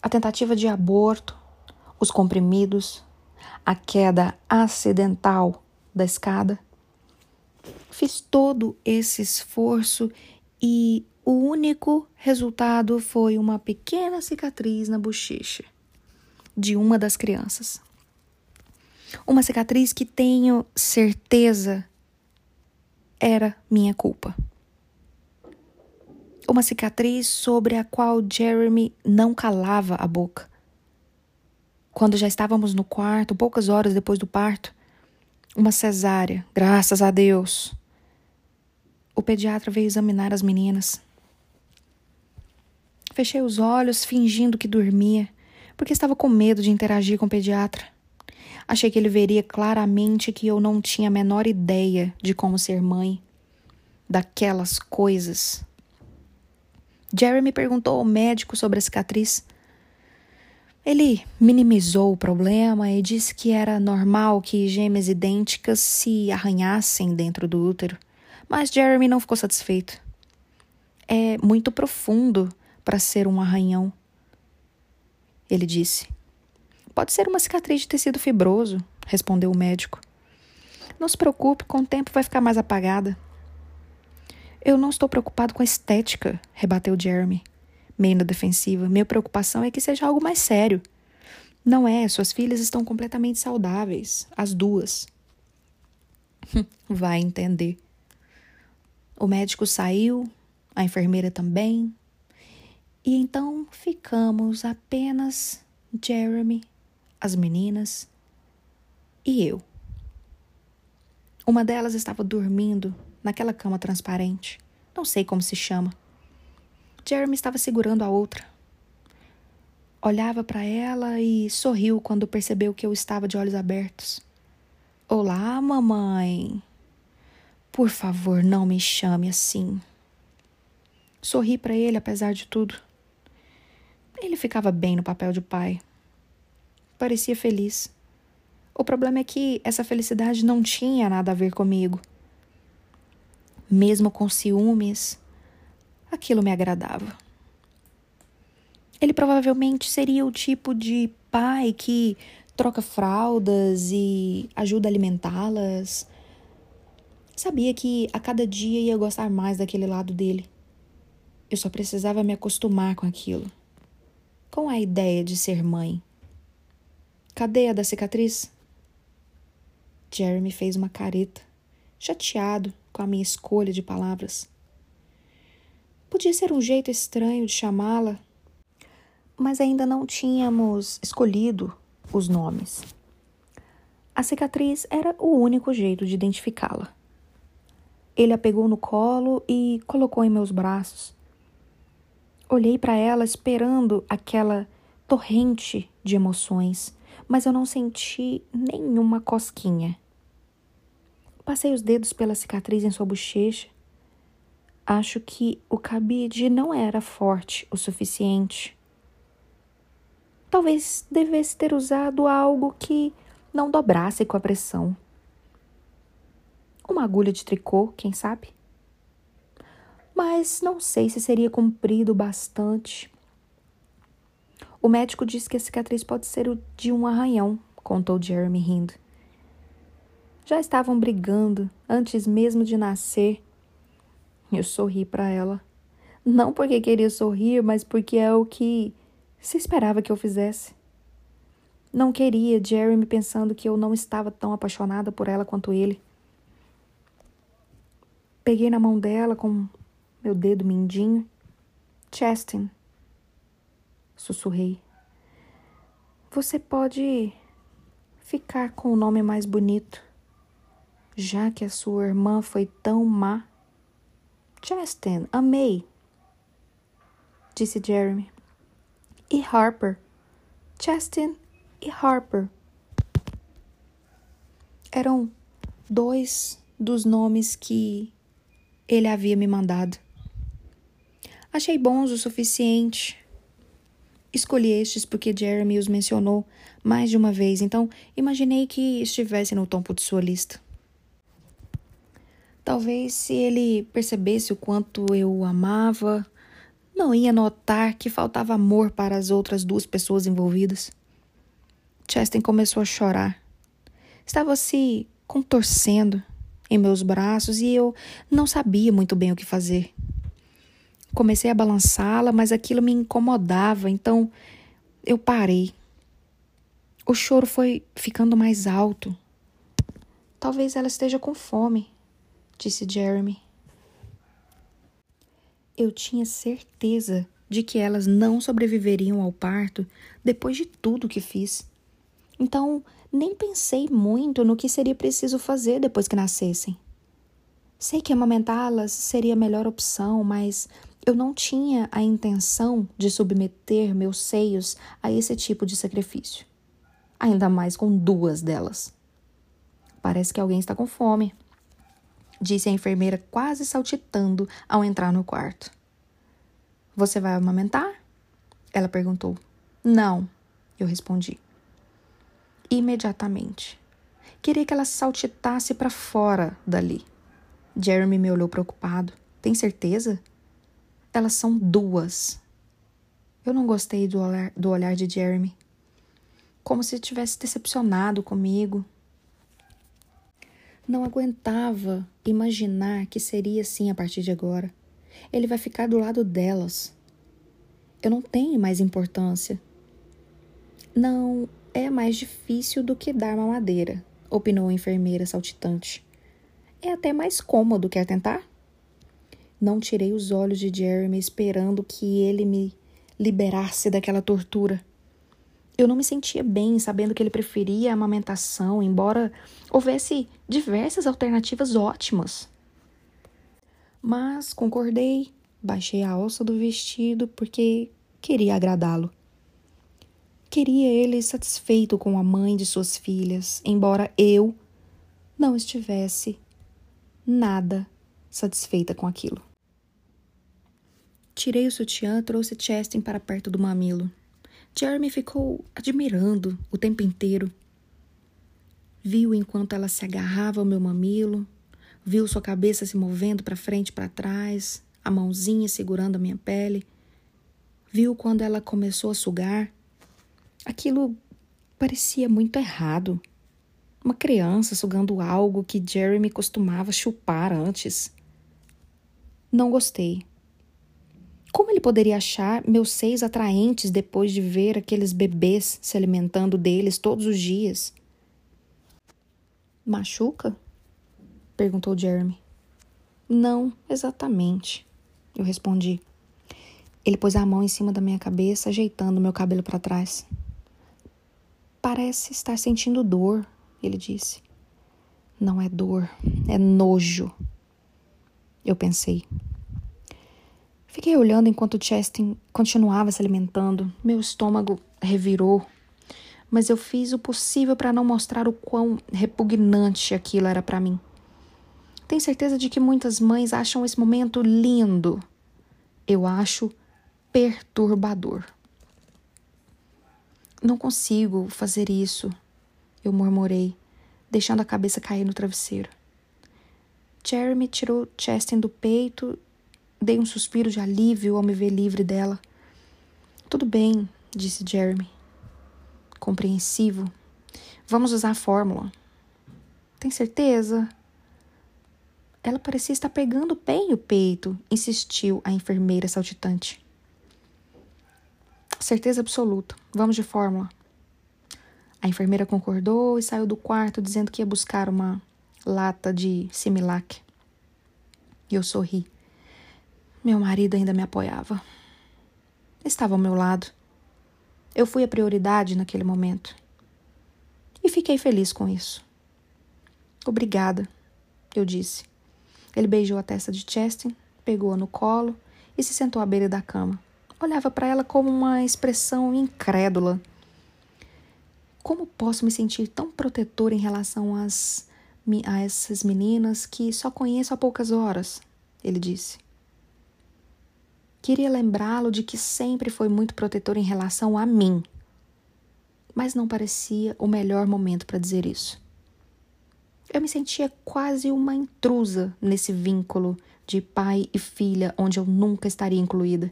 A tentativa de aborto, os comprimidos, a queda acidental da escada. Fiz todo esse esforço e o único resultado foi uma pequena cicatriz na bochecha de uma das crianças. Uma cicatriz que tenho certeza era minha culpa. Uma cicatriz sobre a qual Jeremy não calava a boca quando já estávamos no quarto, poucas horas depois do parto, uma cesárea, graças a Deus. O pediatra veio examinar as meninas. Fechei os olhos, fingindo que dormia, porque estava com medo de interagir com o pediatra. Achei que ele veria claramente que eu não tinha a menor ideia de como ser mãe daquelas coisas. Jeremy perguntou ao médico sobre a cicatriz. Ele minimizou o problema e disse que era normal que gêmeas idênticas se arranhassem dentro do útero, mas Jeremy não ficou satisfeito. É muito profundo para ser um arranhão, ele disse. Pode ser uma cicatriz de tecido fibroso, respondeu o médico. Não se preocupe, com o tempo vai ficar mais apagada. Eu não estou preocupado com a estética, rebateu Jeremy meio na defensiva. Minha preocupação é que seja algo mais sério. Não é, suas filhas estão completamente saudáveis, as duas. <laughs> Vai entender. O médico saiu, a enfermeira também. E então ficamos apenas Jeremy, as meninas e eu. Uma delas estava dormindo naquela cama transparente. Não sei como se chama. Jeremy estava segurando a outra. Olhava para ela e sorriu quando percebeu que eu estava de olhos abertos. Olá, mamãe. Por favor, não me chame assim. Sorri para ele apesar de tudo. Ele ficava bem no papel de pai. Parecia feliz. O problema é que essa felicidade não tinha nada a ver comigo. Mesmo com ciúmes, aquilo me agradava. Ele provavelmente seria o tipo de pai que troca fraldas e ajuda a alimentá-las. Sabia que a cada dia ia gostar mais daquele lado dele. Eu só precisava me acostumar com aquilo. Com a ideia de ser mãe. Cadê a da cicatriz? Jeremy fez uma careta, chateado com a minha escolha de palavras. Podia ser um jeito estranho de chamá-la, mas ainda não tínhamos escolhido os nomes. A cicatriz era o único jeito de identificá-la. Ele a pegou no colo e colocou em meus braços. Olhei para ela esperando aquela torrente de emoções, mas eu não senti nenhuma cosquinha. Passei os dedos pela cicatriz em sua bochecha. Acho que o cabide não era forte o suficiente. Talvez devesse ter usado algo que não dobrasse com a pressão. Uma agulha de tricô, quem sabe? Mas não sei se seria comprido bastante. O médico disse que a cicatriz pode ser de um arranhão, contou Jeremy rindo. Já estavam brigando antes mesmo de nascer. Eu sorri para ela. Não porque queria sorrir, mas porque é o que se esperava que eu fizesse. Não queria Jeremy pensando que eu não estava tão apaixonada por ela quanto ele. Peguei na mão dela com meu dedo mindinho. Chastin, sussurrei. Você pode ficar com o nome mais bonito, já que a sua irmã foi tão má. Chastin, amei, disse Jeremy. E Harper. Chastin e Harper. Eram dois dos nomes que ele havia me mandado. Achei bons o suficiente. Escolhi estes porque Jeremy os mencionou mais de uma vez, então imaginei que estivesse no topo de sua lista. Talvez se ele percebesse o quanto eu o amava, não ia notar que faltava amor para as outras duas pessoas envolvidas. Chastain começou a chorar. Estava se contorcendo em meus braços e eu não sabia muito bem o que fazer. Comecei a balançá-la, mas aquilo me incomodava, então eu parei. O choro foi ficando mais alto. Talvez ela esteja com fome, disse Jeremy. Eu tinha certeza de que elas não sobreviveriam ao parto depois de tudo que fiz. Então, nem pensei muito no que seria preciso fazer depois que nascessem. Sei que amamentá-las seria a melhor opção, mas eu não tinha a intenção de submeter meus seios a esse tipo de sacrifício. Ainda mais com duas delas. Parece que alguém está com fome, disse a enfermeira, quase saltitando ao entrar no quarto. Você vai amamentar? Ela perguntou. Não, eu respondi imediatamente. Queria que ela saltitasse para fora dali. Jeremy me olhou preocupado. Tem certeza? Elas são duas. Eu não gostei do olhar, do olhar de Jeremy. Como se tivesse decepcionado comigo. Não aguentava imaginar que seria assim a partir de agora. Ele vai ficar do lado delas. Eu não tenho mais importância. Não é mais difícil do que dar mamadeira, opinou a enfermeira saltitante. É até mais cômodo, quer tentar? Não tirei os olhos de Jeremy esperando que ele me liberasse daquela tortura. Eu não me sentia bem sabendo que ele preferia a amamentação, embora houvesse diversas alternativas ótimas. Mas concordei, baixei a alça do vestido porque queria agradá-lo. Queria ele satisfeito com a mãe de suas filhas, embora eu não estivesse nada satisfeita com aquilo. Tirei o sutiã, trouxe Chestin para perto do mamilo. Jeremy ficou admirando o tempo inteiro. Viu enquanto ela se agarrava ao meu mamilo, viu sua cabeça se movendo para frente e para trás, a mãozinha segurando a minha pele. Viu quando ela começou a sugar Aquilo parecia muito errado. Uma criança sugando algo que Jeremy costumava chupar antes. Não gostei. Como ele poderia achar meus seios atraentes depois de ver aqueles bebês se alimentando deles todos os dias? Machuca? perguntou Jeremy. Não, exatamente, eu respondi. Ele pôs a mão em cima da minha cabeça, ajeitando meu cabelo para trás. Parece estar sentindo dor, ele disse. Não é dor, é nojo. eu pensei. Fiquei olhando enquanto Chestin continuava se alimentando. Meu estômago revirou. Mas eu fiz o possível para não mostrar o quão repugnante aquilo era para mim. Tenho certeza de que muitas mães acham esse momento lindo. Eu acho perturbador. Não consigo fazer isso, eu murmurei, deixando a cabeça cair no travesseiro. Jeremy tirou Chestin do peito Dei um suspiro de alívio ao me ver livre dela. Tudo bem, disse Jeremy. Compreensivo. Vamos usar a fórmula. Tem certeza? Ela parecia estar pegando bem o peito, insistiu a enfermeira saltitante. Certeza absoluta. Vamos de fórmula. A enfermeira concordou e saiu do quarto dizendo que ia buscar uma lata de Similac. E eu sorri. Meu marido ainda me apoiava. Estava ao meu lado. Eu fui a prioridade naquele momento. E fiquei feliz com isso. Obrigada, eu disse. Ele beijou a testa de Chestin, pegou-a no colo e se sentou à beira da cama. Olhava para ela como uma expressão incrédula. Como posso me sentir tão protetor em relação às, a essas meninas que só conheço há poucas horas? Ele disse. Queria lembrá-lo de que sempre foi muito protetor em relação a mim. Mas não parecia o melhor momento para dizer isso. Eu me sentia quase uma intrusa nesse vínculo de pai e filha onde eu nunca estaria incluída.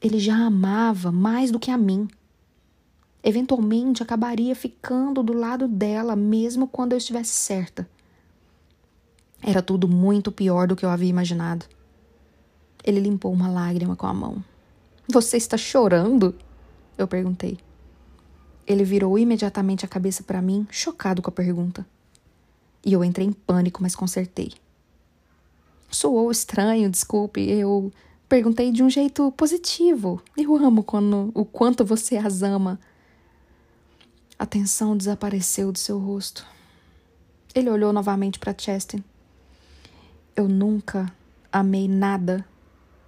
Ele já amava mais do que a mim. Eventualmente acabaria ficando do lado dela, mesmo quando eu estivesse certa. Era tudo muito pior do que eu havia imaginado. Ele limpou uma lágrima com a mão. Você está chorando? Eu perguntei. Ele virou imediatamente a cabeça para mim, chocado com a pergunta. E eu entrei em pânico, mas consertei. Soou estranho, desculpe. Eu perguntei de um jeito positivo. Eu amo quando, o quanto você as ama. A tensão desapareceu do seu rosto. Ele olhou novamente para Chestin. Eu nunca amei nada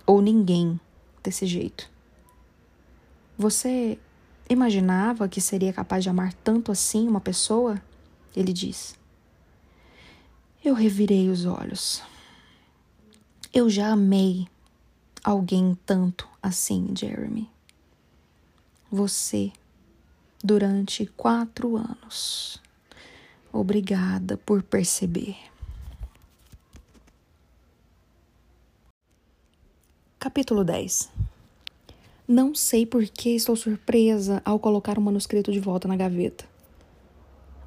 ou ninguém desse jeito. Você imaginava que seria capaz de amar tanto assim uma pessoa? Ele diz. Eu revirei os olhos. Eu já amei alguém tanto assim, Jeremy. Você, durante quatro anos. Obrigada por perceber. Capítulo 10 Não sei por que estou surpresa ao colocar o manuscrito de volta na gaveta.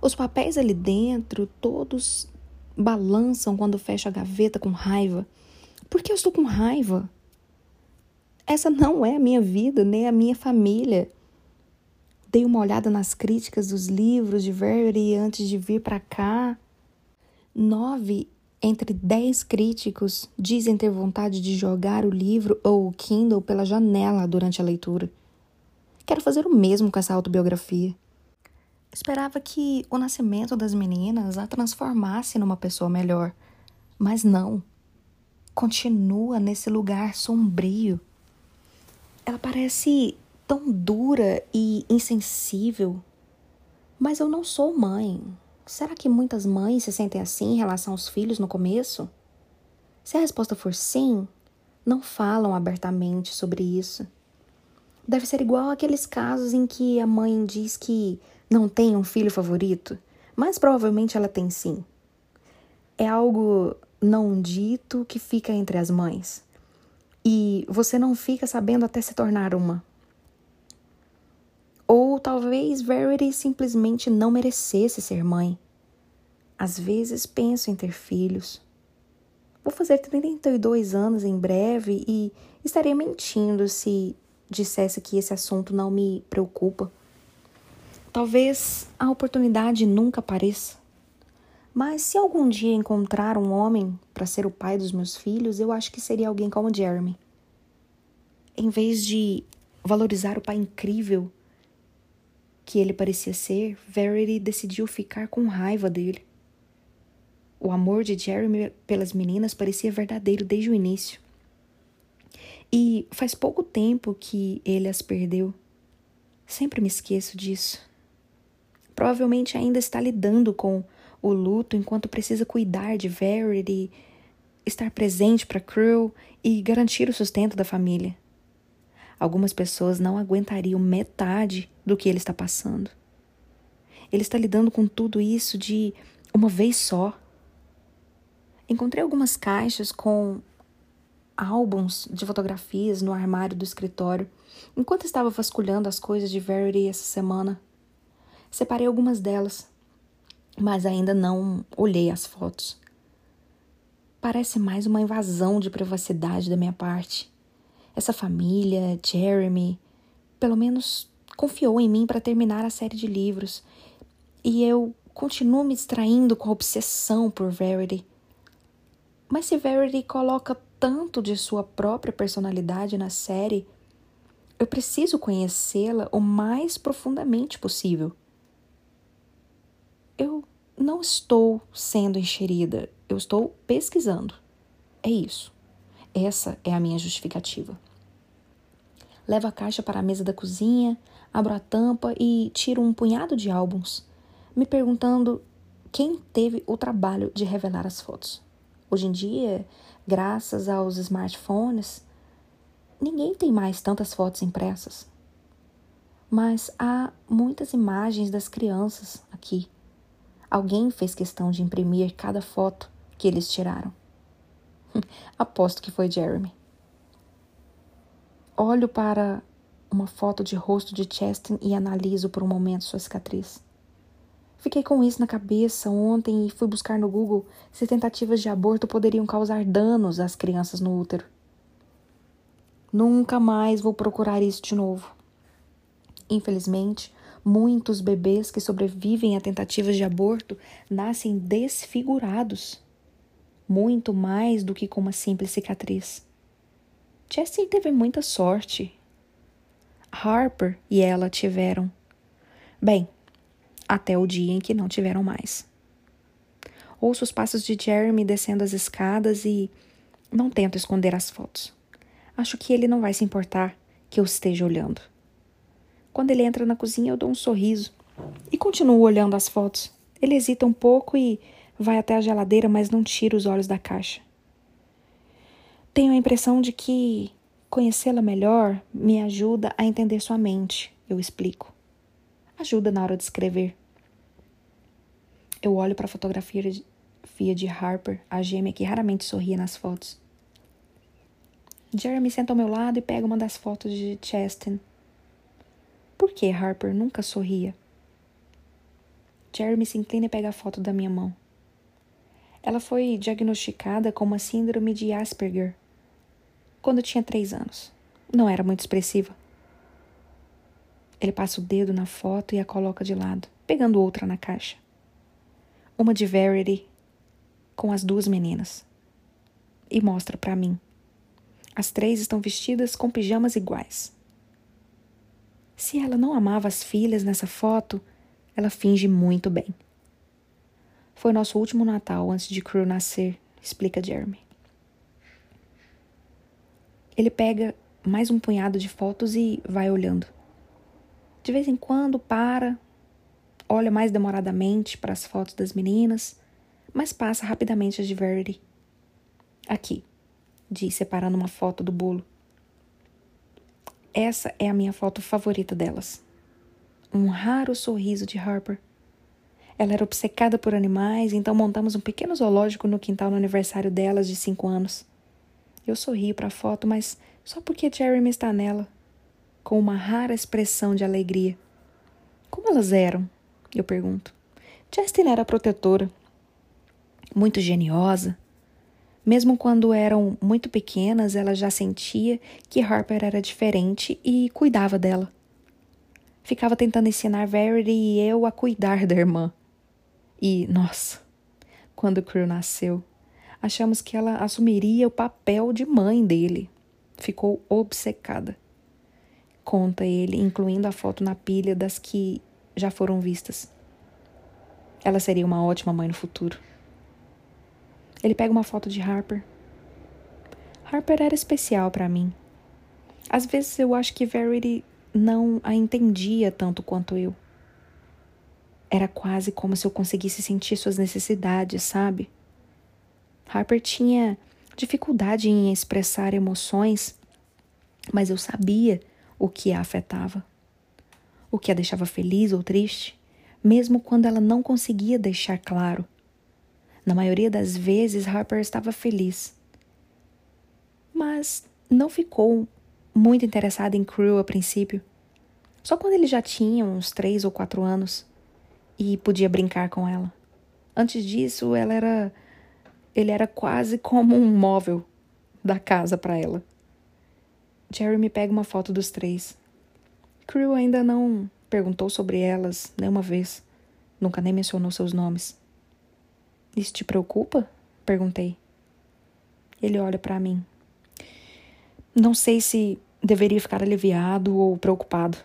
Os papéis ali dentro, todos balançam quando fecho a gaveta com raiva. Por que eu estou com raiva? Essa não é a minha vida, nem a minha família. Dei uma olhada nas críticas dos livros de Verity antes de vir para cá. Nove entre dez críticos dizem ter vontade de jogar o livro ou o Kindle pela janela durante a leitura. Quero fazer o mesmo com essa autobiografia. Esperava que o nascimento das meninas a transformasse numa pessoa melhor, mas não. Continua nesse lugar sombrio. Ela parece tão dura e insensível. Mas eu não sou mãe, Será que muitas mães se sentem assim em relação aos filhos no começo? Se a resposta for sim, não falam abertamente sobre isso. Deve ser igual aqueles casos em que a mãe diz que não tem um filho favorito, mas provavelmente ela tem sim. É algo não dito que fica entre as mães. E você não fica sabendo até se tornar uma. Ou talvez Verity simplesmente não merecesse ser mãe. Às vezes penso em ter filhos. Vou fazer 32 anos em breve e estaria mentindo se dissesse que esse assunto não me preocupa. Talvez a oportunidade nunca apareça. Mas se algum dia encontrar um homem para ser o pai dos meus filhos, eu acho que seria alguém como Jeremy. Em vez de valorizar o pai incrível que ele parecia ser, Verity decidiu ficar com raiva dele. O amor de Jeremy pelas meninas parecia verdadeiro desde o início. E faz pouco tempo que ele as perdeu. Sempre me esqueço disso. Provavelmente ainda está lidando com o luto enquanto precisa cuidar de Verity, estar presente para Crew e garantir o sustento da família. Algumas pessoas não aguentariam metade do que ele está passando. Ele está lidando com tudo isso de uma vez só. Encontrei algumas caixas com álbuns de fotografias no armário do escritório enquanto estava vasculhando as coisas de Verity essa semana. Separei algumas delas, mas ainda não olhei as fotos. Parece mais uma invasão de privacidade da minha parte. Essa família, Jeremy, pelo menos confiou em mim para terminar a série de livros. E eu continuo me distraindo com a obsessão por Verity. Mas se Verity coloca tanto de sua própria personalidade na série, eu preciso conhecê-la o mais profundamente possível. Eu não estou sendo enxerida, eu estou pesquisando. É isso. Essa é a minha justificativa. Levo a caixa para a mesa da cozinha, abro a tampa e tiro um punhado de álbuns, me perguntando quem teve o trabalho de revelar as fotos. Hoje em dia, graças aos smartphones, ninguém tem mais tantas fotos impressas. Mas há muitas imagens das crianças aqui. Alguém fez questão de imprimir cada foto que eles tiraram. <laughs> Aposto que foi Jeremy. Olho para uma foto de rosto de Cheston e analiso por um momento sua cicatriz. Fiquei com isso na cabeça ontem e fui buscar no Google se tentativas de aborto poderiam causar danos às crianças no útero. Nunca mais vou procurar isso de novo. Infelizmente, muitos bebês que sobrevivem a tentativas de aborto nascem desfigurados, muito mais do que com uma simples cicatriz. Jessie teve muita sorte. Harper e ela tiveram. Bem, até o dia em que não tiveram mais. Ouço os passos de Jeremy descendo as escadas e não tento esconder as fotos. Acho que ele não vai se importar que eu esteja olhando. Quando ele entra na cozinha, eu dou um sorriso e continuo olhando as fotos. Ele hesita um pouco e vai até a geladeira, mas não tira os olhos da caixa. Tenho a impressão de que conhecê-la melhor me ajuda a entender sua mente, eu explico. Ajuda na hora de escrever. Eu olho para a fotografia de Harper, a gêmea que raramente sorria nas fotos. Jeremy senta ao meu lado e pega uma das fotos de Cheston. Por que Harper nunca sorria? Jeremy se inclina e pega a foto da minha mão. Ela foi diagnosticada com uma síndrome de Asperger quando tinha três anos. Não era muito expressiva. Ele passa o dedo na foto e a coloca de lado, pegando outra na caixa. Uma de Verity com as duas meninas. E mostra para mim. As três estão vestidas com pijamas iguais. Se ela não amava as filhas nessa foto, ela finge muito bem. Foi nosso último Natal antes de Crew nascer, explica Jeremy. Ele pega mais um punhado de fotos e vai olhando. De vez em quando para, olha mais demoradamente para as fotos das meninas, mas passa rapidamente as de Verity. Aqui, disse separando uma foto do bolo. Essa é a minha foto favorita delas. Um raro sorriso de Harper. Ela era obcecada por animais, então montamos um pequeno zoológico no quintal no aniversário delas de cinco anos. Eu sorrio para a foto, mas só porque Jeremy está nela, com uma rara expressão de alegria. Como elas eram? Eu pergunto. Justin era protetora, muito geniosa, mesmo quando eram muito pequenas, ela já sentia que Harper era diferente e cuidava dela. Ficava tentando ensinar Verity e eu a cuidar da irmã. E, nossa, quando Crew nasceu, achamos que ela assumiria o papel de mãe dele. Ficou obcecada. Conta ele, incluindo a foto na pilha das que já foram vistas. Ela seria uma ótima mãe no futuro. Ele pega uma foto de Harper. Harper era especial para mim. Às vezes eu acho que Verity não a entendia tanto quanto eu. Era quase como se eu conseguisse sentir suas necessidades, sabe? Harper tinha dificuldade em expressar emoções, mas eu sabia o que a afetava, o que a deixava feliz ou triste, mesmo quando ela não conseguia deixar claro. Na maioria das vezes, Harper estava feliz, mas não ficou muito interessada em Crew a princípio. Só quando ele já tinha uns três ou quatro anos e podia brincar com ela. Antes disso, ela era ele era quase como um móvel da casa para ela. Jeremy pega uma foto dos três. Crew ainda não perguntou sobre elas nenhuma vez. Nunca nem mencionou seus nomes. Isso te preocupa? Perguntei. Ele olha para mim. Não sei se deveria ficar aliviado ou preocupado.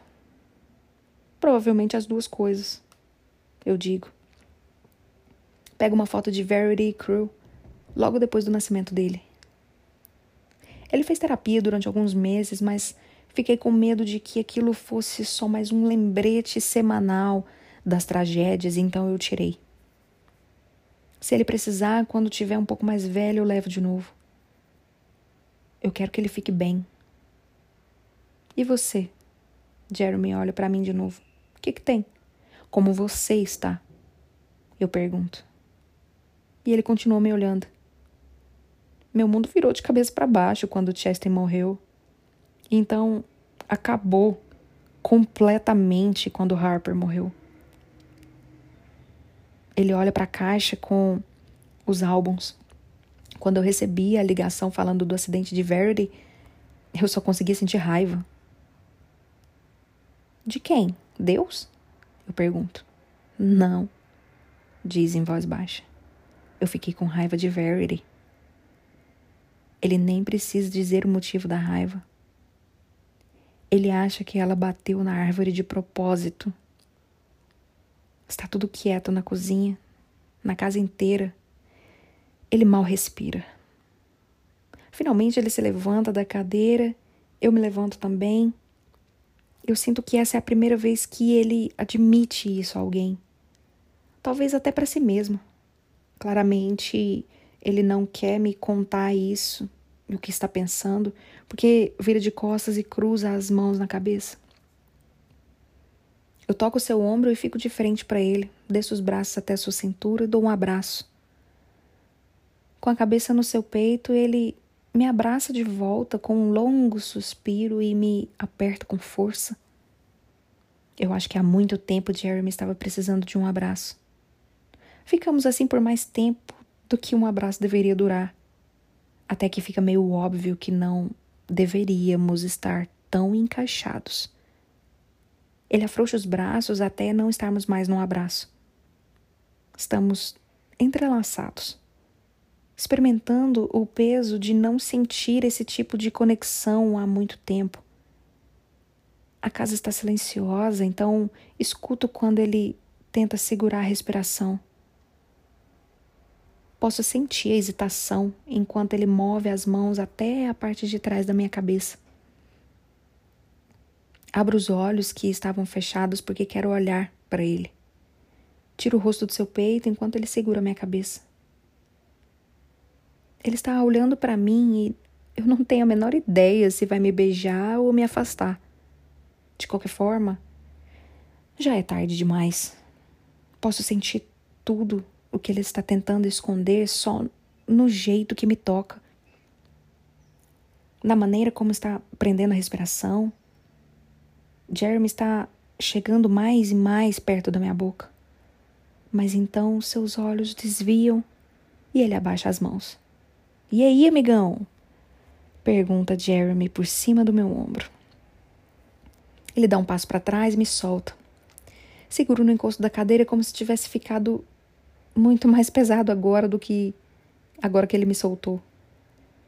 Provavelmente as duas coisas, eu digo. Pego uma foto de Verity e Crew logo depois do nascimento dele. Ele fez terapia durante alguns meses, mas fiquei com medo de que aquilo fosse só mais um lembrete semanal das tragédias, então eu tirei. Se ele precisar, quando tiver um pouco mais velho, eu levo de novo. Eu quero que ele fique bem. E você? Jeremy olha para mim de novo. O que, que tem? Como você está? Eu pergunto. E ele continua me olhando. Meu mundo virou de cabeça para baixo quando Chester morreu. Então, acabou completamente quando Harper morreu. Ele olha para a caixa com os álbuns. Quando eu recebi a ligação falando do acidente de Verity, eu só conseguia sentir raiva. De quem? Deus? Eu pergunto. Não, diz em voz baixa. Eu fiquei com raiva de Verity. Ele nem precisa dizer o motivo da raiva. Ele acha que ela bateu na árvore de propósito. Está tudo quieto na cozinha, na casa inteira. Ele mal respira. Finalmente ele se levanta da cadeira, eu me levanto também. Eu sinto que essa é a primeira vez que ele admite isso a alguém. Talvez até para si mesmo. Claramente, ele não quer me contar isso, o que está pensando, porque vira de costas e cruza as mãos na cabeça. Eu toco seu ombro e fico de frente para ele, desço os braços até sua cintura e dou um abraço. Com a cabeça no seu peito, ele me abraça de volta com um longo suspiro e me aperta com força. Eu acho que há muito tempo Jeremy estava precisando de um abraço. Ficamos assim por mais tempo do que um abraço deveria durar. Até que fica meio óbvio que não deveríamos estar tão encaixados. Ele afrouxa os braços até não estarmos mais num abraço. Estamos entrelaçados, experimentando o peso de não sentir esse tipo de conexão há muito tempo. A casa está silenciosa, então escuto quando ele tenta segurar a respiração. Posso sentir a hesitação enquanto ele move as mãos até a parte de trás da minha cabeça. Abro os olhos que estavam fechados porque quero olhar para ele. Tiro o rosto do seu peito enquanto ele segura minha cabeça. Ele está olhando para mim e eu não tenho a menor ideia se vai me beijar ou me afastar. De qualquer forma, já é tarde demais. Posso sentir tudo o que ele está tentando esconder só no jeito que me toca, na maneira como está prendendo a respiração. Jeremy está chegando mais e mais perto da minha boca. Mas então seus olhos desviam e ele abaixa as mãos. E aí, amigão? Pergunta Jeremy por cima do meu ombro. Ele dá um passo para trás e me solta. Seguro no encosto da cadeira como se tivesse ficado muito mais pesado agora do que agora que ele me soltou.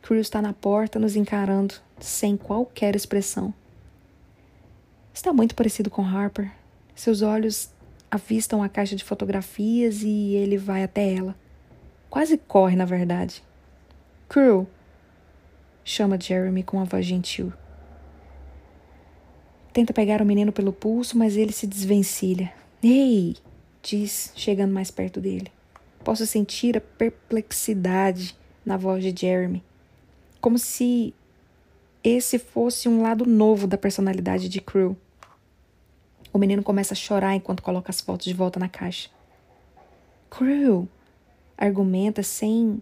Cruz está na porta nos encarando, sem qualquer expressão. Está muito parecido com Harper. Seus olhos avistam a caixa de fotografias e ele vai até ela, Quase corre, na verdade. Crew, chama Jeremy com uma voz gentil. Tenta pegar o menino pelo pulso, mas ele se desvencilha. Ei! diz, chegando mais perto dele. Posso sentir a perplexidade na voz de Jeremy, como se esse fosse um lado novo da personalidade de Crew. O menino começa a chorar enquanto coloca as fotos de volta na caixa. Crew argumenta sem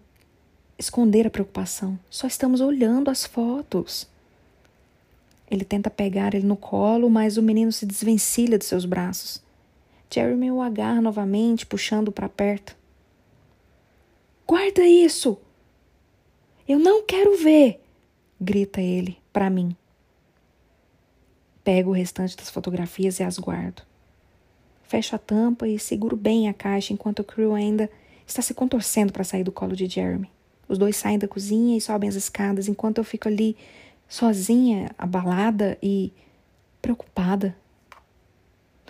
esconder a preocupação. Só estamos olhando as fotos. Ele tenta pegar ele no colo, mas o menino se desvencilha de seus braços. Jeremy o agarra novamente, puxando para perto. Guarda isso! Eu não quero ver! grita ele para mim. Pego o restante das fotografias e as guardo. Fecho a tampa e seguro bem a caixa enquanto o Crew ainda está se contorcendo para sair do colo de Jeremy. Os dois saem da cozinha e sobem as escadas enquanto eu fico ali sozinha, abalada e preocupada.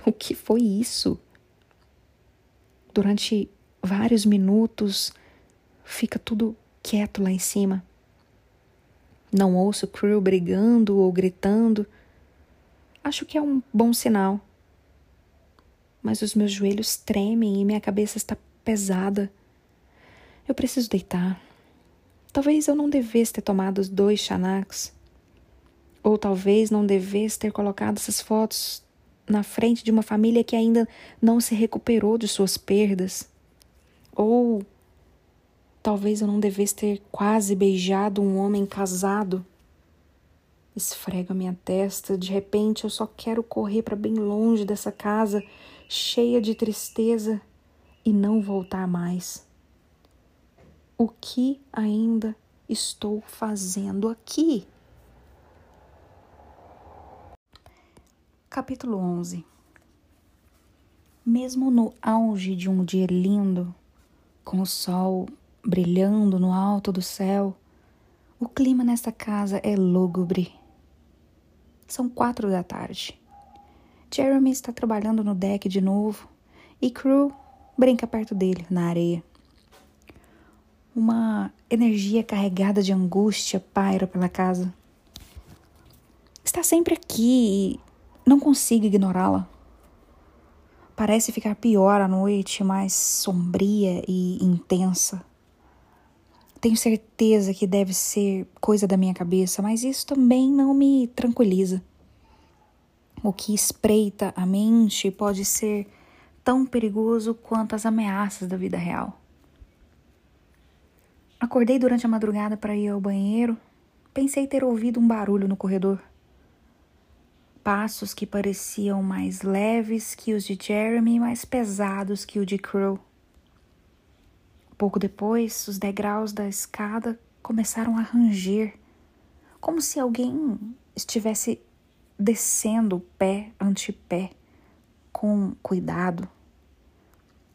O que foi isso? Durante vários minutos fica tudo quieto lá em cima. Não ouço Crew brigando ou gritando. Acho que é um bom sinal. Mas os meus joelhos tremem e minha cabeça está pesada. Eu preciso deitar. Talvez eu não devesse ter tomado os dois Xanax. Ou talvez não devesse ter colocado essas fotos na frente de uma família que ainda não se recuperou de suas perdas. Ou talvez eu não devesse ter quase beijado um homem casado. Esfrego a minha testa, de repente eu só quero correr para bem longe dessa casa, cheia de tristeza, e não voltar mais. O que ainda estou fazendo aqui? Capítulo 11 Mesmo no auge de um dia lindo, com o sol brilhando no alto do céu, o clima nesta casa é lúgubre. São quatro da tarde. Jeremy está trabalhando no deck de novo e Crew brinca perto dele, na areia. Uma energia carregada de angústia paira pela casa. Está sempre aqui e não consigo ignorá-la. Parece ficar pior à noite, mais sombria e intensa. Tenho certeza que deve ser coisa da minha cabeça, mas isso também não me tranquiliza. O que espreita a mente pode ser tão perigoso quanto as ameaças da vida real. Acordei durante a madrugada para ir ao banheiro. Pensei ter ouvido um barulho no corredor passos que pareciam mais leves que os de Jeremy mais pesados que o de Crow. Pouco depois, os degraus da escada começaram a ranger, como se alguém estivesse descendo pé ante pé, com cuidado.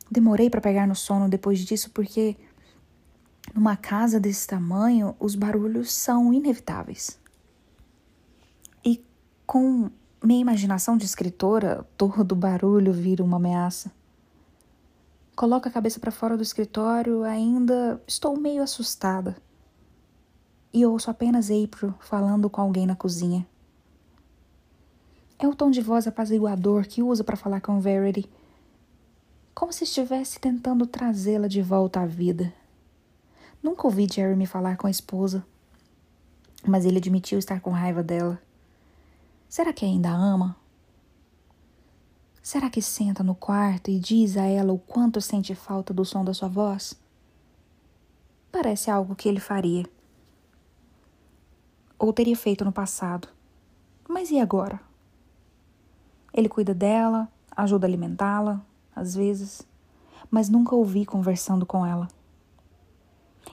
Demorei para pegar no sono depois disso porque numa casa desse tamanho os barulhos são inevitáveis. E com minha imaginação de escritora, todo barulho vira uma ameaça. Coloco a cabeça para fora do escritório, ainda estou meio assustada. E ouço apenas April falando com alguém na cozinha. É o tom de voz apaziguador que usa para falar com Verity, como se estivesse tentando trazê-la de volta à vida. Nunca ouvi Jeremy falar com a esposa, mas ele admitiu estar com raiva dela. Será que ainda ama? Será que senta no quarto e diz a ela o quanto sente falta do som da sua voz? Parece algo que ele faria. Ou teria feito no passado. Mas e agora? Ele cuida dela, ajuda a alimentá-la, às vezes, mas nunca ouvi conversando com ela.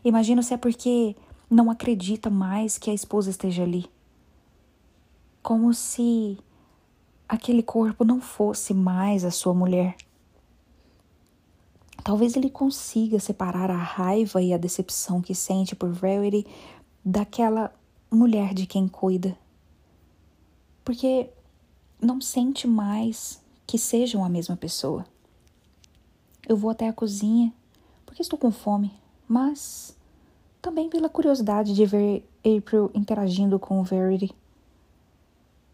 Imagino se é porque não acredita mais que a esposa esteja ali como se aquele corpo não fosse mais a sua mulher. Talvez ele consiga separar a raiva e a decepção que sente por Verity daquela mulher de quem cuida. Porque não sente mais que sejam a mesma pessoa. Eu vou até a cozinha porque estou com fome. mas também pela curiosidade de ver April interagindo com Verity.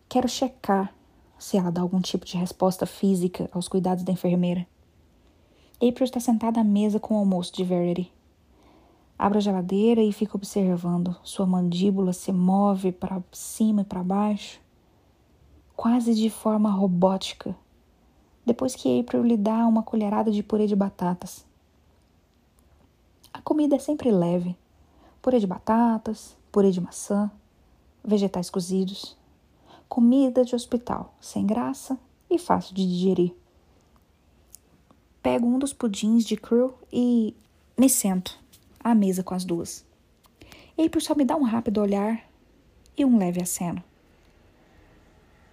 Quero checar se ela dá algum tipo de resposta física aos cuidados da enfermeira. April está sentada à mesa com o almoço de Verity. Abro a geladeira e fico observando. Sua mandíbula se move para cima e para baixo, quase de forma robótica, depois que April lhe dá uma colherada de purê de batatas. A comida é sempre leve: purê de batatas, purê de maçã, vegetais cozidos. Comida de hospital, sem graça e fácil de digerir. Pego um dos pudins de crew e me sento à mesa com as duas. April só me dá um rápido olhar e um leve aceno.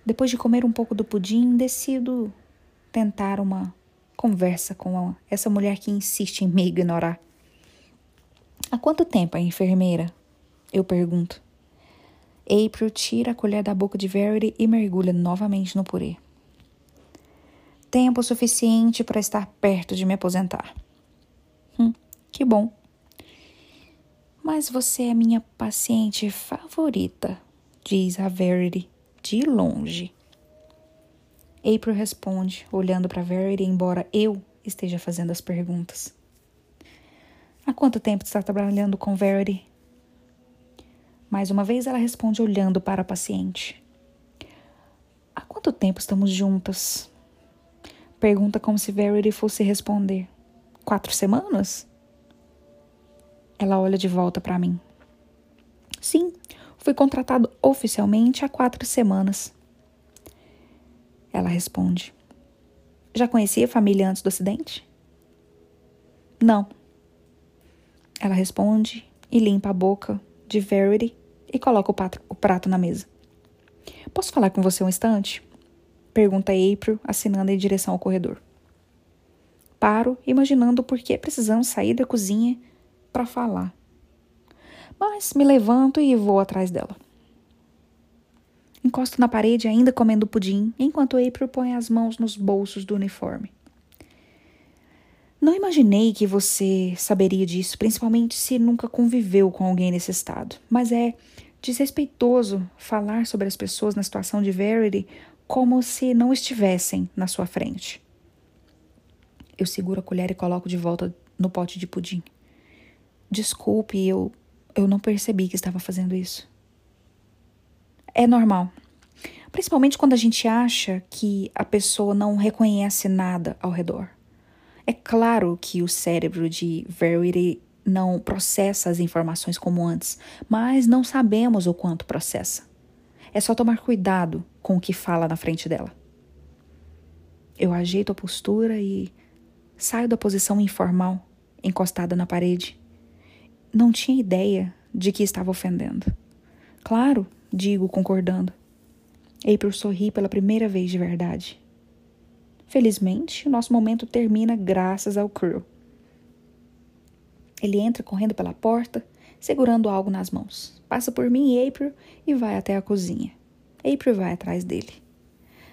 Depois de comer um pouco do pudim, decido tentar uma conversa com essa mulher que insiste em me ignorar. Há quanto tempo a enfermeira? Eu pergunto. April tira a colher da boca de Verity e mergulha novamente no purê. Tempo suficiente para estar perto de me aposentar. Hum, que bom. Mas você é minha paciente favorita, diz a Verity, de longe. April responde, olhando para Verity, embora eu esteja fazendo as perguntas. Há quanto tempo está trabalhando com Verity? Mais uma vez ela responde olhando para a paciente. Há quanto tempo estamos juntas? Pergunta como se Verity fosse responder. Quatro semanas? Ela olha de volta para mim. Sim, fui contratado oficialmente há quatro semanas. Ela responde. Já conhecia a família antes do acidente? Não. Ela responde e limpa a boca de Verity e coloca o prato, o prato na mesa. Posso falar com você um instante? Pergunta April, assinando em direção ao corredor. Paro, imaginando por que precisamos sair da cozinha para falar. Mas me levanto e vou atrás dela. Encosto na parede, ainda comendo pudim, enquanto April põe as mãos nos bolsos do uniforme. Não imaginei que você saberia disso, principalmente se nunca conviveu com alguém nesse estado. Mas é desrespeitoso falar sobre as pessoas na situação de Verity como se não estivessem na sua frente. Eu seguro a colher e coloco de volta no pote de pudim. Desculpe, eu, eu não percebi que estava fazendo isso. É normal. Principalmente quando a gente acha que a pessoa não reconhece nada ao redor. É claro que o cérebro de Verity não processa as informações como antes, mas não sabemos o quanto processa. É só tomar cuidado com o que fala na frente dela. Eu ajeito a postura e saio da posição informal, encostada na parede. Não tinha ideia de que estava ofendendo. Claro, digo concordando. April sorri pela primeira vez de verdade. Felizmente, nosso momento termina graças ao Crew. Ele entra correndo pela porta, segurando algo nas mãos. Passa por mim e April e vai até a cozinha. April vai atrás dele.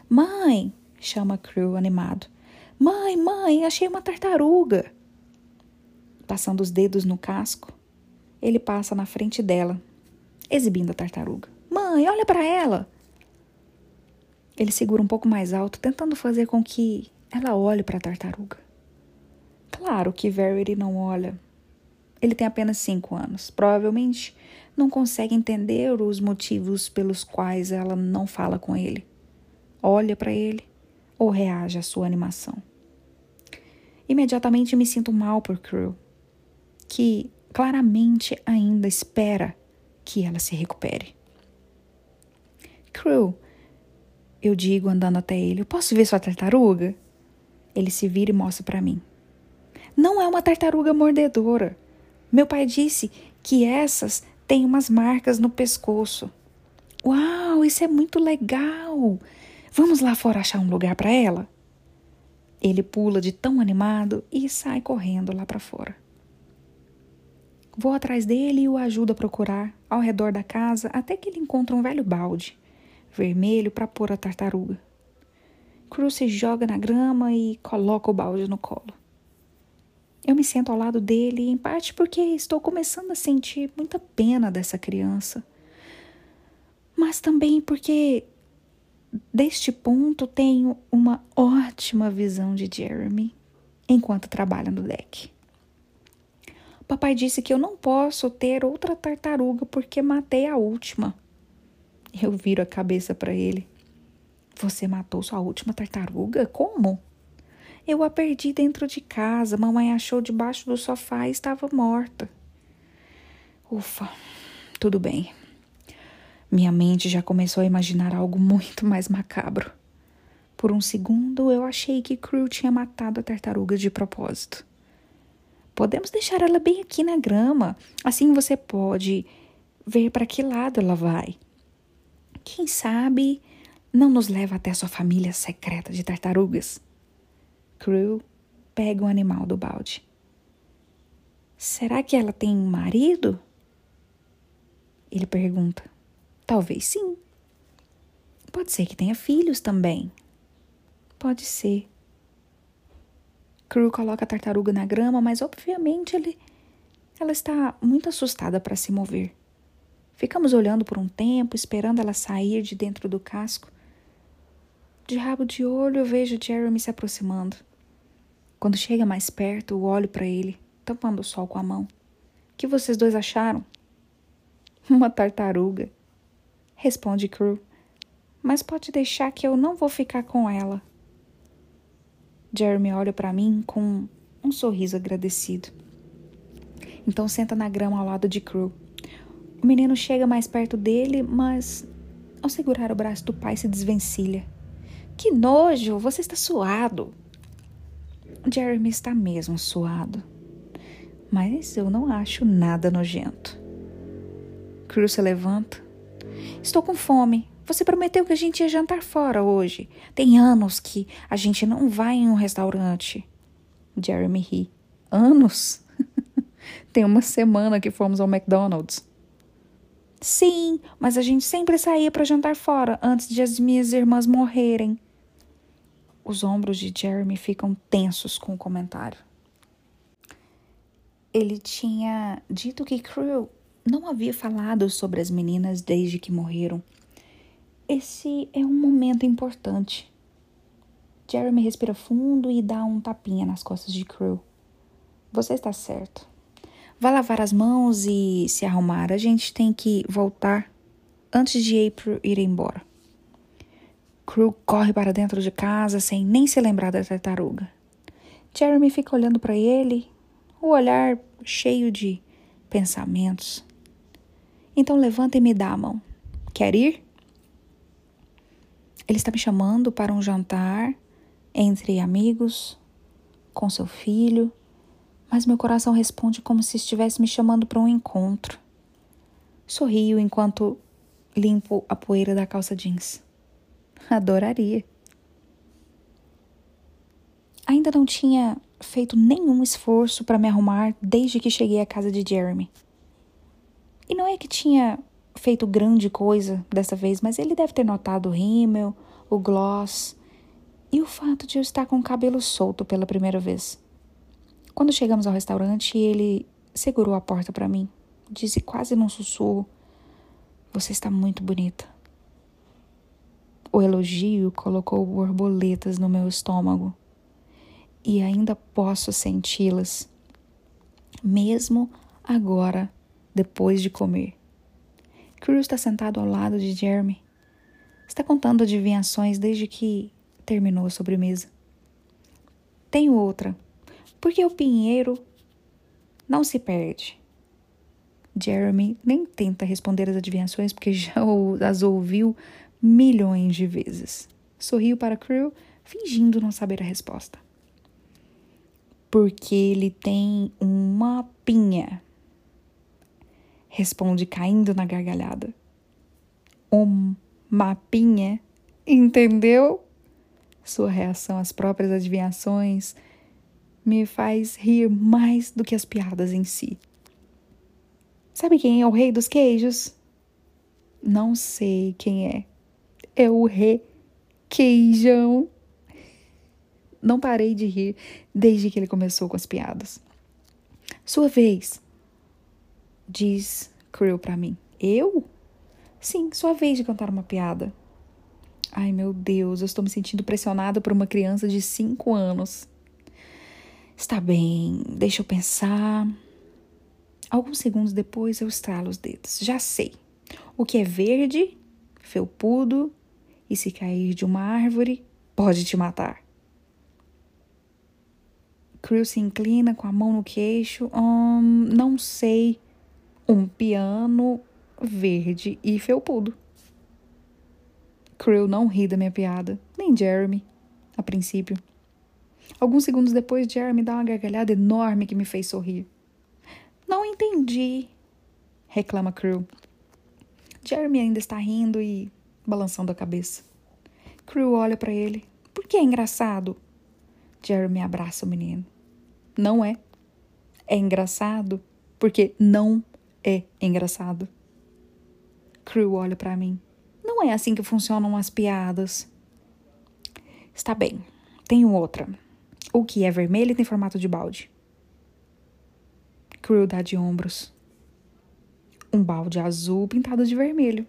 Mãe! chama Crew animado. Mãe, mãe, achei uma tartaruga! Passando os dedos no casco, ele passa na frente dela, exibindo a tartaruga. Mãe, olha para ela! Ele segura um pouco mais alto, tentando fazer com que ela olhe para a tartaruga. Claro que Verity não olha. Ele tem apenas cinco anos. Provavelmente não consegue entender os motivos pelos quais ela não fala com ele, olha para ele ou reage à sua animação. Imediatamente me sinto mal por Crew, que claramente ainda espera que ela se recupere. Crew, eu digo andando até ele: Eu posso ver sua tartaruga? Ele se vira e mostra para mim. Não é uma tartaruga mordedora. Meu pai disse que essas têm umas marcas no pescoço. Uau, isso é muito legal! Vamos lá fora achar um lugar para ela? Ele pula de tão animado e sai correndo lá para fora. Vou atrás dele e o ajudo a procurar ao redor da casa até que ele encontra um velho balde vermelho para pôr a tartaruga. Cruz se joga na grama e coloca o balde no colo. Eu me sento ao lado dele, em parte porque estou começando a sentir muita pena dessa criança, mas também porque deste ponto tenho uma ótima visão de Jeremy enquanto trabalha no deck. Papai disse que eu não posso ter outra tartaruga porque matei a última. Eu viro a cabeça para ele. Você matou sua última tartaruga? Como? Eu a perdi dentro de casa. Mamãe achou debaixo do sofá e estava morta. Ufa, tudo bem. Minha mente já começou a imaginar algo muito mais macabro. Por um segundo eu achei que Crew tinha matado a tartaruga de propósito. Podemos deixar ela bem aqui na grama. Assim você pode ver para que lado ela vai. Quem sabe não nos leva até sua família secreta de tartarugas. Crew pega o animal do balde. Será que ela tem marido? Ele pergunta. Talvez sim. Pode ser que tenha filhos também. Pode ser. Crew coloca a tartaruga na grama, mas obviamente ele, ela está muito assustada para se mover. Ficamos olhando por um tempo, esperando ela sair de dentro do casco. De rabo de olho, eu vejo Jeremy se aproximando. Quando chega mais perto, eu olho para ele, tampando o sol com a mão. O que vocês dois acharam? <laughs> Uma tartaruga, responde Crew. Mas pode deixar que eu não vou ficar com ela. Jeremy olha para mim com um sorriso agradecido. Então senta na grama ao lado de Crew. O menino chega mais perto dele, mas ao segurar o braço do pai se desvencilha. Que nojo! Você está suado! Jeremy está mesmo suado. Mas eu não acho nada nojento. Crew se levanta. Estou com fome. Você prometeu que a gente ia jantar fora hoje. Tem anos que a gente não vai em um restaurante. Jeremy ri. Anos? <laughs> Tem uma semana que fomos ao McDonald's. Sim, mas a gente sempre saía para jantar fora antes de as minhas irmãs morrerem. Os ombros de Jeremy ficam tensos com o comentário. Ele tinha dito que Crew não havia falado sobre as meninas desde que morreram. Esse é um momento importante. Jeremy respira fundo e dá um tapinha nas costas de Crew. Você está certo. Vá lavar as mãos e se arrumar. A gente tem que voltar antes de April ir embora. Crew corre para dentro de casa sem nem se lembrar da tartaruga. Jeremy fica olhando para ele, o olhar cheio de pensamentos. Então levanta e me dá a mão. Quer ir? Ele está me chamando para um jantar entre amigos, com seu filho, mas meu coração responde como se estivesse me chamando para um encontro. Sorrio enquanto limpo a poeira da calça jeans. Adoraria. Ainda não tinha feito nenhum esforço para me arrumar desde que cheguei à casa de Jeremy. E não é que tinha feito grande coisa dessa vez, mas ele deve ter notado o rímel, o gloss e o fato de eu estar com o cabelo solto pela primeira vez. Quando chegamos ao restaurante, ele segurou a porta para mim. Disse quase num sussurro: Você está muito bonita. O elogio colocou borboletas no meu estômago e ainda posso senti-las, mesmo agora, depois de comer. Cruz está sentado ao lado de Jeremy. Está contando adivinhações desde que terminou a sobremesa. Tenho outra. Porque o pinheiro não se perde. Jeremy nem tenta responder as adivinhações porque já as ouviu milhões de vezes. Sorriu para Crew, fingindo não saber a resposta. Porque ele tem uma pinha responde caindo na gargalhada. Um mapinha, entendeu? Sua reação às próprias adivinhações me faz rir mais do que as piadas em si. Sabe quem é o rei dos queijos? Não sei quem é. É o rei queijão. Não parei de rir desde que ele começou com as piadas. Sua vez, diz Krill para mim. Eu? Sim, sua vez de contar uma piada. Ai meu Deus, eu estou me sentindo pressionada por uma criança de cinco anos. Está bem, deixa eu pensar. Alguns segundos depois eu estralo os dedos. Já sei. O que é verde, felpudo e se cair de uma árvore, pode te matar. Crew se inclina com a mão no queixo. Hum, não sei. Um piano verde e felpudo. Crew não ri da minha piada, nem Jeremy, a princípio. Alguns segundos depois, Jeremy dá uma gargalhada enorme que me fez sorrir. Não entendi, reclama Crew. Jeremy ainda está rindo e balançando a cabeça. Crew olha para ele. Por que é engraçado? Jeremy abraça o menino. Não é. É engraçado porque não é engraçado. Crew olha para mim. Não é assim que funcionam as piadas. Está bem. Tenho outra. O que é vermelho e tem formato de balde? Crew dá de ombros. Um balde azul pintado de vermelho.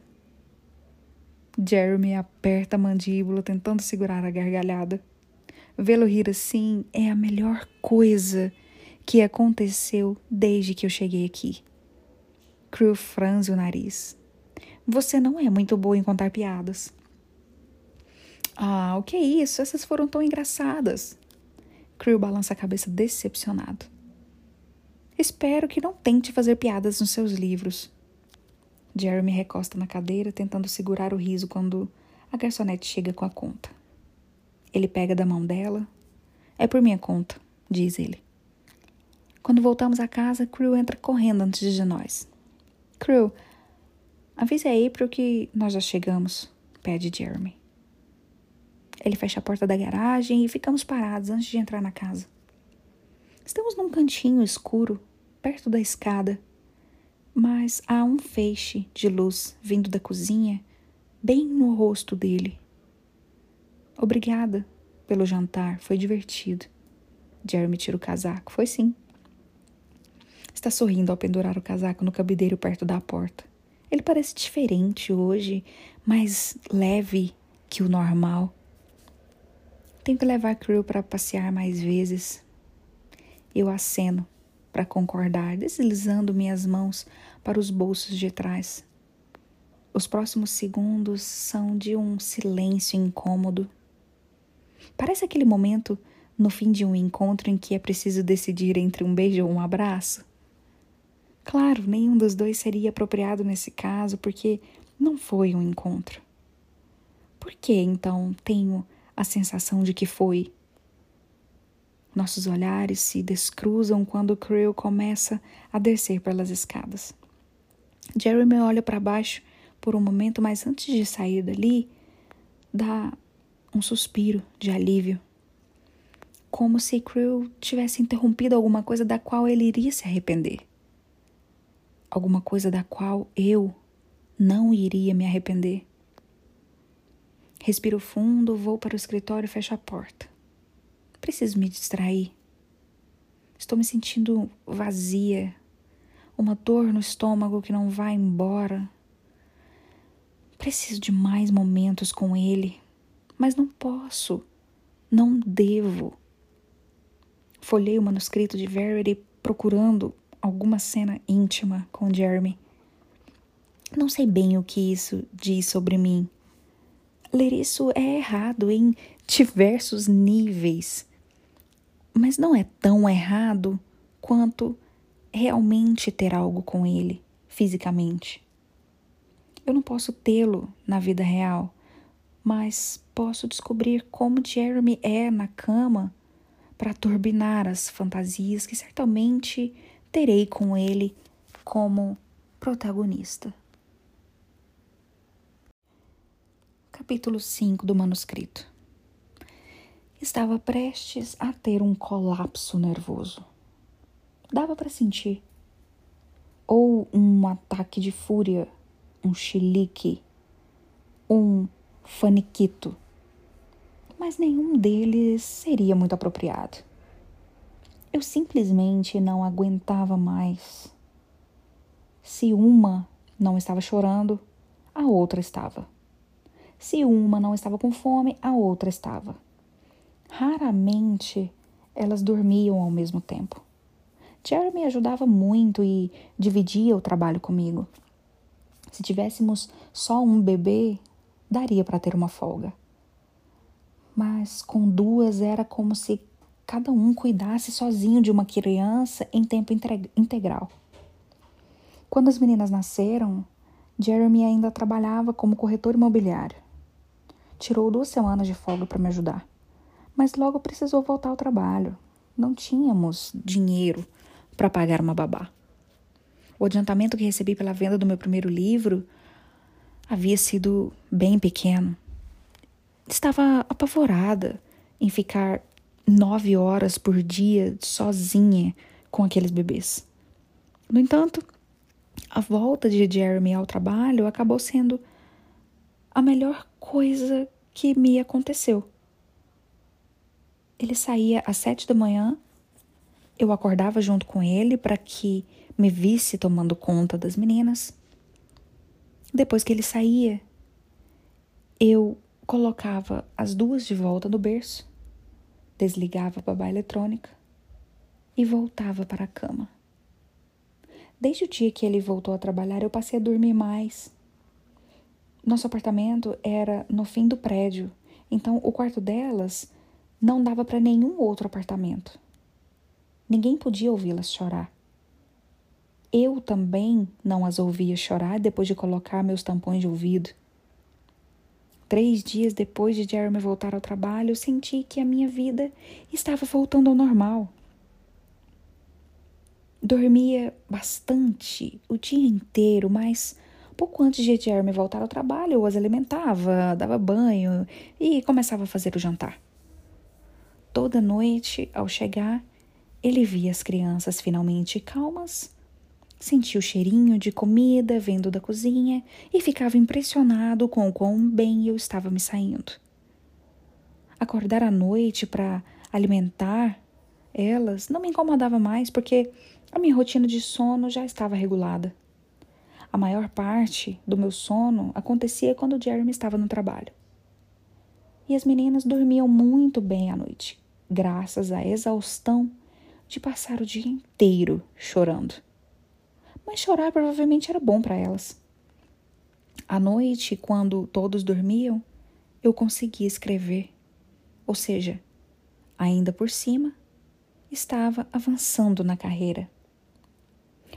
Jeremy aperta a mandíbula tentando segurar a gargalhada. Vê-lo rir assim é a melhor coisa que aconteceu desde que eu cheguei aqui. Crew franze o nariz. Você não é muito boa em contar piadas. Ah, o que é isso? Essas foram tão engraçadas. Crew balança a cabeça decepcionado. Espero que não tente fazer piadas nos seus livros. Jeremy recosta na cadeira, tentando segurar o riso quando a garçonete chega com a conta. Ele pega da mão dela. É por minha conta, diz ele. Quando voltamos à casa, Crew entra correndo antes de nós. Crew, avise a April que nós já chegamos, pede Jeremy. Ele fecha a porta da garagem e ficamos parados antes de entrar na casa. Estamos num cantinho escuro, perto da escada, mas há um feixe de luz vindo da cozinha bem no rosto dele. Obrigada pelo jantar, foi divertido. Jeremy tira o casaco. Foi sim. Está sorrindo ao pendurar o casaco no cabideiro perto da porta. Ele parece diferente hoje, mais leve que o normal. Tento levar Crew para passear mais vezes. Eu aceno para concordar, deslizando minhas mãos para os bolsos de trás. Os próximos segundos são de um silêncio incômodo. Parece aquele momento no fim de um encontro em que é preciso decidir entre um beijo ou um abraço. Claro, nenhum dos dois seria apropriado nesse caso, porque não foi um encontro. Por que então tenho a sensação de que foi? Nossos olhares se descruzam quando Creel começa a descer pelas escadas. Jeremy olha para baixo por um momento, mas antes de sair dali, dá um suspiro de alívio. Como se Creel tivesse interrompido alguma coisa da qual ele iria se arrepender. Alguma coisa da qual eu não iria me arrepender. Respiro fundo, vou para o escritório e fecho a porta. Preciso me distrair. Estou me sentindo vazia, uma dor no estômago que não vai embora. Preciso de mais momentos com ele, mas não posso, não devo. Folhei o manuscrito de Verity procurando alguma cena íntima com Jeremy. Não sei bem o que isso diz sobre mim. Ler isso é errado em diversos níveis, mas não é tão errado quanto realmente ter algo com ele, fisicamente. Eu não posso tê-lo na vida real, mas posso descobrir como Jeremy é na cama para turbinar as fantasias que certamente terei com ele como protagonista. Capítulo 5 do manuscrito. Estava prestes a ter um colapso nervoso. Dava para sentir. Ou um ataque de fúria, um chilique, um faniquito. Mas nenhum deles seria muito apropriado. Eu simplesmente não aguentava mais. Se uma não estava chorando, a outra estava. Se uma não estava com fome, a outra estava. Raramente elas dormiam ao mesmo tempo. Jeremy ajudava muito e dividia o trabalho comigo. Se tivéssemos só um bebê, daria para ter uma folga. Mas com duas era como se cada um cuidasse sozinho de uma criança em tempo integral. Quando as meninas nasceram, Jeremy ainda trabalhava como corretor imobiliário. Tirou duas semanas de folga para me ajudar, mas logo precisou voltar ao trabalho. Não tínhamos dinheiro para pagar uma babá. O adiantamento que recebi pela venda do meu primeiro livro havia sido bem pequeno. Estava apavorada em ficar nove horas por dia sozinha com aqueles bebês. No entanto, a volta de Jeremy ao trabalho acabou sendo a melhor coisa que me aconteceu. Ele saía às sete da manhã, eu acordava junto com ele para que me visse tomando conta das meninas. Depois que ele saía, eu colocava as duas de volta no berço, desligava a babá eletrônica e voltava para a cama. Desde o dia que ele voltou a trabalhar, eu passei a dormir mais. Nosso apartamento era no fim do prédio, então o quarto delas não dava para nenhum outro apartamento. Ninguém podia ouvi-las chorar. Eu também não as ouvia chorar depois de colocar meus tampões de ouvido. Três dias depois de Jeremy voltar ao trabalho, eu senti que a minha vida estava voltando ao normal. Dormia bastante o dia inteiro, mas Pouco antes de Jeremy voltar ao trabalho, eu as alimentava, dava banho e começava a fazer o jantar. Toda noite, ao chegar, ele via as crianças finalmente calmas, sentia o cheirinho de comida vindo da cozinha e ficava impressionado com o quão bem eu estava me saindo. Acordar à noite para alimentar elas não me incomodava mais porque a minha rotina de sono já estava regulada. A maior parte do meu sono acontecia quando Jeremy estava no trabalho. E as meninas dormiam muito bem à noite, graças à exaustão de passar o dia inteiro chorando. Mas chorar provavelmente era bom para elas. À noite, quando todos dormiam, eu conseguia escrever. Ou seja, ainda por cima, estava avançando na carreira.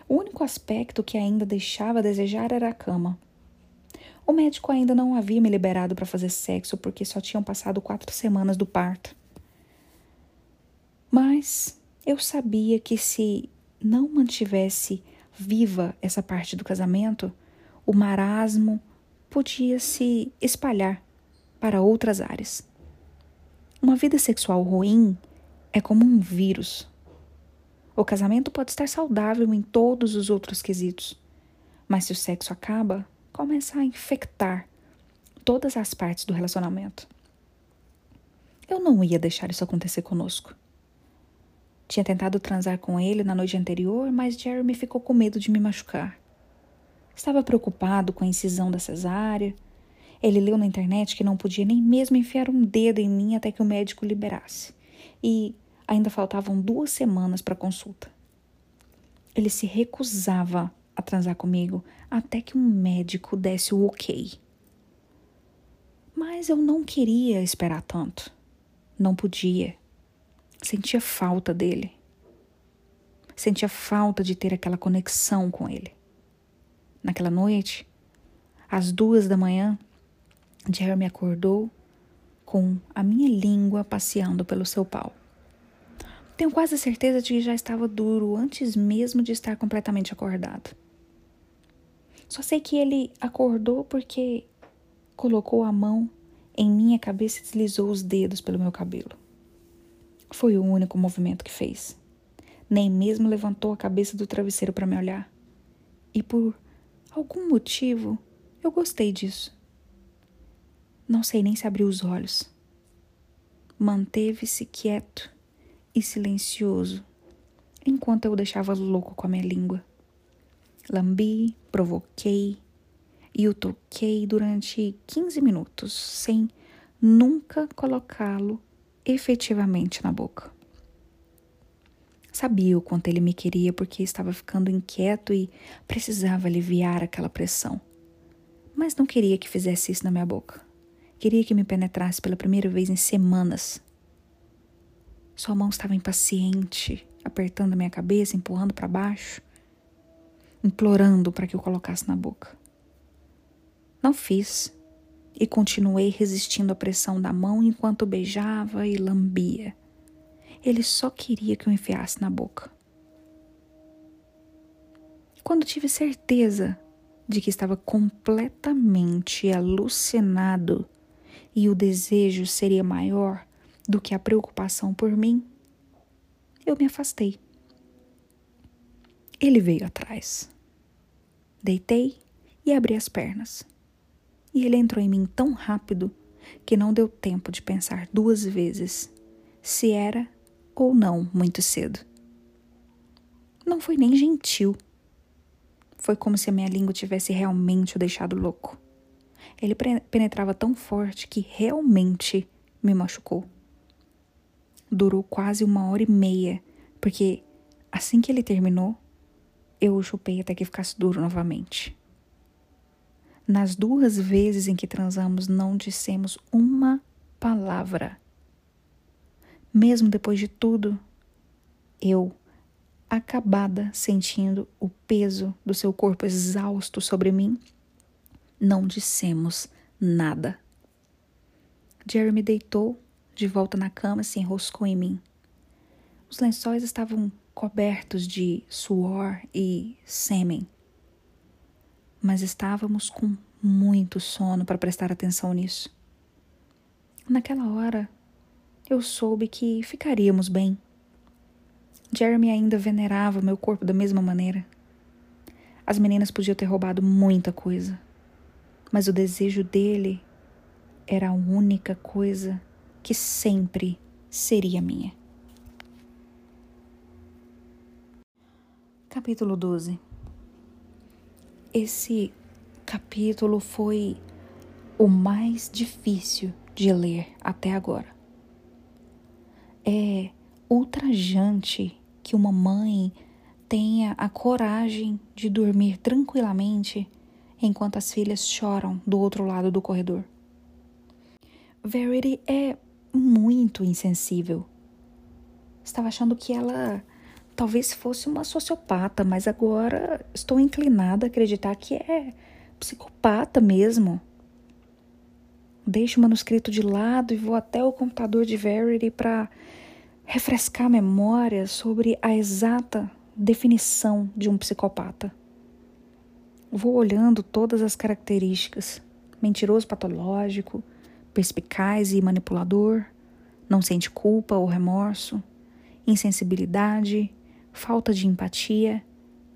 O único aspecto que ainda deixava a desejar era a cama. O médico ainda não havia me liberado para fazer sexo porque só tinham passado quatro semanas do parto. Mas eu sabia que se não mantivesse viva essa parte do casamento, o marasmo podia se espalhar para outras áreas. Uma vida sexual ruim é como um vírus o casamento pode estar saudável em todos os outros quesitos, mas se o sexo acaba, começa a infectar todas as partes do relacionamento. Eu não ia deixar isso acontecer conosco. Tinha tentado transar com ele na noite anterior, mas Jeremy ficou com medo de me machucar. Estava preocupado com a incisão da cesárea. Ele leu na internet que não podia nem mesmo enfiar um dedo em mim até que o médico liberasse. E Ainda faltavam duas semanas para a consulta. Ele se recusava a transar comigo até que um médico desse o ok. Mas eu não queria esperar tanto. Não podia. Sentia falta dele. Sentia falta de ter aquela conexão com ele. Naquela noite, às duas da manhã, Jeremy acordou com a minha língua passeando pelo seu pau. Tenho quase certeza de que já estava duro antes mesmo de estar completamente acordado. Só sei que ele acordou porque colocou a mão em minha cabeça e deslizou os dedos pelo meu cabelo. Foi o único movimento que fez. Nem mesmo levantou a cabeça do travesseiro para me olhar. E por algum motivo eu gostei disso. Não sei nem se abriu os olhos. Manteve-se quieto e silencioso enquanto eu o deixava louco com a minha língua. Lambi, provoquei e o toquei durante 15 minutos, sem nunca colocá-lo efetivamente na boca. Sabia o quanto ele me queria porque estava ficando inquieto e precisava aliviar aquela pressão. Mas não queria que fizesse isso na minha boca. Queria que me penetrasse pela primeira vez em semanas. Sua mão estava impaciente, apertando a minha cabeça, empurrando para baixo, implorando para que eu colocasse na boca. Não fiz e continuei resistindo à pressão da mão enquanto beijava e lambia. Ele só queria que eu enfiasse na boca. Quando tive certeza de que estava completamente alucinado e o desejo seria maior do que a preocupação por mim, eu me afastei. Ele veio atrás. Deitei e abri as pernas. E ele entrou em mim tão rápido que não deu tempo de pensar duas vezes se era ou não muito cedo. Não foi nem gentil. Foi como se a minha língua tivesse realmente o deixado louco. Ele penetrava tão forte que realmente me machucou. Durou quase uma hora e meia, porque assim que ele terminou, eu o chupei até que ficasse duro novamente. Nas duas vezes em que transamos, não dissemos uma palavra. Mesmo depois de tudo, eu, acabada sentindo o peso do seu corpo exausto sobre mim, não dissemos nada. Jeremy deitou de volta na cama e se enroscou em mim. Os lençóis estavam cobertos de suor e sêmen mas estávamos com muito sono para prestar atenção nisso. Naquela hora, eu soube que ficaríamos bem. Jeremy ainda venerava meu corpo da mesma maneira. As meninas podiam ter roubado muita coisa, mas o desejo dele era a única coisa que sempre seria minha. Capítulo 12 esse capítulo foi o mais difícil de ler até agora. É ultrajante que uma mãe tenha a coragem de dormir tranquilamente enquanto as filhas choram do outro lado do corredor. Verity é muito insensível. Estava achando que ela talvez fosse uma sociopata, mas agora estou inclinada a acreditar que é psicopata mesmo. Deixo o manuscrito de lado e vou até o computador de Verity para refrescar a memória sobre a exata definição de um psicopata. Vou olhando todas as características: mentiroso patológico, perspicaz e manipulador, não sente culpa ou remorso, insensibilidade, falta de empatia,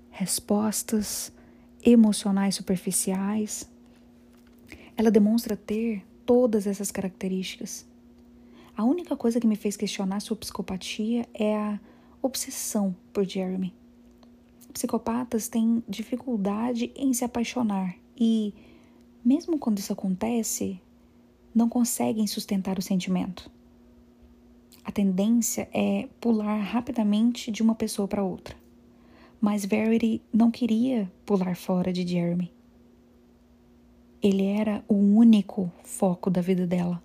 respostas emocionais superficiais. Ela demonstra ter todas essas características. A única coisa que me fez questionar sua psicopatia é a obsessão por Jeremy. Psicopatas têm dificuldade em se apaixonar e, mesmo quando isso acontece, não conseguem sustentar o sentimento. A tendência é pular rapidamente de uma pessoa para outra. Mas Verity não queria pular fora de Jeremy. Ele era o único foco da vida dela.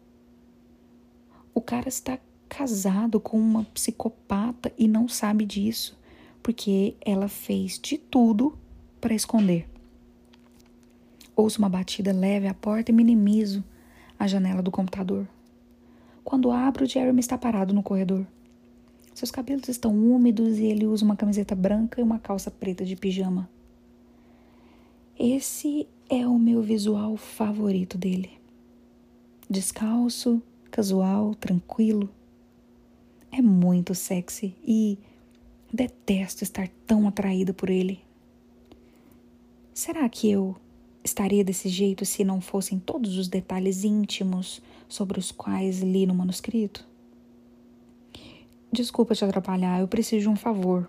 O cara está casado com uma psicopata e não sabe disso, porque ela fez de tudo para esconder. Ouço uma batida leve à porta e minimizo a janela do computador. Quando abro, Jeremy está parado no corredor. Seus cabelos estão úmidos e ele usa uma camiseta branca e uma calça preta de pijama. Esse é o meu visual favorito dele. Descalço, casual, tranquilo. É muito sexy e detesto estar tão atraída por ele. Será que eu estaria desse jeito se não fossem todos os detalhes íntimos sobre os quais li no manuscrito? Desculpa te atrapalhar, eu preciso de um favor,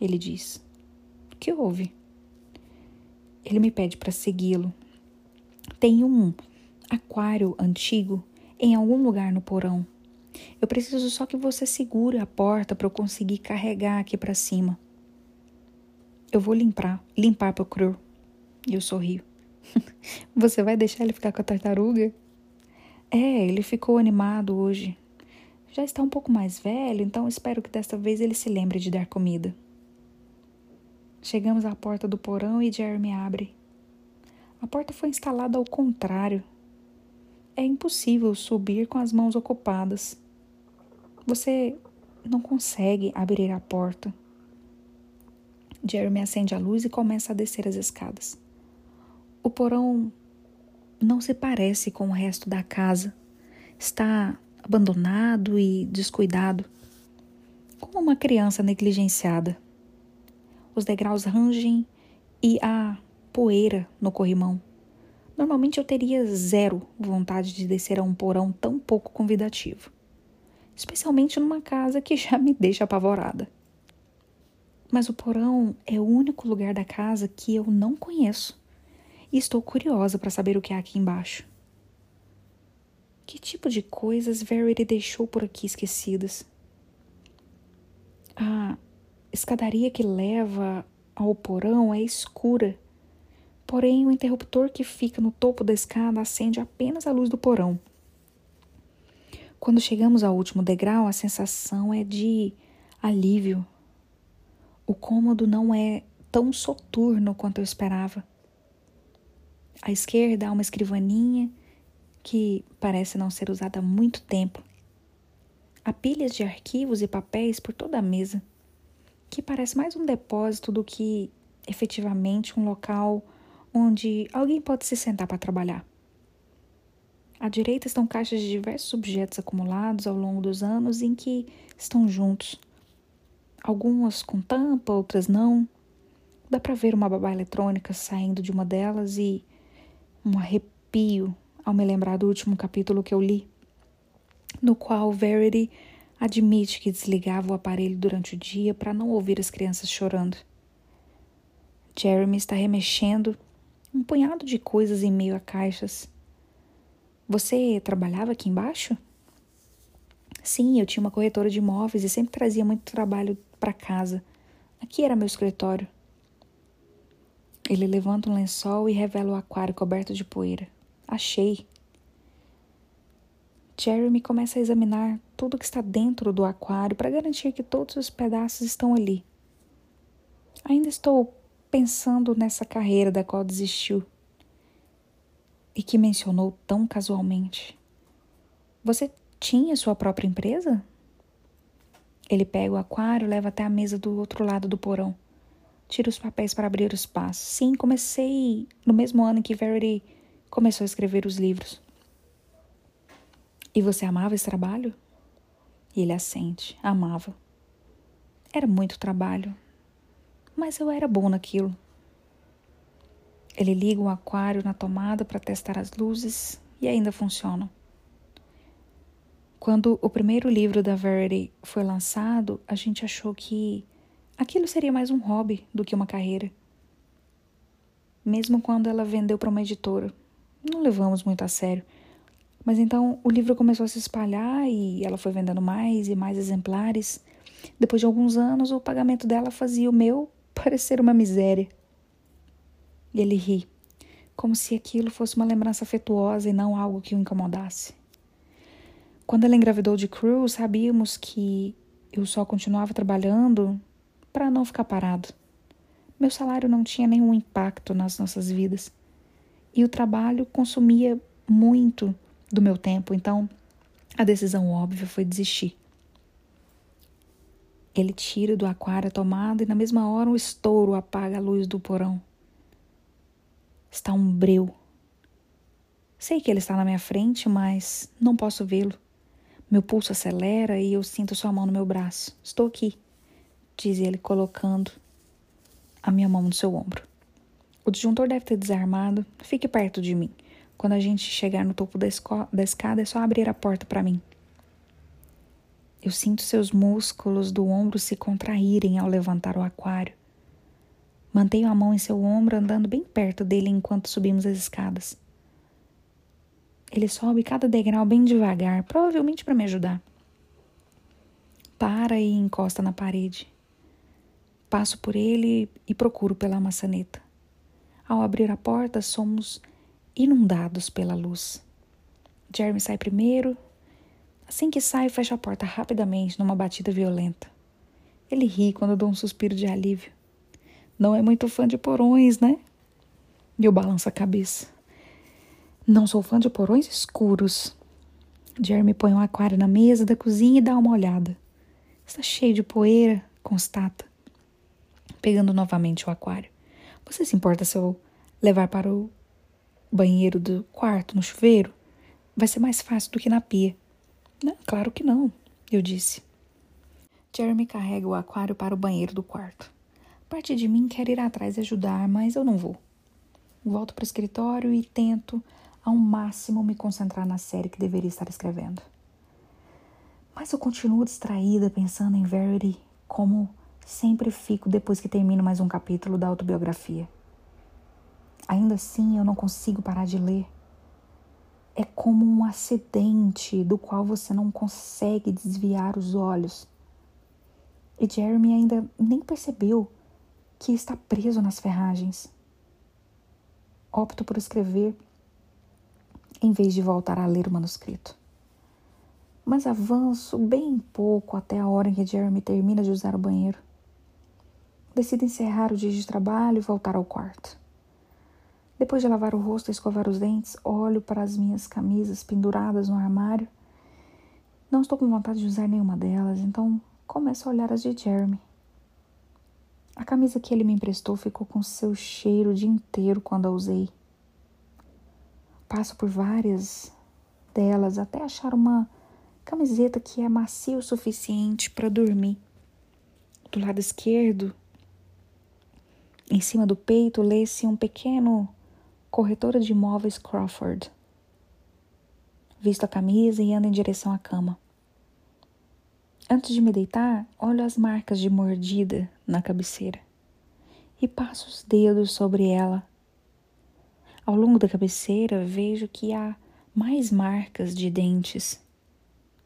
ele diz. O que houve? Ele me pede para segui-lo. Tem um aquário antigo em algum lugar no porão. Eu preciso só que você segure a porta para eu conseguir carregar aqui para cima. Eu vou limpar, limpar pro Cru. E eu sorrio. <laughs> você vai deixar ele ficar com a tartaruga? É, ele ficou animado hoje. Já está um pouco mais velho, então espero que desta vez ele se lembre de dar comida. Chegamos à porta do porão e Jeremy abre. A porta foi instalada ao contrário. É impossível subir com as mãos ocupadas. Você não consegue abrir a porta. Jeremy acende a luz e começa a descer as escadas. O porão não se parece com o resto da casa. Está abandonado e descuidado, como uma criança negligenciada. Os degraus rangem e há poeira no corrimão. Normalmente eu teria zero vontade de descer a um porão tão pouco convidativo, especialmente numa casa que já me deixa apavorada. Mas o porão é o único lugar da casa que eu não conheço e estou curiosa para saber o que há aqui embaixo. Que tipo de coisas Verity deixou por aqui esquecidas? A escadaria que leva ao porão é escura, porém o interruptor que fica no topo da escada acende apenas a luz do porão. Quando chegamos ao último degrau, a sensação é de alívio. O cômodo não é tão soturno quanto eu esperava. À esquerda há uma escrivaninha que parece não ser usada há muito tempo. Há pilhas de arquivos e papéis por toda a mesa, que parece mais um depósito do que efetivamente um local onde alguém pode se sentar para trabalhar. À direita estão caixas de diversos objetos acumulados ao longo dos anos em que estão juntos. Algumas com tampa, outras não. Dá para ver uma babá eletrônica saindo de uma delas e um arrepio ao me lembrar do último capítulo que eu li, no qual Verity admite que desligava o aparelho durante o dia para não ouvir as crianças chorando. Jeremy está remexendo um punhado de coisas em meio a caixas. Você trabalhava aqui embaixo? Sim, eu tinha uma corretora de imóveis e sempre trazia muito trabalho para casa. Aqui era meu escritório. Ele levanta um lençol e revela o aquário coberto de poeira. Achei. Jeremy começa a examinar tudo que está dentro do aquário para garantir que todos os pedaços estão ali. Ainda estou pensando nessa carreira da qual desistiu e que mencionou tão casualmente. Você tinha sua própria empresa? Ele pega o aquário e leva até a mesa do outro lado do porão. Tira os papéis para abrir o espaço. Sim, comecei no mesmo ano em que Verity começou a escrever os livros. E você amava esse trabalho? E ele assente, amava. Era muito trabalho, mas eu era bom naquilo. Ele liga o aquário na tomada para testar as luzes e ainda funcionam. Quando o primeiro livro da Verity foi lançado, a gente achou que aquilo seria mais um hobby do que uma carreira. Mesmo quando ela vendeu para uma editora, não levamos muito a sério. Mas então o livro começou a se espalhar e ela foi vendendo mais e mais exemplares. Depois de alguns anos, o pagamento dela fazia o meu <laughs> parecer uma miséria. E ele ri, como se aquilo fosse uma lembrança afetuosa e não algo que o incomodasse. Quando ela engravidou de Cruz, sabíamos que eu só continuava trabalhando para não ficar parado. Meu salário não tinha nenhum impacto nas nossas vidas. E o trabalho consumia muito do meu tempo, então a decisão óbvia foi desistir. Ele tira do aquário a tomada e na mesma hora um estouro apaga a luz do porão. Está um breu. Sei que ele está na minha frente, mas não posso vê-lo. Meu pulso acelera e eu sinto sua mão no meu braço. Estou aqui diz ele colocando a minha mão no seu ombro. O disjuntor deve ter desarmado. Fique perto de mim. Quando a gente chegar no topo da, da escada, é só abrir a porta para mim. Eu sinto seus músculos do ombro se contraírem ao levantar o aquário. Mantenho a mão em seu ombro, andando bem perto dele enquanto subimos as escadas. Ele sobe cada degrau bem devagar, provavelmente para me ajudar. Para e encosta na parede. Passo por ele e procuro pela maçaneta. Ao abrir a porta, somos inundados pela luz. Jeremy sai primeiro Assim que saio, fecho a porta rapidamente, numa batida violenta. Ele ri quando dou um suspiro de alívio. Não é muito fã de porões, né? E eu balanço a cabeça. Não sou fã de porões escuros. Jeremy põe um aquário na mesa da cozinha e dá uma olhada. Está cheio de poeira, constata. Pegando novamente o aquário. Você se importa se eu levar para o banheiro do quarto no chuveiro? Vai ser mais fácil do que na pia. Não, claro que não, eu disse. Jeremy carrega o aquário para o banheiro do quarto. Parte de mim quer ir atrás e ajudar, mas eu não vou. Volto para o escritório e tento, ao máximo, me concentrar na série que deveria estar escrevendo. Mas eu continuo distraída pensando em Verity, como sempre fico depois que termino mais um capítulo da autobiografia. Ainda assim, eu não consigo parar de ler é como um acidente do qual você não consegue desviar os olhos. E Jeremy ainda nem percebeu que está preso nas ferragens. Opto por escrever em vez de voltar a ler o manuscrito. Mas avanço bem pouco até a hora em que Jeremy termina de usar o banheiro. Decido encerrar o dia de trabalho e voltar ao quarto. Depois de lavar o rosto e escovar os dentes, olho para as minhas camisas penduradas no armário. Não estou com vontade de usar nenhuma delas, então começo a olhar as de Jeremy. A camisa que ele me emprestou ficou com seu cheiro o dia inteiro quando a usei. Passo por várias delas até achar uma camiseta que é macia o suficiente para dormir. Do lado esquerdo, em cima do peito, lê-se um pequeno corretora de imóveis Crawford. Visto a camisa e ando em direção à cama. Antes de me deitar, olho as marcas de mordida na cabeceira e passo os dedos sobre ela. Ao longo da cabeceira, vejo que há mais marcas de dentes.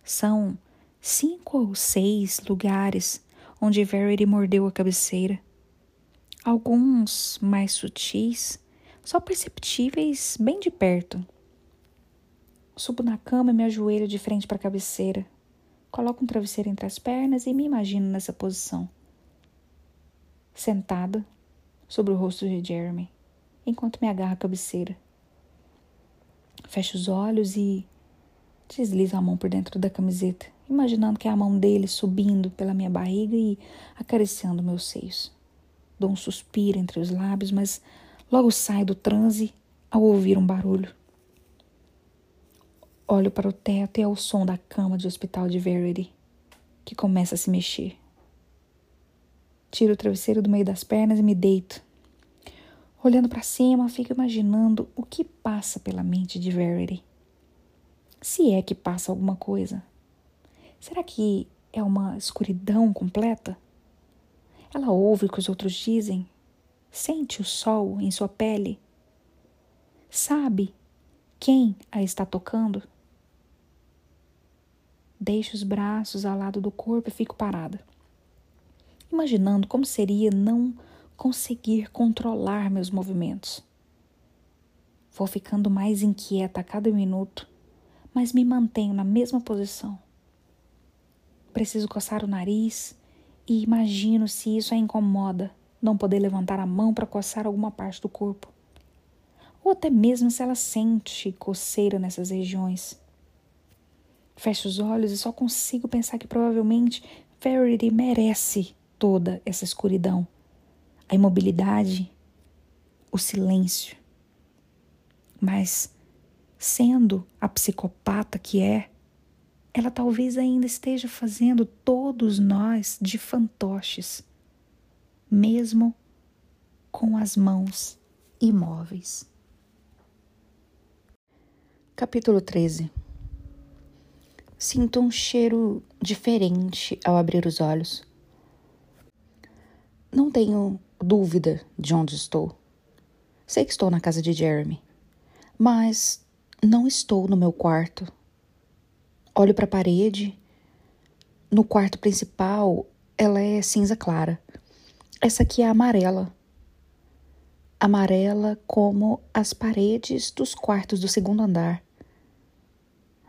São cinco ou seis lugares onde Verity mordeu a cabeceira. Alguns mais sutis só perceptíveis bem de perto. Subo na cama e me ajoelho de frente para a cabeceira. Coloco um travesseiro entre as pernas e me imagino nessa posição. Sentada sobre o rosto de Jeremy, enquanto me agarro à cabeceira. Fecho os olhos e deslizo a mão por dentro da camiseta, imaginando que é a mão dele subindo pela minha barriga e acariciando meus seios. Dou um suspiro entre os lábios, mas Logo sai do transe ao ouvir um barulho. Olho para o teto e ao som da cama de hospital de Verity, que começa a se mexer. Tiro o travesseiro do meio das pernas e me deito. Olhando para cima, fico imaginando o que passa pela mente de Verity. Se é que passa alguma coisa. Será que é uma escuridão completa? Ela ouve o que os outros dizem Sente o sol em sua pele? Sabe quem a está tocando? Deixo os braços ao lado do corpo e fico parada, imaginando como seria não conseguir controlar meus movimentos. Vou ficando mais inquieta a cada minuto, mas me mantenho na mesma posição. Preciso coçar o nariz e imagino se isso a incomoda não poder levantar a mão para coçar alguma parte do corpo. Ou até mesmo se ela sente coceira nessas regiões. Fecho os olhos e só consigo pensar que provavelmente Verity merece toda essa escuridão, a imobilidade, o silêncio. Mas, sendo a psicopata que é, ela talvez ainda esteja fazendo todos nós de fantoches mesmo com as mãos imóveis. Capítulo 13 sinto um cheiro diferente ao abrir os olhos. Não tenho dúvida de onde estou. Sei que estou na casa de Jeremy, mas não estou no meu quarto. Olho para a parede. No quarto principal, ela é cinza clara. Essa aqui é amarela. Amarela como as paredes dos quartos do segundo andar.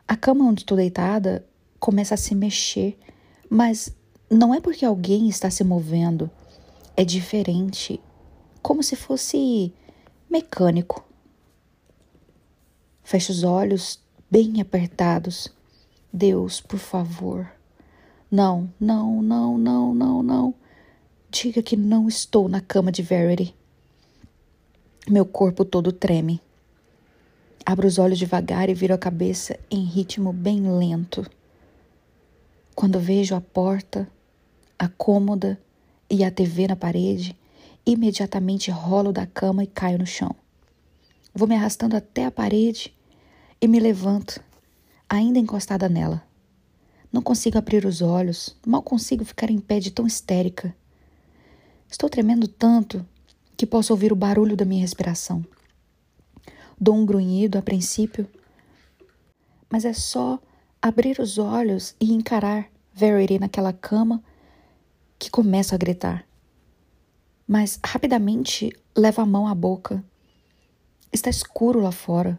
A cama onde estou deitada começa a se mexer, mas não é porque alguém está se movendo. É diferente, como se fosse mecânico. Fecho os olhos bem apertados. Deus, por favor. Não, não, não, não, não, não. Diga que não estou na cama de Verity. Meu corpo todo treme. Abro os olhos devagar e viro a cabeça em ritmo bem lento. Quando vejo a porta, a cômoda e a TV na parede, imediatamente rolo da cama e caio no chão. Vou me arrastando até a parede e me levanto, ainda encostada nela. Não consigo abrir os olhos, mal consigo ficar em pé de tão histérica. Estou tremendo tanto que posso ouvir o barulho da minha respiração. Dou um grunhido a princípio, mas é só abrir os olhos e encarar Verity naquela cama que começo a gritar. Mas rapidamente levo a mão à boca. Está escuro lá fora.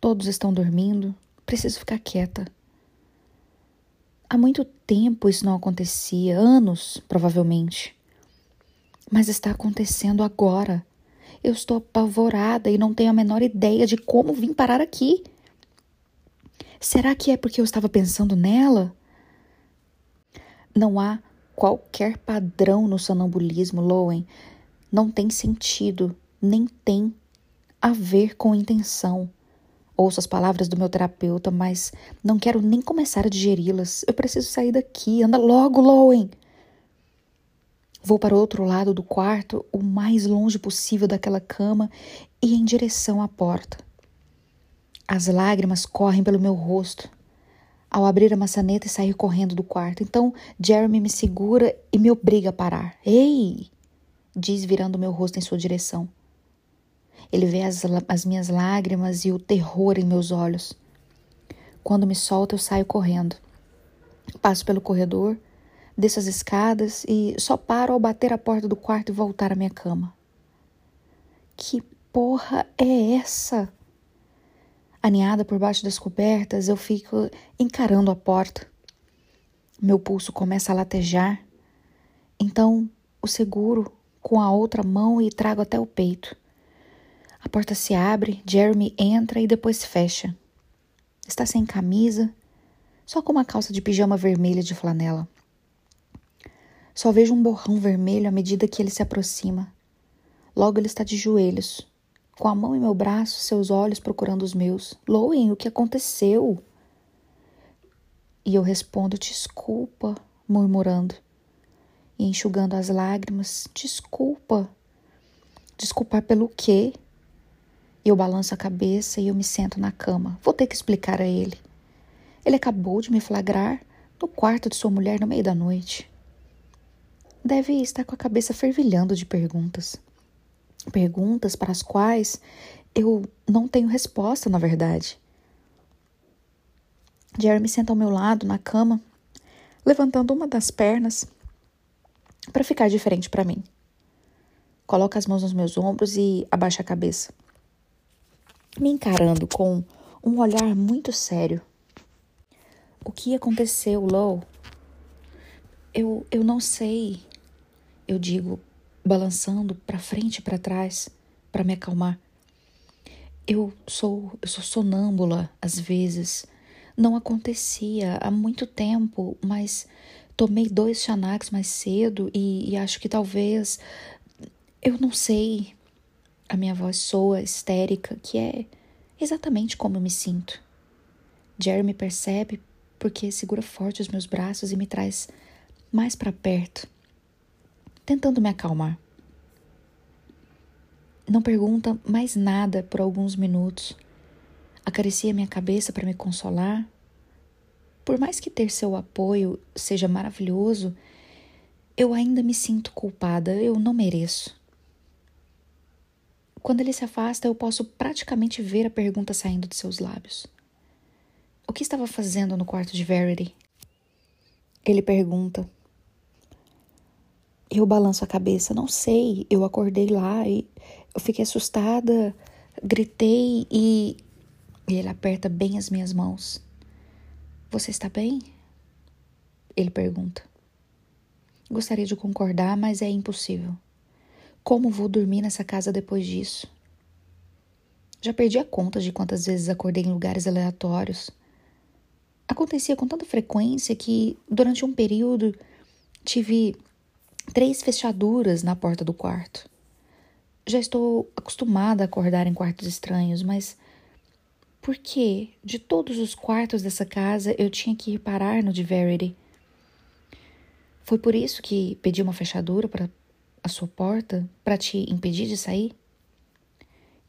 Todos estão dormindo. Preciso ficar quieta. Há muito tempo isso não acontecia, anos, provavelmente. Mas está acontecendo agora. Eu estou apavorada e não tenho a menor ideia de como vim parar aqui. Será que é porque eu estava pensando nela? Não há qualquer padrão no sonambulismo, Lowen. Não tem sentido, nem tem a ver com intenção. Ouço as palavras do meu terapeuta, mas não quero nem começar a digeri-las. Eu preciso sair daqui. Anda logo, Lowen. Vou para o outro lado do quarto, o mais longe possível daquela cama e em direção à porta. As lágrimas correm pelo meu rosto ao abrir a maçaneta e sair correndo do quarto. Então Jeremy me segura e me obriga a parar. Ei! diz virando meu rosto em sua direção. Ele vê as, as minhas lágrimas e o terror em meus olhos. Quando me solta, eu saio correndo. Passo pelo corredor, desço as escadas e só paro ao bater a porta do quarto e voltar à minha cama. Que porra é essa? Aninhada por baixo das cobertas, eu fico encarando a porta. Meu pulso começa a latejar. Então, o seguro com a outra mão e trago até o peito. A porta se abre, Jeremy entra e depois fecha. Está sem camisa, só com uma calça de pijama vermelha de flanela. Só vejo um borrão vermelho à medida que ele se aproxima. Logo ele está de joelhos, com a mão em meu braço, seus olhos procurando os meus. Loen, o que aconteceu? E eu respondo: Desculpa, murmurando e enxugando as lágrimas. Desculpa. Desculpar pelo quê? Eu balanço a cabeça e eu me sento na cama. Vou ter que explicar a ele. Ele acabou de me flagrar no quarto de sua mulher no meio da noite. Deve estar com a cabeça fervilhando de perguntas. Perguntas para as quais eu não tenho resposta, na verdade. Jeremy senta ao meu lado na cama, levantando uma das pernas para ficar diferente para mim. Coloca as mãos nos meus ombros e abaixa a cabeça me encarando com um olhar muito sério. O que aconteceu, Low? Eu, eu não sei, eu digo, balançando para frente e para trás para me acalmar. Eu sou, eu sou sonâmbula às vezes. Não acontecia há muito tempo, mas tomei dois Xanax mais cedo e, e acho que talvez eu não sei. A minha voz soa histérica, que é exatamente como eu me sinto. Jeremy percebe porque segura forte os meus braços e me traz mais para perto, tentando me acalmar. Não pergunta mais nada por alguns minutos. Acaricia minha cabeça para me consolar, por mais que ter seu apoio seja maravilhoso, eu ainda me sinto culpada, eu não mereço. Quando ele se afasta, eu posso praticamente ver a pergunta saindo de seus lábios. O que estava fazendo no quarto de Verity? Ele pergunta. Eu balanço a cabeça, não sei. Eu acordei lá e eu fiquei assustada, gritei e. e ele aperta bem as minhas mãos. Você está bem? Ele pergunta. Gostaria de concordar, mas é impossível. Como vou dormir nessa casa depois disso? Já perdi a conta de quantas vezes acordei em lugares aleatórios. Acontecia com tanta frequência que, durante um período, tive três fechaduras na porta do quarto. Já estou acostumada a acordar em quartos estranhos, mas por que, de todos os quartos dessa casa, eu tinha que ir parar no de Verity? Foi por isso que pedi uma fechadura para a sua porta para te impedir de sair?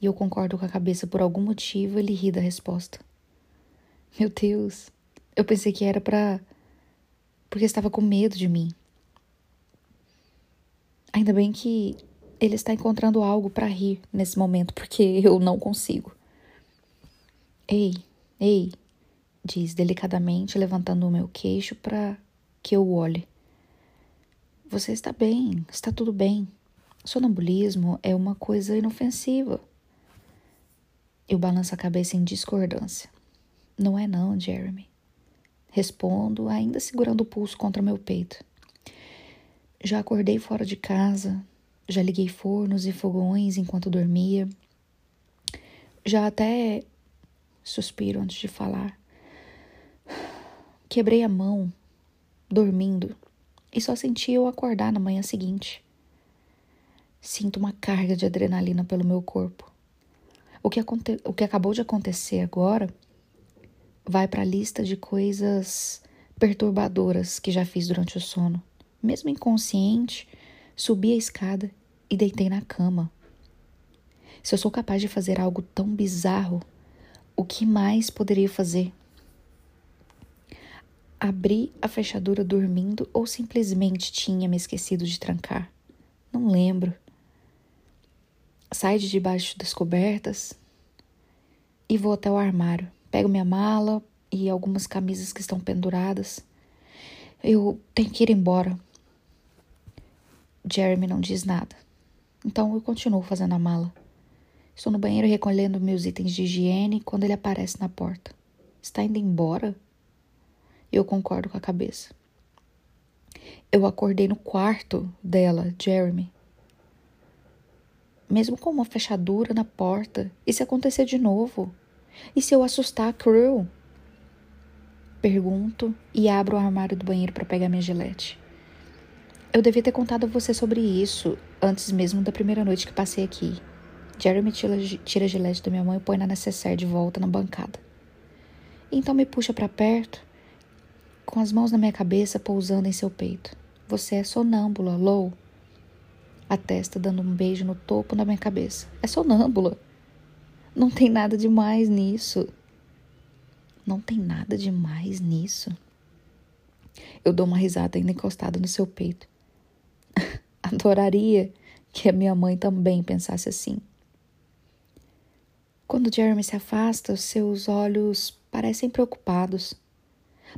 E eu concordo com a cabeça por algum motivo, ele ri da resposta. Meu Deus, eu pensei que era para porque estava com medo de mim. Ainda bem que ele está encontrando algo para rir nesse momento, porque eu não consigo. Ei, ei, diz delicadamente, levantando o meu queixo para que eu olhe. Você está bem, está tudo bem. Sonambulismo é uma coisa inofensiva. Eu balanço a cabeça em discordância. Não é não, Jeremy. Respondo, ainda segurando o pulso contra meu peito. Já acordei fora de casa, já liguei fornos e fogões enquanto dormia. Já até suspiro antes de falar. Quebrei a mão dormindo e só senti eu acordar na manhã seguinte. Sinto uma carga de adrenalina pelo meu corpo. O que, aconte... o que acabou de acontecer agora vai para a lista de coisas perturbadoras que já fiz durante o sono. Mesmo inconsciente, subi a escada e deitei na cama. Se eu sou capaz de fazer algo tão bizarro, o que mais poderia fazer? Abri a fechadura dormindo ou simplesmente tinha me esquecido de trancar? Não lembro. Saio de debaixo das cobertas e vou até o armário. Pego minha mala e algumas camisas que estão penduradas. Eu tenho que ir embora. Jeremy não diz nada. Então eu continuo fazendo a mala. Estou no banheiro recolhendo meus itens de higiene quando ele aparece na porta. Está indo embora? Eu concordo com a cabeça. Eu acordei no quarto dela, Jeremy. Mesmo com uma fechadura na porta, e se acontecer de novo? E se eu assustar a Crew? Pergunto e abro o armário do banheiro para pegar minha gilete. Eu devia ter contado a você sobre isso antes mesmo da primeira noite que passei aqui. Jeremy tira, a gilete da minha mão e põe na necessaire de volta na bancada. Então me puxa para perto com as mãos na minha cabeça pousando em seu peito. Você é sonâmbula, Lou. A testa dando um beijo no topo da minha cabeça. É sonâmbula. Não tem nada demais nisso. Não tem nada demais nisso. Eu dou uma risada ainda encostada no seu peito. <laughs> Adoraria que a minha mãe também pensasse assim. Quando Jeremy se afasta, seus olhos parecem preocupados.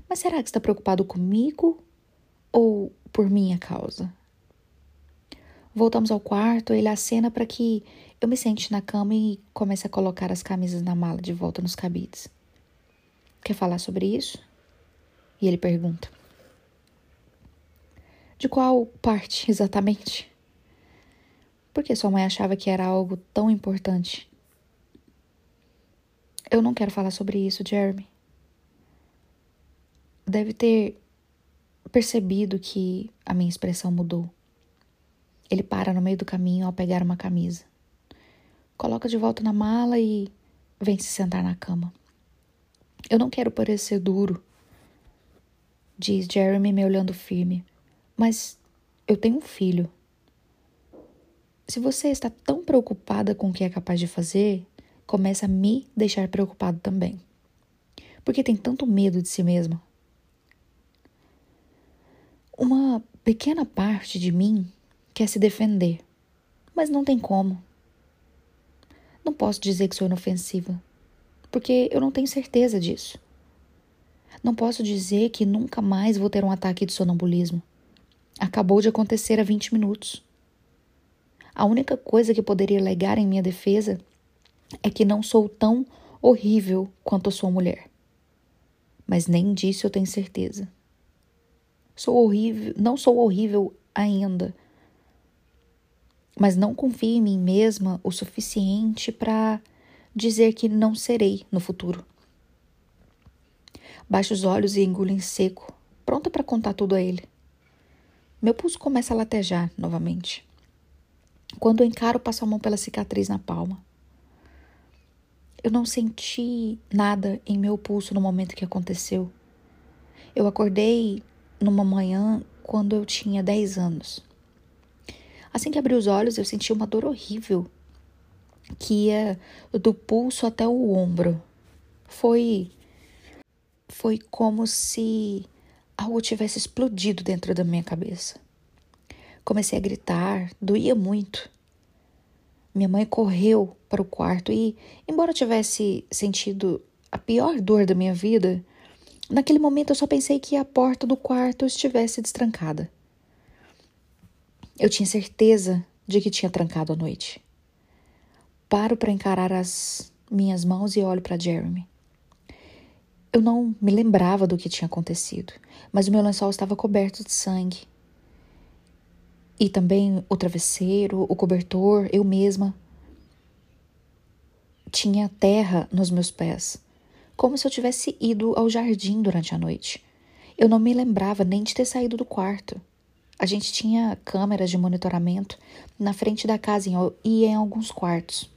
Mas será que está preocupado comigo ou por minha causa? Voltamos ao quarto, ele acena para que eu me sente na cama e comece a colocar as camisas na mala de volta nos cabides. Quer falar sobre isso? E ele pergunta: De qual parte <laughs> exatamente? Porque sua mãe achava que era algo tão importante. Eu não quero falar sobre isso, Jeremy deve ter percebido que a minha expressão mudou. Ele para no meio do caminho ao pegar uma camisa. Coloca de volta na mala e vem se sentar na cama. Eu não quero parecer duro, diz Jeremy me olhando firme, mas eu tenho um filho. Se você está tão preocupada com o que é capaz de fazer, começa a me deixar preocupado também. Porque tem tanto medo de si mesma. Uma pequena parte de mim quer se defender, mas não tem como. Não posso dizer que sou inofensiva, porque eu não tenho certeza disso. Não posso dizer que nunca mais vou ter um ataque de sonambulismo. Acabou de acontecer há 20 minutos. A única coisa que poderia alegar em minha defesa é que não sou tão horrível quanto sua mulher. Mas nem disso eu tenho certeza. Sou horrível, não sou horrível ainda. Mas não confio em mim mesma o suficiente para dizer que não serei no futuro. Baixo os olhos e engulo em seco, pronta para contar tudo a ele. Meu pulso começa a latejar novamente. Quando encaro, passo a mão pela cicatriz na palma. Eu não senti nada em meu pulso no momento que aconteceu. Eu acordei numa manhã quando eu tinha 10 anos. Assim que abri os olhos, eu senti uma dor horrível que ia do pulso até o ombro. Foi foi como se algo tivesse explodido dentro da minha cabeça. Comecei a gritar, doía muito. Minha mãe correu para o quarto e, embora eu tivesse sentido a pior dor da minha vida, naquele momento eu só pensei que a porta do quarto estivesse destrancada. Eu tinha certeza de que tinha trancado a noite. Paro para encarar as minhas mãos e olho para Jeremy. Eu não me lembrava do que tinha acontecido, mas o meu lençol estava coberto de sangue e também o travesseiro, o cobertor, eu mesma. Tinha terra nos meus pés, como se eu tivesse ido ao jardim durante a noite. Eu não me lembrava nem de ter saído do quarto. A gente tinha câmeras de monitoramento na frente da casa e em alguns quartos.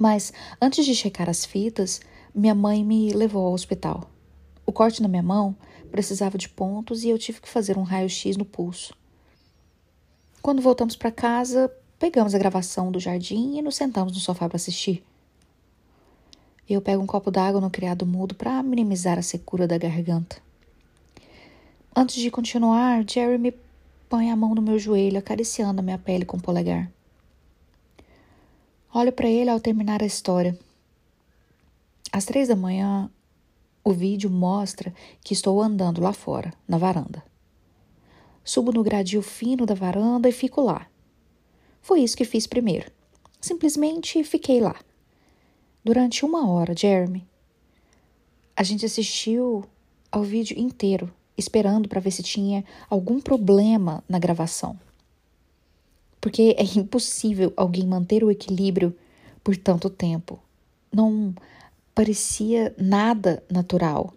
Mas antes de checar as fitas, minha mãe me levou ao hospital. O corte na minha mão precisava de pontos e eu tive que fazer um raio-x no pulso. Quando voltamos para casa, pegamos a gravação do jardim e nos sentamos no sofá para assistir. Eu pego um copo d'água no criado mudo para minimizar a secura da garganta. Antes de continuar, Jerry me põe a mão no meu joelho, acariciando a minha pele com o polegar. Olho para ele ao terminar a história. Às três da manhã, o vídeo mostra que estou andando lá fora, na varanda. Subo no gradil fino da varanda e fico lá. Foi isso que fiz primeiro. Simplesmente fiquei lá. Durante uma hora, Jeremy. A gente assistiu ao vídeo inteiro, esperando para ver se tinha algum problema na gravação. Porque é impossível alguém manter o equilíbrio por tanto tempo. Não parecia nada natural.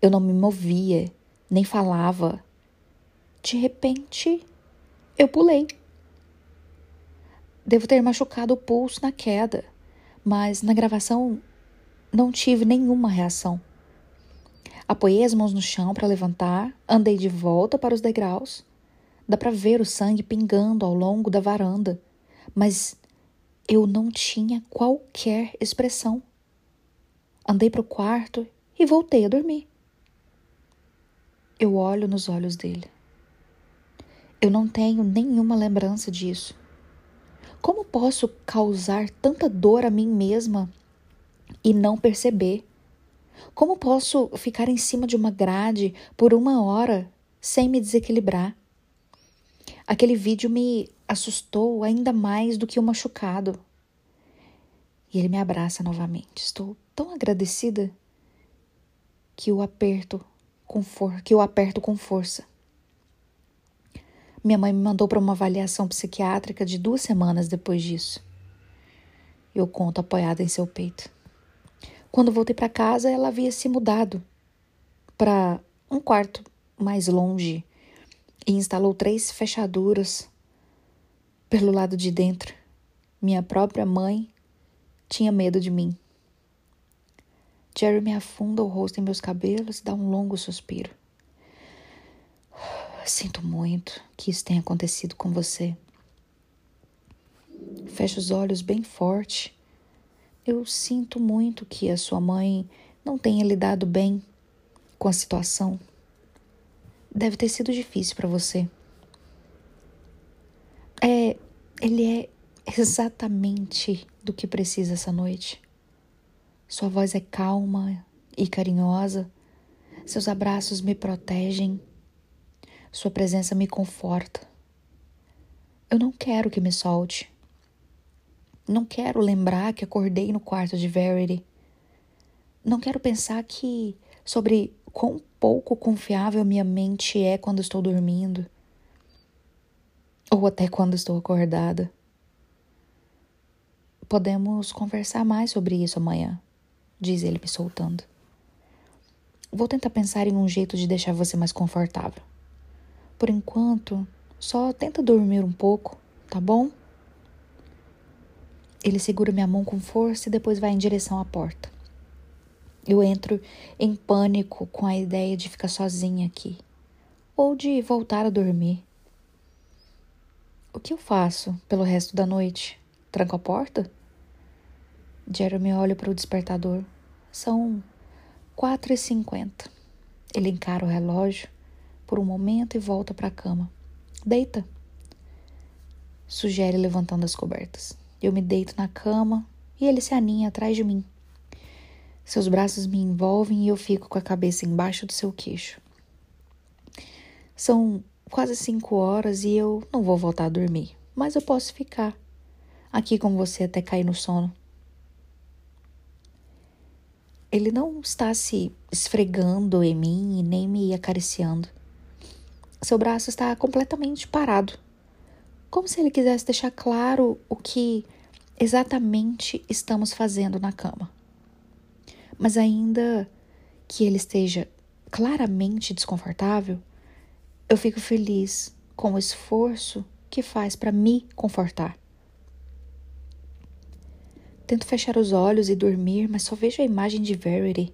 Eu não me movia, nem falava, de repente, eu pulei. Devo ter machucado o pulso na queda, mas na gravação não tive nenhuma reação. Apoiei as mãos no chão para levantar, andei de volta para os degraus. Dá para ver o sangue pingando ao longo da varanda, mas eu não tinha qualquer expressão. Andei para o quarto e voltei a dormir. Eu olho nos olhos dele. Eu não tenho nenhuma lembrança disso. Como posso causar tanta dor a mim mesma e não perceber? Como posso ficar em cima de uma grade por uma hora sem me desequilibrar? Aquele vídeo me assustou ainda mais do que o machucado. E ele me abraça novamente. Estou tão agradecida que o aperto com for que o aperto com força. Minha mãe me mandou para uma avaliação psiquiátrica de duas semanas depois disso. Eu conto apoiada em seu peito. Quando voltei para casa, ela havia se mudado para um quarto mais longe e instalou três fechaduras pelo lado de dentro. Minha própria mãe tinha medo de mim. Jerry me afunda o rosto em meus cabelos e dá um longo suspiro. Sinto muito que isso tenha acontecido com você. Fecha os olhos bem forte. Eu sinto muito que a sua mãe não tenha lidado bem com a situação. Deve ter sido difícil para você. É, ele é exatamente do que precisa essa noite. Sua voz é calma e carinhosa. Seus abraços me protegem. Sua presença me conforta. Eu não quero que me solte. Não quero lembrar que acordei no quarto de Verity. Não quero pensar que sobre quão pouco confiável minha mente é quando estou dormindo. Ou até quando estou acordada. Podemos conversar mais sobre isso amanhã, diz ele me soltando. Vou tentar pensar em um jeito de deixar você mais confortável. Por enquanto, só tenta dormir um pouco, tá bom? Ele segura minha mão com força e depois vai em direção à porta. Eu entro em pânico com a ideia de ficar sozinha aqui ou de voltar a dormir. O que eu faço pelo resto da noite? Tranco a porta? Jeremy olha para o despertador. São quatro e cinquenta. Ele encara o relógio por um momento e volta para a cama. Deita. Sugere levantando as cobertas. Eu me deito na cama e ele se aninha atrás de mim. Seus braços me envolvem e eu fico com a cabeça embaixo do seu queixo. São quase cinco horas e eu não vou voltar a dormir, mas eu posso ficar aqui com você até cair no sono. Ele não está se esfregando em mim e nem me acariciando. Seu braço está completamente parado como se ele quisesse deixar claro o que exatamente estamos fazendo na cama. Mas ainda que ele esteja claramente desconfortável, eu fico feliz com o esforço que faz para me confortar. Tento fechar os olhos e dormir, mas só vejo a imagem de Verity.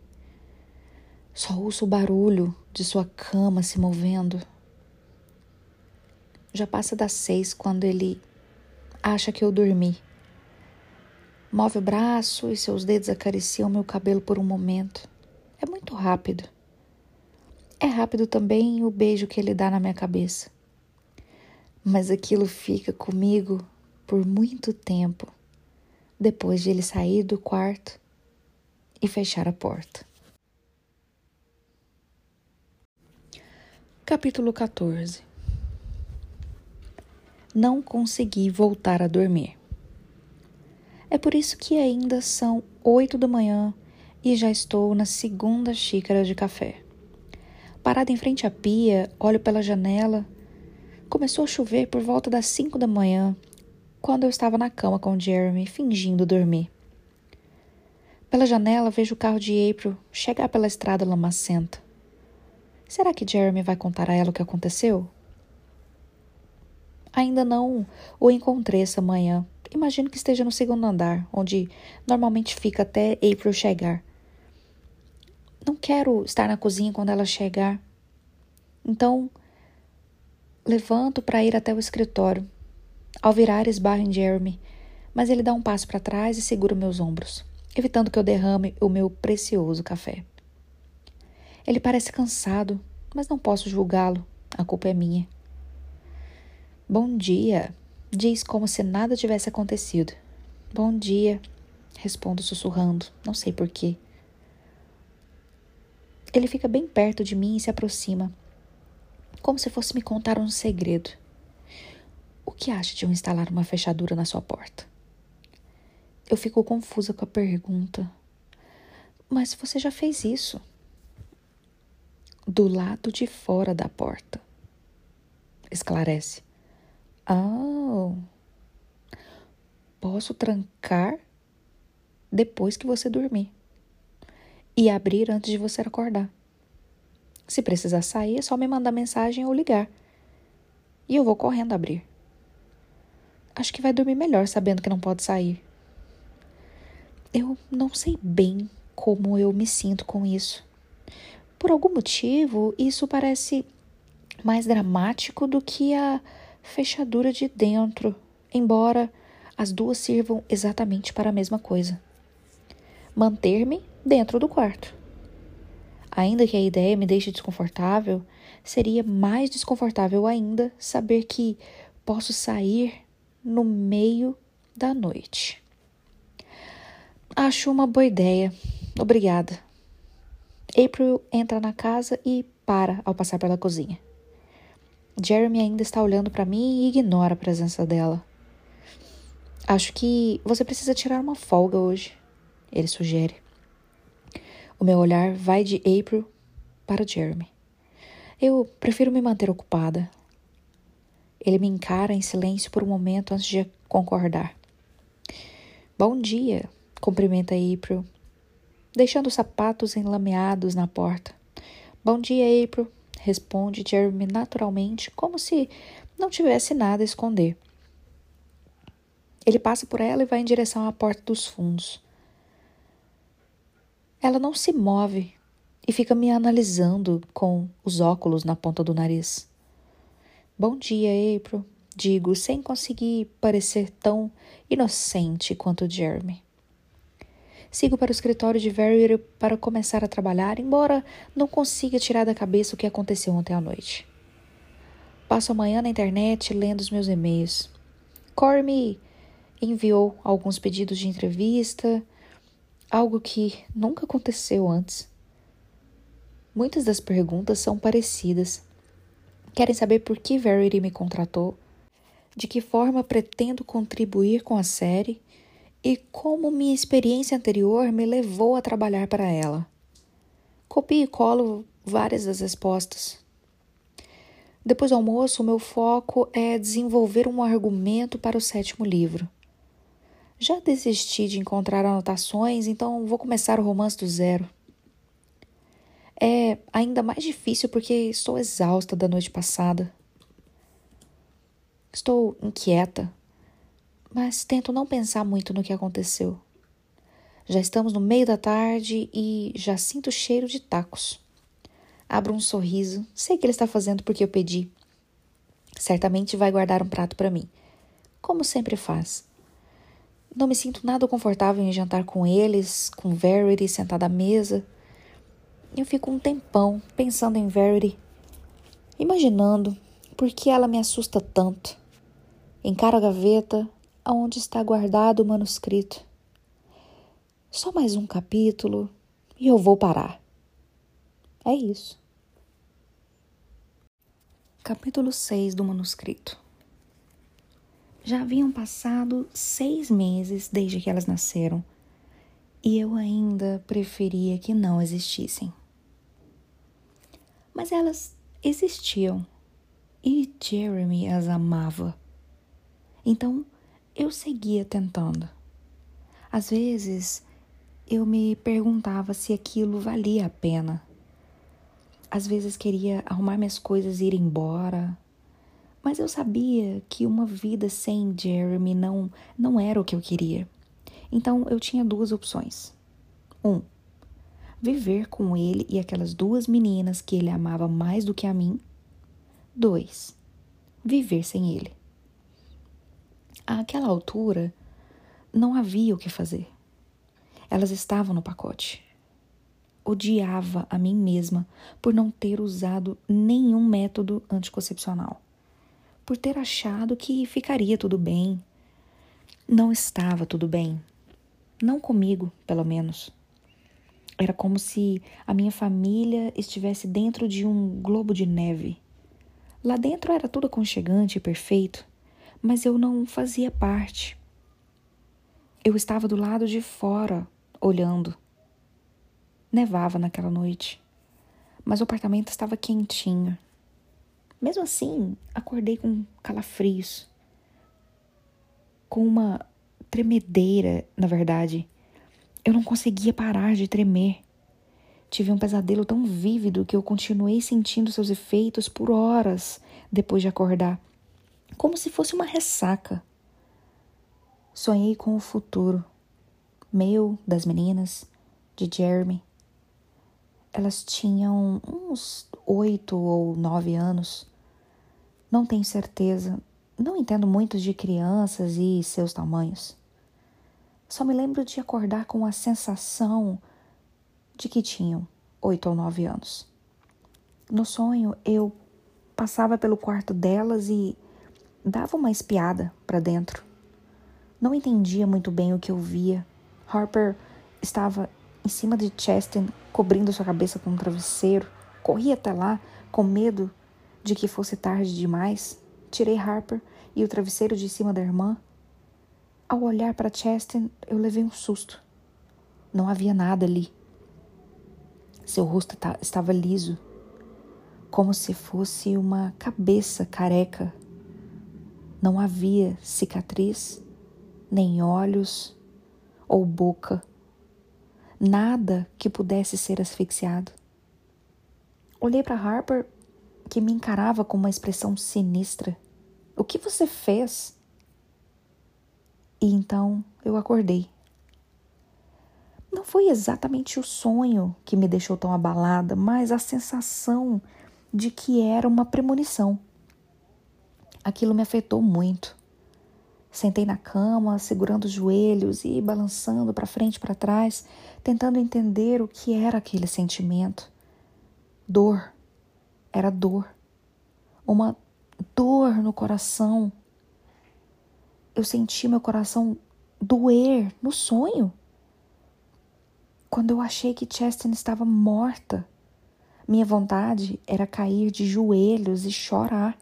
Só ouço o barulho de sua cama se movendo já passa das seis quando ele acha que eu dormi. Move o braço e seus dedos acariciam meu cabelo por um momento. É muito rápido. É rápido também o beijo que ele dá na minha cabeça. Mas aquilo fica comigo por muito tempo, depois de ele sair do quarto e fechar a porta. Capítulo 14 não consegui voltar a dormir. É por isso que ainda são oito da manhã e já estou na segunda xícara de café. Parada em frente à pia, olho pela janela. Começou a chover por volta das cinco da manhã, quando eu estava na cama com Jeremy, fingindo dormir. Pela janela vejo o carro de April chegar pela estrada lamacenta. Será que Jeremy vai contar a ela o que aconteceu? Ainda não o encontrei essa manhã. Imagino que esteja no segundo andar, onde normalmente fica até April chegar. Não quero estar na cozinha quando ela chegar. Então, levanto para ir até o escritório. Ao virar, esbarro em Jeremy, mas ele dá um passo para trás e segura meus ombros, evitando que eu derrame o meu precioso café. Ele parece cansado, mas não posso julgá-lo. A culpa é minha. Bom dia, diz como se nada tivesse acontecido. Bom dia, respondo sussurrando, não sei porquê. Ele fica bem perto de mim e se aproxima, como se fosse me contar um segredo. O que acha de eu instalar uma fechadura na sua porta? Eu fico confusa com a pergunta. Mas você já fez isso? Do lado de fora da porta. Esclarece. Oh. Posso trancar depois que você dormir e abrir antes de você acordar. Se precisar sair, é só me mandar mensagem ou ligar. E eu vou correndo abrir. Acho que vai dormir melhor sabendo que não pode sair. Eu não sei bem como eu me sinto com isso. Por algum motivo, isso parece mais dramático do que a fechadura de dentro, embora as duas sirvam exatamente para a mesma coisa: manter-me dentro do quarto. Ainda que a ideia me deixe desconfortável, seria mais desconfortável ainda saber que posso sair no meio da noite. Acho uma boa ideia. Obrigada. April entra na casa e para ao passar pela cozinha. Jeremy ainda está olhando para mim e ignora a presença dela. Acho que você precisa tirar uma folga hoje, ele sugere. O meu olhar vai de April para Jeremy. Eu prefiro me manter ocupada. Ele me encara em silêncio por um momento antes de concordar. Bom dia, cumprimenta April, deixando os sapatos enlameados na porta. Bom dia, April, responde Jeremy naturalmente, como se não tivesse nada a esconder. Ele passa por ela e vai em direção à porta dos fundos. Ela não se move e fica me analisando com os óculos na ponta do nariz. Bom dia, April, digo, sem conseguir parecer tão inocente quanto Jeremy. Sigo para o escritório de Verity para começar a trabalhar, embora não consiga tirar da cabeça o que aconteceu ontem à noite. Passo a manhã na internet lendo os meus e-mails. Corey me enviou alguns pedidos de entrevista, algo que nunca aconteceu antes. Muitas das perguntas são parecidas. Querem saber por que Verity me contratou, de que forma pretendo contribuir com a série e como minha experiência anterior me levou a trabalhar para ela. Copio e colo várias das respostas. Depois do almoço, o meu foco é desenvolver um argumento para o sétimo livro. Já desisti de encontrar anotações, então vou começar o romance do zero. É ainda mais difícil porque estou exausta da noite passada. Estou inquieta, mas tento não pensar muito no que aconteceu. Já estamos no meio da tarde e já sinto o cheiro de tacos. Abro um sorriso, sei que ele está fazendo porque eu pedi. Certamente vai guardar um prato para mim, como sempre faz. Não me sinto nada confortável em jantar com eles, com Verity sentada à mesa. Eu fico um tempão pensando em Verity, imaginando por que ela me assusta tanto. Encaro a gaveta aonde está guardado o manuscrito. Só mais um capítulo e eu vou parar. É isso. Capítulo 6 do manuscrito. Já haviam passado seis meses desde que elas nasceram e eu ainda preferia que não existissem. Mas elas existiam e Jeremy as amava. Então eu seguia tentando. Às vezes eu me perguntava se aquilo valia a pena. Às vezes queria arrumar minhas coisas e ir embora mas eu sabia que uma vida sem Jeremy não, não era o que eu queria. Então eu tinha duas opções. Um, viver com ele e aquelas duas meninas que ele amava mais do que a mim. Dois, viver sem ele. Àquela altura, não havia o que fazer. Elas estavam no pacote. Odiava a mim mesma por não ter usado nenhum método anticoncepcional por ter achado que ficaria tudo bem. Não estava tudo bem. Não comigo, pelo menos. Era como se a minha família estivesse dentro de um globo de neve. Lá dentro era tudo aconchegante e perfeito, mas eu não fazia parte. Eu estava do lado de fora, olhando. Nevava naquela noite, mas o apartamento estava quentinho. Mesmo assim, acordei com calafrios, com uma tremedeira, na verdade. Eu não conseguia parar de tremer. Tive um pesadelo tão vívido que eu continuei sentindo seus efeitos por horas depois de acordar, como se fosse uma ressaca. Sonhei com o futuro, meu, das meninas, de Jeremy. Elas tinham uns oito ou nove anos. Não tenho certeza. Não entendo muito de crianças e seus tamanhos. Só me lembro de acordar com a sensação de que tinham oito ou nove anos. No sonho, eu passava pelo quarto delas e dava uma espiada para dentro. Não entendia muito bem o que eu via. Harper estava em cima de Chastain, cobrindo sua cabeça com um travesseiro. Corri até lá, com medo de que fosse tarde demais. Tirei Harper e o travesseiro de cima da irmã. Ao olhar para Chastain, eu levei um susto. Não havia nada ali. Seu rosto estava liso, como se fosse uma cabeça careca. Não havia cicatriz, nem olhos ou boca, nada que pudesse ser asfixiado. Olhei para Harper, que me encarava com uma expressão sinistra. O que você fez? E então eu acordei. Não foi exatamente o sonho que me deixou tão abalada, mas a sensação de que era uma premonição. Aquilo me afetou muito. Sentei na cama, segurando os joelhos e balançando para frente e para trás, tentando entender o que era aquele sentimento. Dor. Era dor. Uma dor no coração. Eu senti meu coração doer no sonho. Quando eu achei que Chestin estava morta, minha vontade era cair de joelhos e chorar.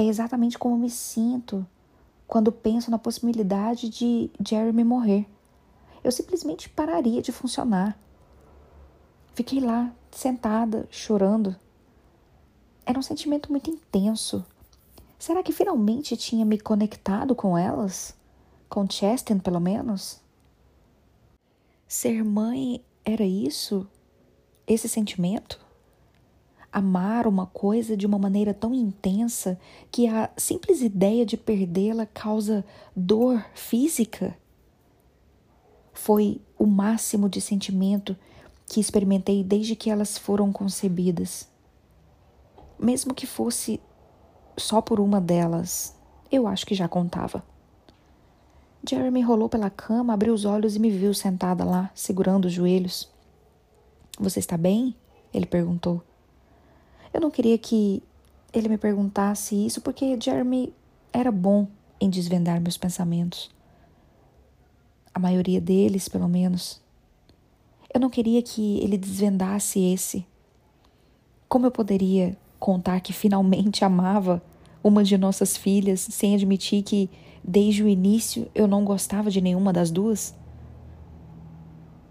É exatamente como me sinto quando penso na possibilidade de Jeremy morrer. Eu simplesmente pararia de funcionar. Fiquei lá, sentada, chorando. Era um sentimento muito intenso. Será que finalmente tinha me conectado com elas? Com Chestin, pelo menos? Ser mãe era isso? esse sentimento? Amar uma coisa de uma maneira tão intensa que a simples ideia de perdê-la causa dor física? Foi o máximo de sentimento que experimentei desde que elas foram concebidas. Mesmo que fosse só por uma delas, eu acho que já contava. Jeremy rolou pela cama, abriu os olhos e me viu sentada lá, segurando os joelhos. Você está bem? Ele perguntou. Eu não queria que ele me perguntasse isso porque Jeremy era bom em desvendar meus pensamentos. A maioria deles, pelo menos. Eu não queria que ele desvendasse esse. Como eu poderia contar que finalmente <laughs> amava uma de nossas filhas sem admitir que, desde o início, eu não gostava de nenhuma das duas?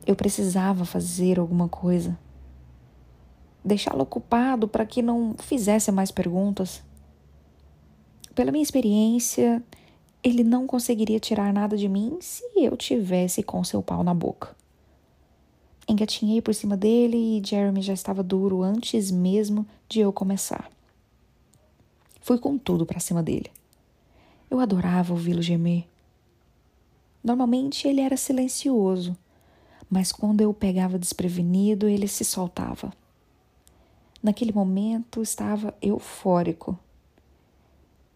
Eu precisava fazer alguma coisa. Deixá-lo ocupado para que não fizesse mais perguntas. Pela minha experiência, ele não conseguiria tirar nada de mim se eu tivesse com seu pau na boca. Engatinhei por cima dele e Jeremy já estava duro antes mesmo de eu começar. Fui com tudo para cima dele. Eu adorava ouvi-lo gemer. Normalmente ele era silencioso mas quando eu o pegava desprevenido, ele se soltava. Naquele momento estava eufórico.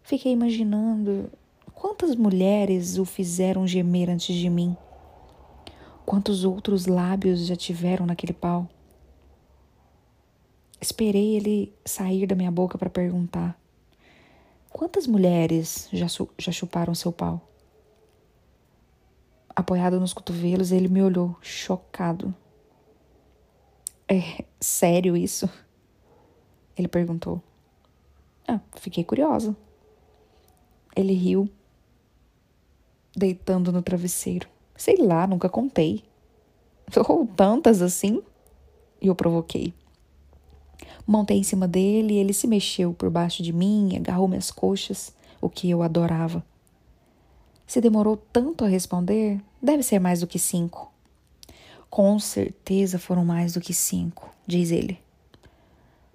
Fiquei imaginando quantas mulheres o fizeram gemer antes de mim. Quantos outros lábios já tiveram naquele pau. Esperei ele sair da minha boca para perguntar: Quantas mulheres já, já chuparam seu pau? apoiado nos cotovelos, ele me olhou, chocado. É sério isso? Ele perguntou. Ah, fiquei curiosa. Ele riu, deitando no travesseiro. Sei lá, nunca contei. <laughs> Ou tantas assim? E eu provoquei. Montei em cima dele e ele se mexeu por baixo de mim, agarrou minhas coxas, o que eu adorava. Se demorou tanto a responder, deve ser mais do que cinco. Com certeza foram mais do que cinco, diz ele.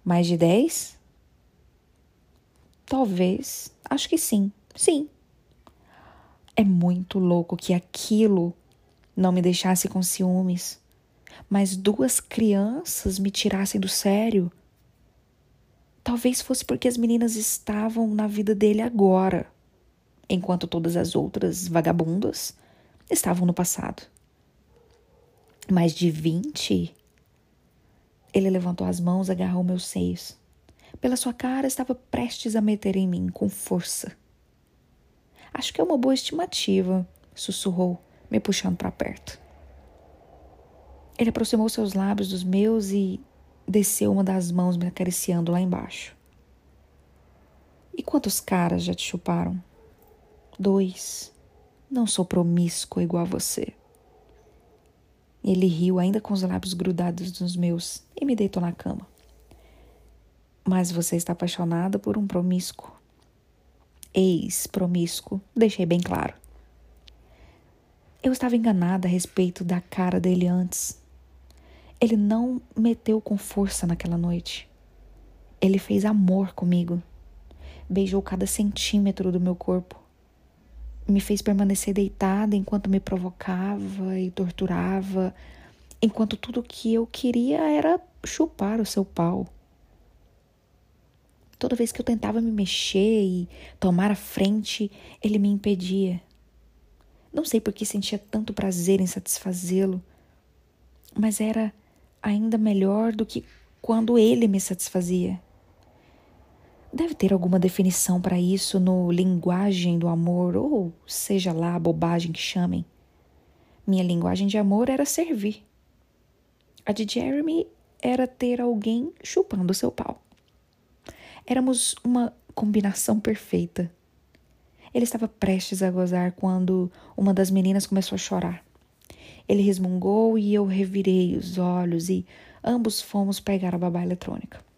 Mais de dez? Talvez. Acho que sim. Sim. É muito louco que aquilo não me deixasse com ciúmes, mas duas crianças me tirassem do sério. Talvez fosse porque as meninas estavam na vida dele agora enquanto todas as outras vagabundas estavam no passado. Mais de vinte? Ele levantou as mãos, agarrou meus seios. Pela sua cara, estava prestes a meter em mim com força. Acho que é uma boa estimativa, sussurrou, me puxando para perto. Ele aproximou seus lábios dos meus e desceu uma das mãos me acariciando lá embaixo. E quantos caras já te chuparam? Dois. Não sou promíscuo igual a você. Ele riu, ainda com os lábios grudados nos meus, e me deitou na cama. Mas você está apaixonada por um promíscuo. Ex-promíscuo, deixei bem claro. Eu estava enganada a respeito da cara dele antes. Ele não meteu com força naquela noite. Ele fez amor comigo. Beijou cada centímetro do meu corpo me fez permanecer deitada enquanto me provocava e torturava, enquanto tudo que eu queria era chupar o seu pau. Toda vez que eu tentava me mexer e tomar a frente, ele me impedia. Não sei por que sentia tanto prazer em satisfazê-lo, mas era ainda melhor do que quando ele me satisfazia. Deve ter alguma definição para isso no linguagem do amor, ou seja lá a bobagem que chamem. Minha linguagem de amor era servir. A de Jeremy era ter alguém chupando seu pau. Éramos uma combinação perfeita. Ele estava prestes a gozar quando uma das meninas começou a chorar. Ele resmungou e eu revirei os olhos e ambos fomos pegar a babá eletrônica.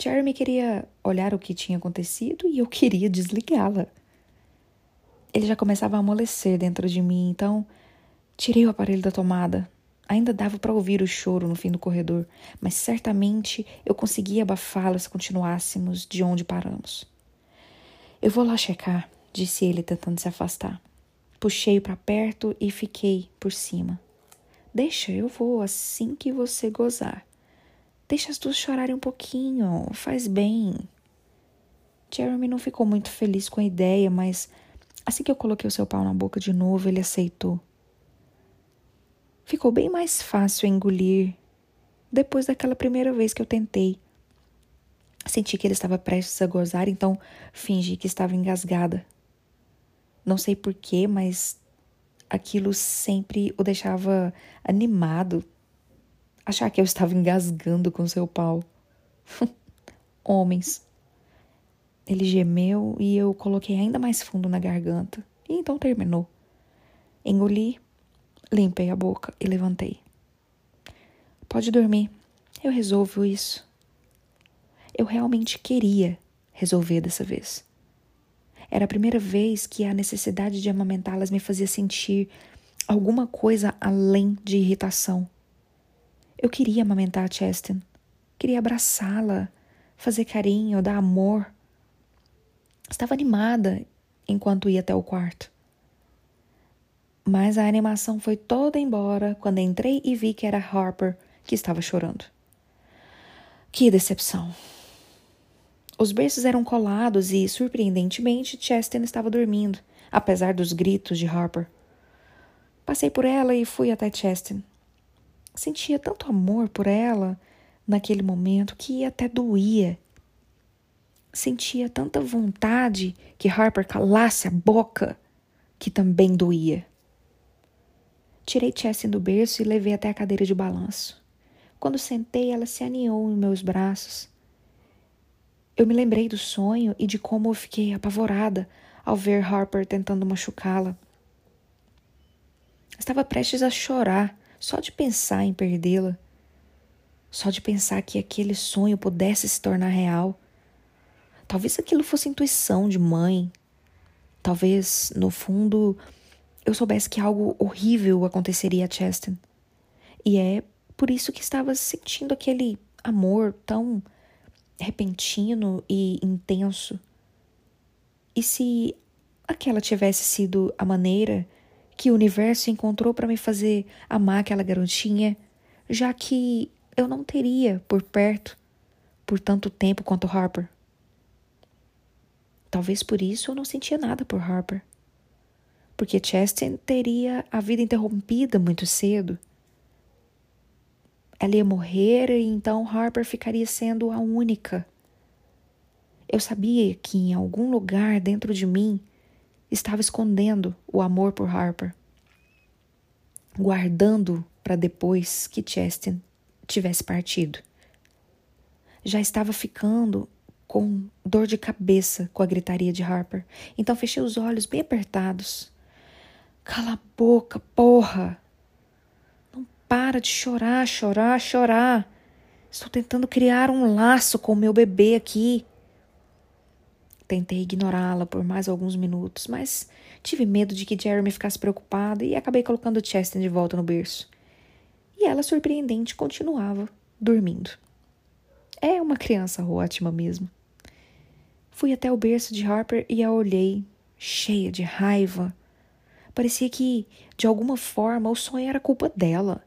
Jeremy queria olhar o que tinha acontecido e eu queria desligá-la. Ele já começava a amolecer dentro de mim, então tirei o aparelho da tomada. Ainda dava para ouvir o choro no fim do corredor, mas certamente eu conseguia abafá-lo se continuássemos de onde paramos. Eu vou lá checar, disse ele tentando se afastar. Puxei-o para perto e fiquei por cima. Deixa, eu vou assim que você gozar. Deixa as duas chorarem um pouquinho, faz bem. Jeremy não ficou muito feliz com a ideia, mas assim que eu coloquei o seu pau na boca de novo, ele aceitou. Ficou bem mais fácil engolir depois daquela primeira vez que eu tentei. Senti que ele estava prestes a gozar, então fingi que estava engasgada. Não sei porquê, mas aquilo sempre o deixava animado, achar que eu estava engasgando com seu pau. <laughs> Homens. Ele gemeu e eu coloquei ainda mais fundo na garganta. E então terminou. Engoli, limpei a boca e levantei. Pode dormir, eu resolvo isso. Eu realmente queria resolver dessa vez. Era a primeira vez que a necessidade de amamentá-las me fazia sentir alguma coisa além de irritação. Eu queria amamentar a Chestin. Queria abraçá-la, fazer carinho, dar amor. Estava animada enquanto ia até o quarto. Mas a animação foi toda embora quando entrei e vi que era Harper que estava chorando. Que decepção! Os berços eram colados e, surpreendentemente, Chestin estava dormindo, apesar dos gritos de Harper. Passei por ela e fui até Chestin. Sentia tanto amor por ela naquele momento que até doía. Sentia tanta vontade que Harper calasse a boca que também doía. Tirei Chessie do berço e levei até a cadeira de balanço. Quando sentei, ela se aninhou em meus braços. Eu me lembrei do sonho e de como eu fiquei apavorada ao ver Harper tentando machucá-la. Estava prestes a chorar só de pensar em perdê-la, só de pensar que aquele sonho pudesse se tornar real. Talvez aquilo fosse intuição de mãe. Talvez, no fundo, eu soubesse que algo horrível aconteceria a Cheston. E é por isso que estava sentindo aquele amor tão repentino e intenso. E se aquela tivesse sido a maneira que o universo encontrou para me fazer amar aquela garotinha, já que eu não teria por perto por tanto tempo quanto Harper. Talvez por isso eu não sentia nada por Harper. Porque Chastain teria a vida interrompida muito cedo. Ela ia morrer e então Harper ficaria sendo a única. Eu sabia que em algum lugar dentro de mim estava escondendo o amor por Harper, guardando para depois que Chestin tivesse partido. Já estava ficando com dor de cabeça com a gritaria de Harper, então fechei os olhos bem apertados. Cala a boca, porra! Não para de chorar, chorar, chorar. Estou tentando criar um laço com o meu bebê aqui. Tentei ignorá-la por mais alguns minutos, mas tive medo de que Jeremy ficasse preocupado e acabei colocando Cheston de volta no berço. E ela, surpreendente, continuava dormindo. É uma criança ótima mesmo. Fui até o berço de Harper e a olhei, cheia de raiva. Parecia que, de alguma forma, o sonho era culpa dela.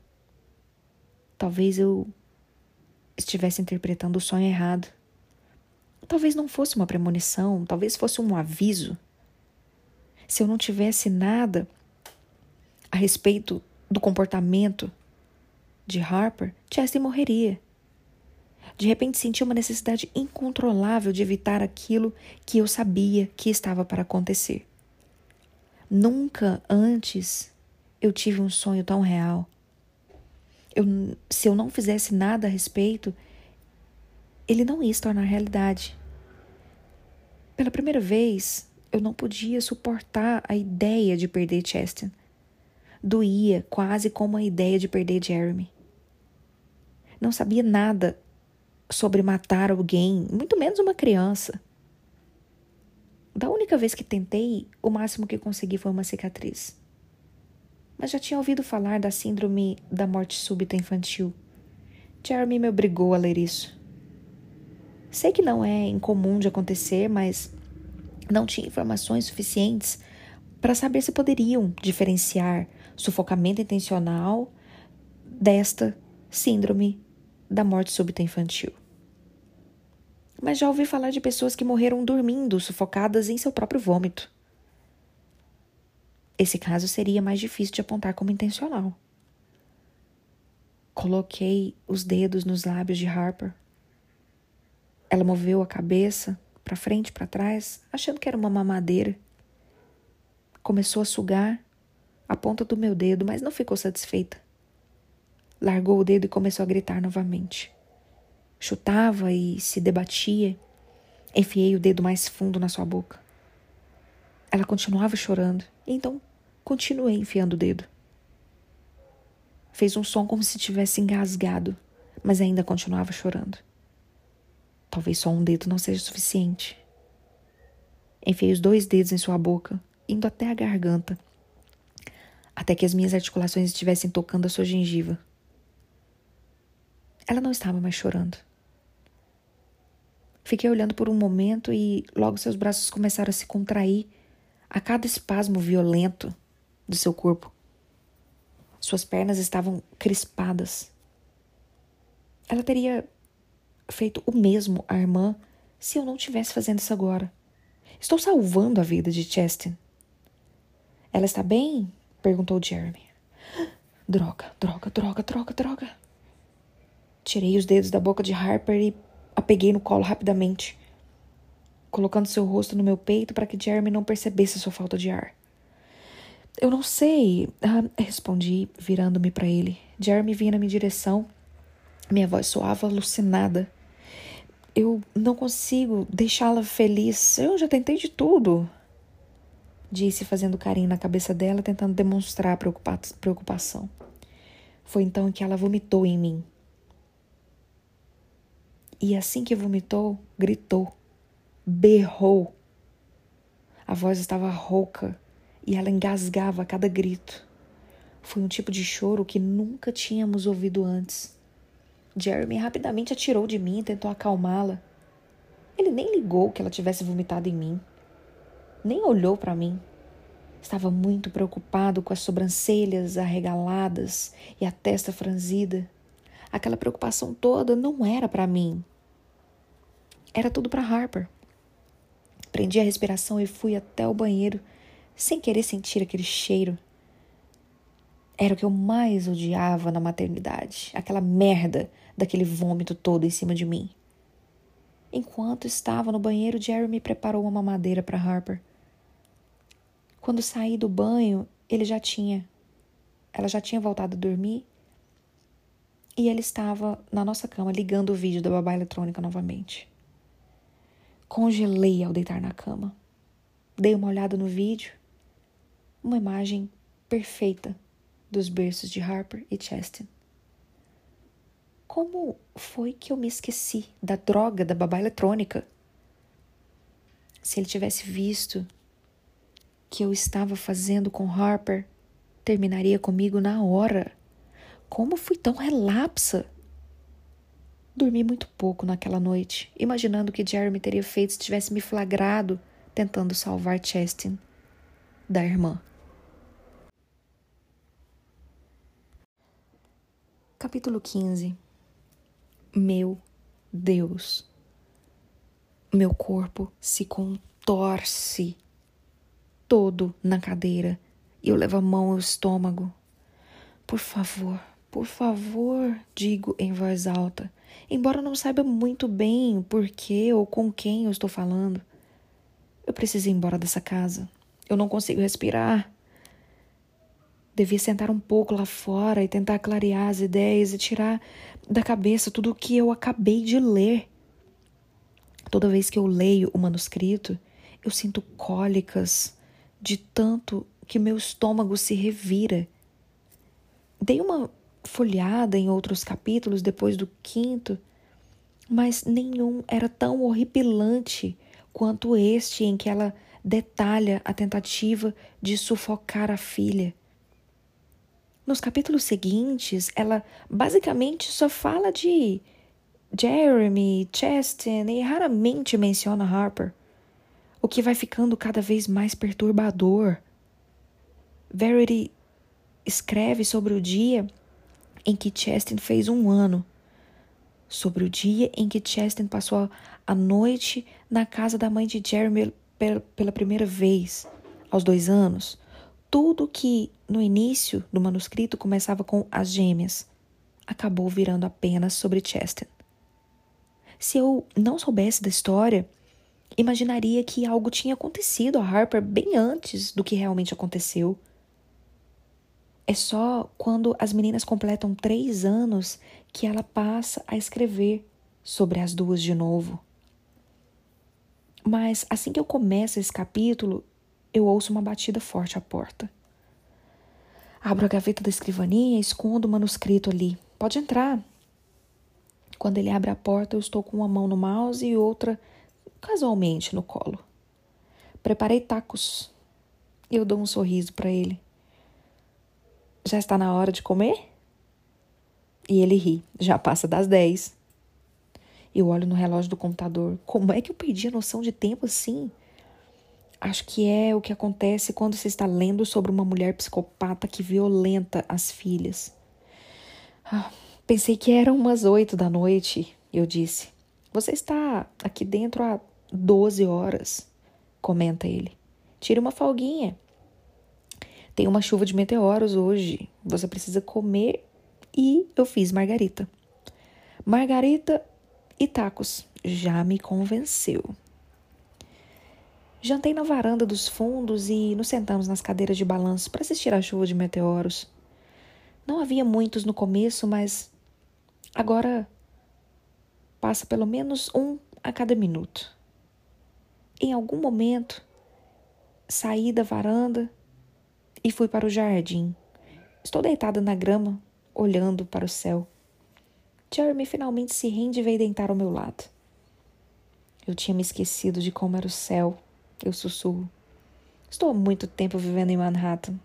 Talvez eu estivesse interpretando o sonho errado. Talvez não fosse uma premonição, talvez fosse um aviso. Se eu não tivesse nada a respeito do comportamento de Harper, Chesney morreria. De repente senti uma necessidade incontrolável de evitar aquilo que eu sabia que estava para acontecer. Nunca antes eu tive um sonho tão real. Eu, se eu não fizesse nada a respeito, ele não ia se tornar realidade. Pela primeira vez, eu não podia suportar a ideia de perder Cheston. Doía quase como a ideia de perder Jeremy. Não sabia nada sobre matar alguém, muito menos uma criança. Da única vez que tentei, o máximo que consegui foi uma cicatriz. Mas já tinha ouvido falar da síndrome da morte súbita infantil. Jeremy me obrigou a ler isso. Sei que não é incomum de acontecer, mas não tinha informações suficientes para saber se poderiam diferenciar sufocamento intencional desta síndrome da morte súbita infantil. Mas já ouvi falar de pessoas que morreram dormindo, sufocadas em seu próprio vômito. Esse caso seria mais difícil de apontar como intencional. Coloquei os dedos nos lábios de Harper ela moveu a cabeça para frente para trás, achando que era uma mamadeira. Começou a sugar a ponta do meu dedo, mas não ficou satisfeita. Largou o dedo e começou a gritar novamente. Chutava e se debatia. Enfiei o dedo mais fundo na sua boca. Ela continuava chorando, então continuei enfiando o dedo. Fez um som como se tivesse engasgado, mas ainda continuava chorando. Talvez só um dedo não seja suficiente. Enfiei os dois dedos em sua boca, indo até a garganta, até que as minhas articulações estivessem tocando a sua gengiva. Ela não estava mais chorando. Fiquei olhando por um momento e logo seus braços começaram a se contrair a cada espasmo violento do seu corpo. Suas pernas estavam crispadas. Ela teria feito o mesmo à irmã se eu não tivesse fazendo isso agora. Estou salvando a vida de Chestin. Ela está bem? perguntou Jeremy. <gasps> Droga, droga, droga, droga, droga. Tirei os dedos da boca de Harper e a peguei no colo rapidamente, colocando seu rosto no meu peito para que Jeremy não percebesse sua falta de ar. Eu não sei, ah, respondi, virando-me para ele. Jeremy vinha na minha direção. Minha voz soava alucinada eu não consigo deixá-la feliz. Eu já tentei de tudo. Disse, fazendo carinho na cabeça dela, tentando demonstrar preocupa preocupação. Foi então que ela vomitou em mim. E assim que vomitou, gritou, berrou. A voz estava rouca e ela engasgava a cada grito. Foi um tipo de choro que nunca tínhamos ouvido antes. Jeremy rapidamente atirou de mim e tentou acalmá-la. Ele nem ligou que ela tivesse vomitado em mim. Nem olhou para mim. Estava muito preocupado com as sobrancelhas arregaladas e a testa franzida. Aquela preocupação toda não era para mim. Era tudo para Harper. Prendi a respiração e fui até o banheiro sem querer sentir aquele cheiro. era o que eu mais odiava na maternidade, aquela merda daquele vômito todo em cima de mim. Enquanto estava no banheiro, Jerry me preparou uma mamadeira para Harper. Quando saí do banho, ele já tinha. Ela já tinha voltado a dormir e ele estava na nossa cama ligando o vídeo da babá eletrônica novamente. Congelei ao deitar na cama. Dei uma olhada no vídeo. Uma imagem perfeita dos berços de Harper e Chastin. Como foi que eu me esqueci da droga da babá eletrônica? Se ele tivesse visto que eu estava fazendo com Harper, terminaria comigo na hora. Como fui tão relapsa? Dormi muito pouco naquela noite, imaginando o que Jeremy teria feito se tivesse me flagrado tentando salvar Chastin da irmã. Capítulo 15 Meu Deus. Meu corpo se contorce todo na cadeira e eu levo a mão ao estômago. Por favor, por favor, digo em voz alta, embora não saiba muito bem por que ou com quem eu estou falando. Eu preciso ir embora dessa casa. Eu não consigo respirar. Devia sentar um pouco lá fora e tentar clarear as ideias e tirar da cabeça tudo o que eu acabei de ler. Toda vez que eu leio o manuscrito, eu sinto cólicas de tanto que meu estômago se revira. Dei uma folhada em outros capítulos depois do quinto, mas nenhum era tão horripilante quanto este em que ela detalha a tentativa de sufocar a filha. Nos capítulos seguintes, ela basicamente só fala de Jeremy, Chastin e raramente menciona Harper, o que vai ficando cada vez mais perturbador. Verity escreve sobre o dia em que Chastin fez um ano, sobre o dia em que Chastin passou a noite na casa da mãe de Jeremy pela primeira vez, aos dois anos. Tudo que no início do manuscrito começava com as gêmeas acabou virando apenas sobre Chastin. Se eu não soubesse da história, imaginaria que algo tinha acontecido a Harper bem antes do que realmente aconteceu. É só quando as meninas completam três anos que ela passa a escrever sobre as duas de novo. Mas assim que eu começo esse capítulo, eu ouço uma batida forte à porta. Abro a gaveta da escrivaninha e escondo o manuscrito ali. Pode entrar. Quando ele abre a porta, eu estou com uma mão no mouse e outra casualmente no colo. Preparei tacos. Eu dou um sorriso para ele. Já está na hora de comer? E ele ri. Já passa das dez. Eu olho no relógio do computador. Como é que eu perdi a noção de tempo assim? Acho que é o que acontece quando você está lendo sobre uma mulher psicopata que violenta as filhas. Ah, pensei que eram umas oito da noite, eu disse. Você está aqui dentro há doze horas, comenta ele. Tire uma folguinha. Tem uma chuva de meteoros hoje. Você precisa comer e eu fiz margarita. Margarita e tacos. Já me convenceu. Jantei na varanda dos fundos e nos sentamos nas cadeiras de balanço para assistir à chuva de meteoros. Não havia muitos no começo, mas agora passa pelo menos um a cada minuto. Em algum momento, saí da varanda e fui para o jardim. Estou deitada na grama, olhando para o céu. Jeremy finalmente se rende e veio deitar ao meu lado. Eu tinha me esquecido de como era o céu. Eu sussurro. Estou há muito tempo vivendo em Manhattan.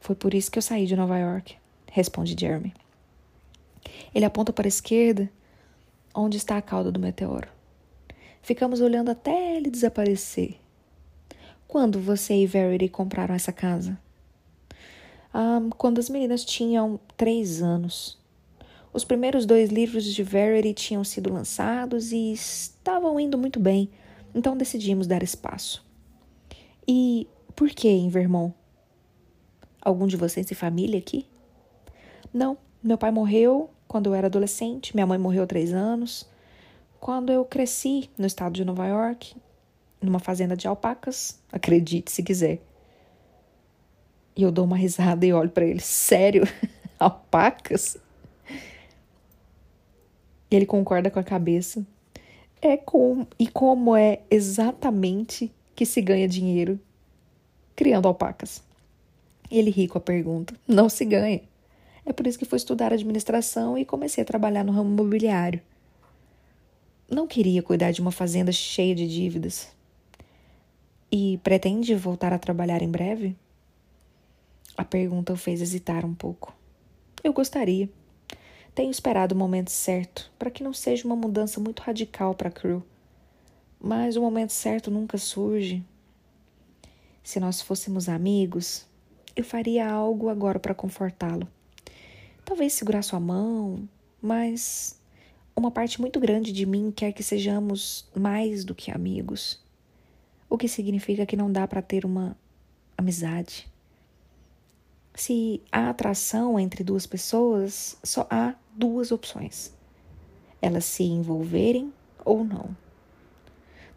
Foi por isso que eu saí de Nova York, responde Jeremy. Ele aponta para a esquerda, onde está a cauda do meteoro. Ficamos olhando até ele desaparecer. Quando você e Verity compraram essa casa? Ah, quando as meninas tinham três anos. Os primeiros dois livros de Verity tinham sido lançados e estavam indo muito bem, então decidimos dar espaço. E por que em Vermont? Algum de vocês tem família aqui? Não, meu pai morreu quando eu era adolescente, minha mãe morreu há três anos. Quando eu cresci no estado de Nova York, numa fazenda de alpacas, acredite se quiser. E eu dou uma risada e olho para ele, sério? <laughs> alpacas? E ele concorda com a cabeça. É com e como é exatamente que se ganha dinheiro criando alpacas. Ele ri com a pergunta. Não se ganha. É por isso que fui estudar administração e comecei a trabalhar no ramo imobiliário. Não queria cuidar de uma fazenda cheia de dívidas. E pretende voltar a trabalhar em breve? A pergunta o fez hesitar um pouco. Eu gostaria. Tenho esperado o momento certo para que não seja uma mudança muito radical para Crew. Mas o momento certo nunca surge. Se nós fôssemos amigos, eu faria algo agora para confortá-lo. Talvez segurar sua mão, mas uma parte muito grande de mim quer que sejamos mais do que amigos. O que significa que não dá para ter uma amizade. Se há atração entre duas pessoas, só há duas opções: elas se envolverem ou não.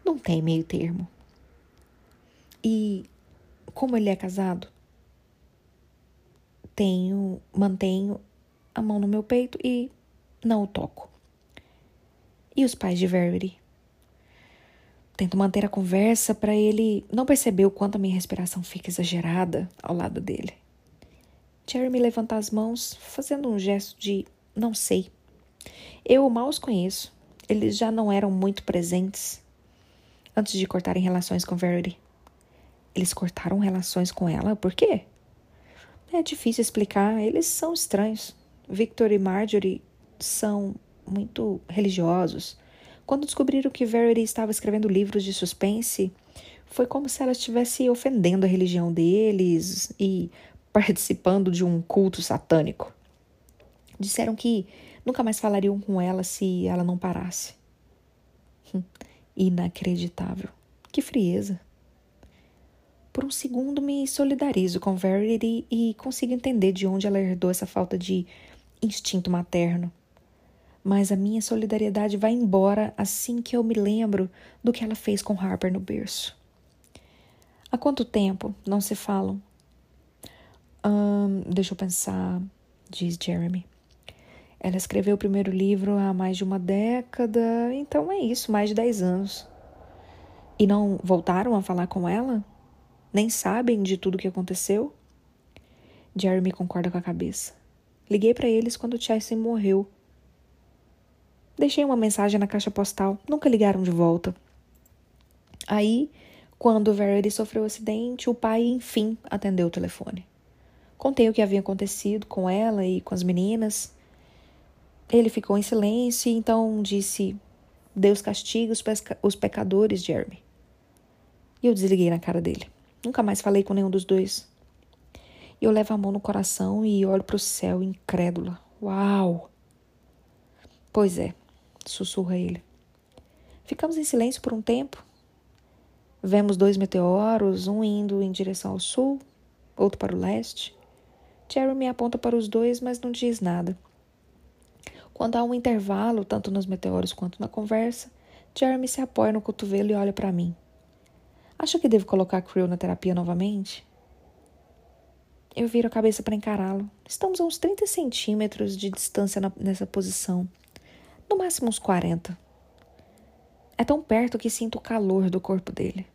Não tem meio termo. E como ele é casado, tenho, mantenho a mão no meu peito e não o toco. E os pais de Verity? Tento manter a conversa para ele não perceber o quanto a minha respiração fica exagerada ao lado dele. Jeremy levanta as mãos, fazendo um gesto de não sei. Eu mal os conheço. Eles já não eram muito presentes antes de cortarem relações com Verity. Eles cortaram relações com ela? Por quê? É difícil explicar, eles são estranhos. Victor e Marjorie são muito religiosos. Quando descobriram que Verity estava escrevendo livros de suspense, foi como se ela estivesse ofendendo a religião deles e participando de um culto satânico. Disseram que nunca mais falariam com ela se ela não parasse. Inacreditável. Que frieza. Por um segundo me solidarizo com Verity e consigo entender de onde ela herdou essa falta de instinto materno. Mas a minha solidariedade vai embora assim que eu me lembro do que ela fez com Harper no berço. Há quanto tempo não se falam? Um, deixa eu pensar, diz Jeremy. Ela escreveu o primeiro livro há mais de uma década, então é isso, mais de dez anos. E não voltaram a falar com ela? Nem sabem de tudo o que aconteceu? Jeremy concorda com a cabeça. Liguei para eles quando Chelsea morreu. Deixei uma mensagem na caixa postal. Nunca ligaram de volta. Aí, quando Verity sofreu o acidente, o pai, enfim, atendeu o telefone. Contei o que havia acontecido com ela e com as meninas. Ele ficou em silêncio e então disse: Deus castiga os, os pecadores, Jeremy. E eu desliguei na cara dele. Nunca mais falei com nenhum dos dois. Eu levo a mão no coração e olho para o céu incrédula. Uau! Pois é, sussurra ele. Ficamos em silêncio por um tempo. Vemos dois meteoros, um indo em direção ao sul, outro para o leste. Jeremy aponta para os dois, mas não diz nada. Quando há um intervalo, tanto nos meteoros quanto na conversa, Jeremy se apoia no cotovelo e olha para mim. Acha que devo colocar Creel na terapia novamente? Eu viro a cabeça para encará-lo. Estamos a uns 30 centímetros de distância na, nessa posição. No máximo uns 40. É tão perto que sinto o calor do corpo dele.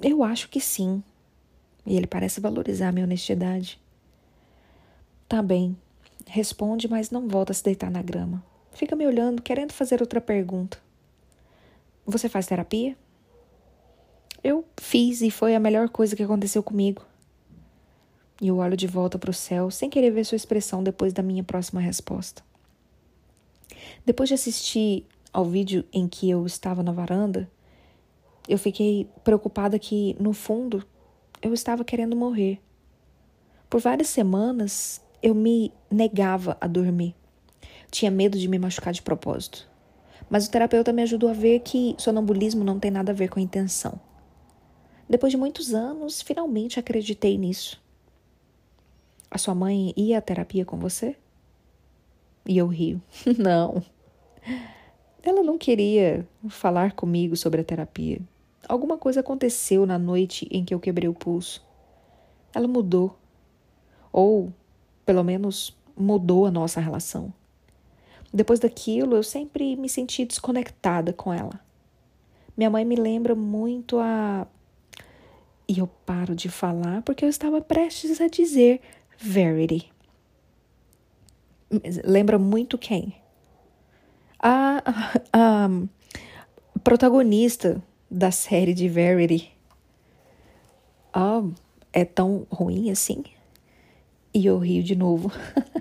Eu acho que sim. E ele parece valorizar minha honestidade. Tá bem. Responde, mas não volta a se deitar na grama. Fica me olhando, querendo fazer outra pergunta. Você faz terapia? Eu fiz e foi a melhor coisa que aconteceu comigo. E eu olho de volta para o céu, sem querer ver sua expressão depois da minha próxima resposta. Depois de assistir ao vídeo em que eu estava na varanda, eu fiquei preocupada que, no fundo, eu estava querendo morrer. Por várias semanas, eu me negava a dormir. Tinha medo de me machucar de propósito. Mas o terapeuta me ajudou a ver que sonambulismo não tem nada a ver com a intenção. Depois de muitos anos, finalmente acreditei nisso. A sua mãe ia à terapia com você? E eu rio. <laughs> não. Ela não queria falar comigo sobre a terapia. Alguma coisa aconteceu na noite em que eu quebrei o pulso. Ela mudou. Ou, pelo menos, mudou a nossa relação. Depois daquilo, eu sempre me senti desconectada com ela. Minha mãe me lembra muito a. E eu paro de falar porque eu estava prestes a dizer Verity. Lembra muito quem? A, a, a protagonista da série de Verity. Ah, é tão ruim assim? E eu rio de novo.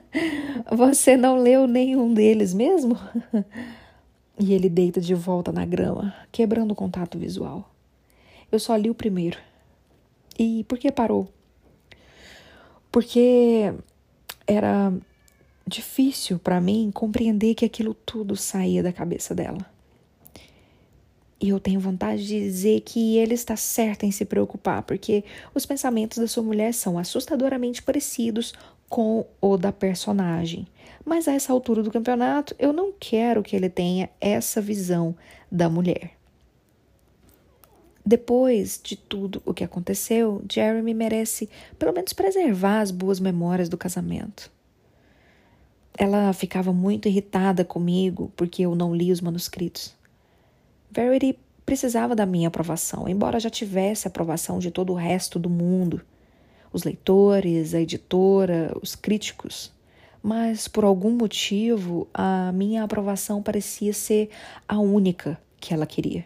<laughs> Você não leu nenhum deles mesmo? <laughs> e ele deita de volta na grama, quebrando o contato visual. Eu só li o primeiro. E por que parou? Porque era difícil para mim compreender que aquilo tudo saía da cabeça dela. E eu tenho vontade de dizer que ele está certo em se preocupar, porque os pensamentos da sua mulher são assustadoramente parecidos com o da personagem. Mas a essa altura do campeonato, eu não quero que ele tenha essa visão da mulher. Depois de tudo o que aconteceu, Jeremy merece pelo menos preservar as boas memórias do casamento. Ela ficava muito irritada comigo porque eu não li os manuscritos. Verity precisava da minha aprovação, embora já tivesse a aprovação de todo o resto do mundo, os leitores, a editora, os críticos. Mas por algum motivo a minha aprovação parecia ser a única que ela queria.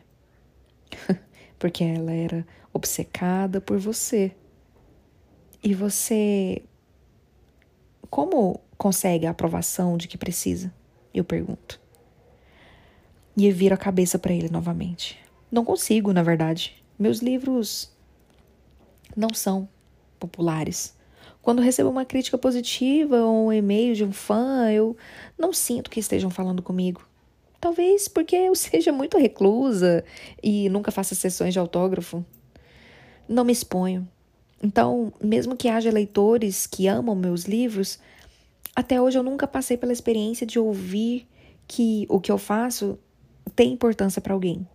<laughs> Porque ela era obcecada por você. E você. Como consegue a aprovação de que precisa? Eu pergunto. E eu viro a cabeça para ele novamente. Não consigo, na verdade. Meus livros não são populares. Quando recebo uma crítica positiva ou um e-mail de um fã, eu não sinto que estejam falando comigo. Talvez porque eu <laughs> seja muito reclusa e nunca faça sessões de autógrafo. Não me exponho. Então, mesmo que haja leitores que amam meus livros, até hoje eu nunca passei pela experiência de ouvir que o que eu faço tem importância para alguém.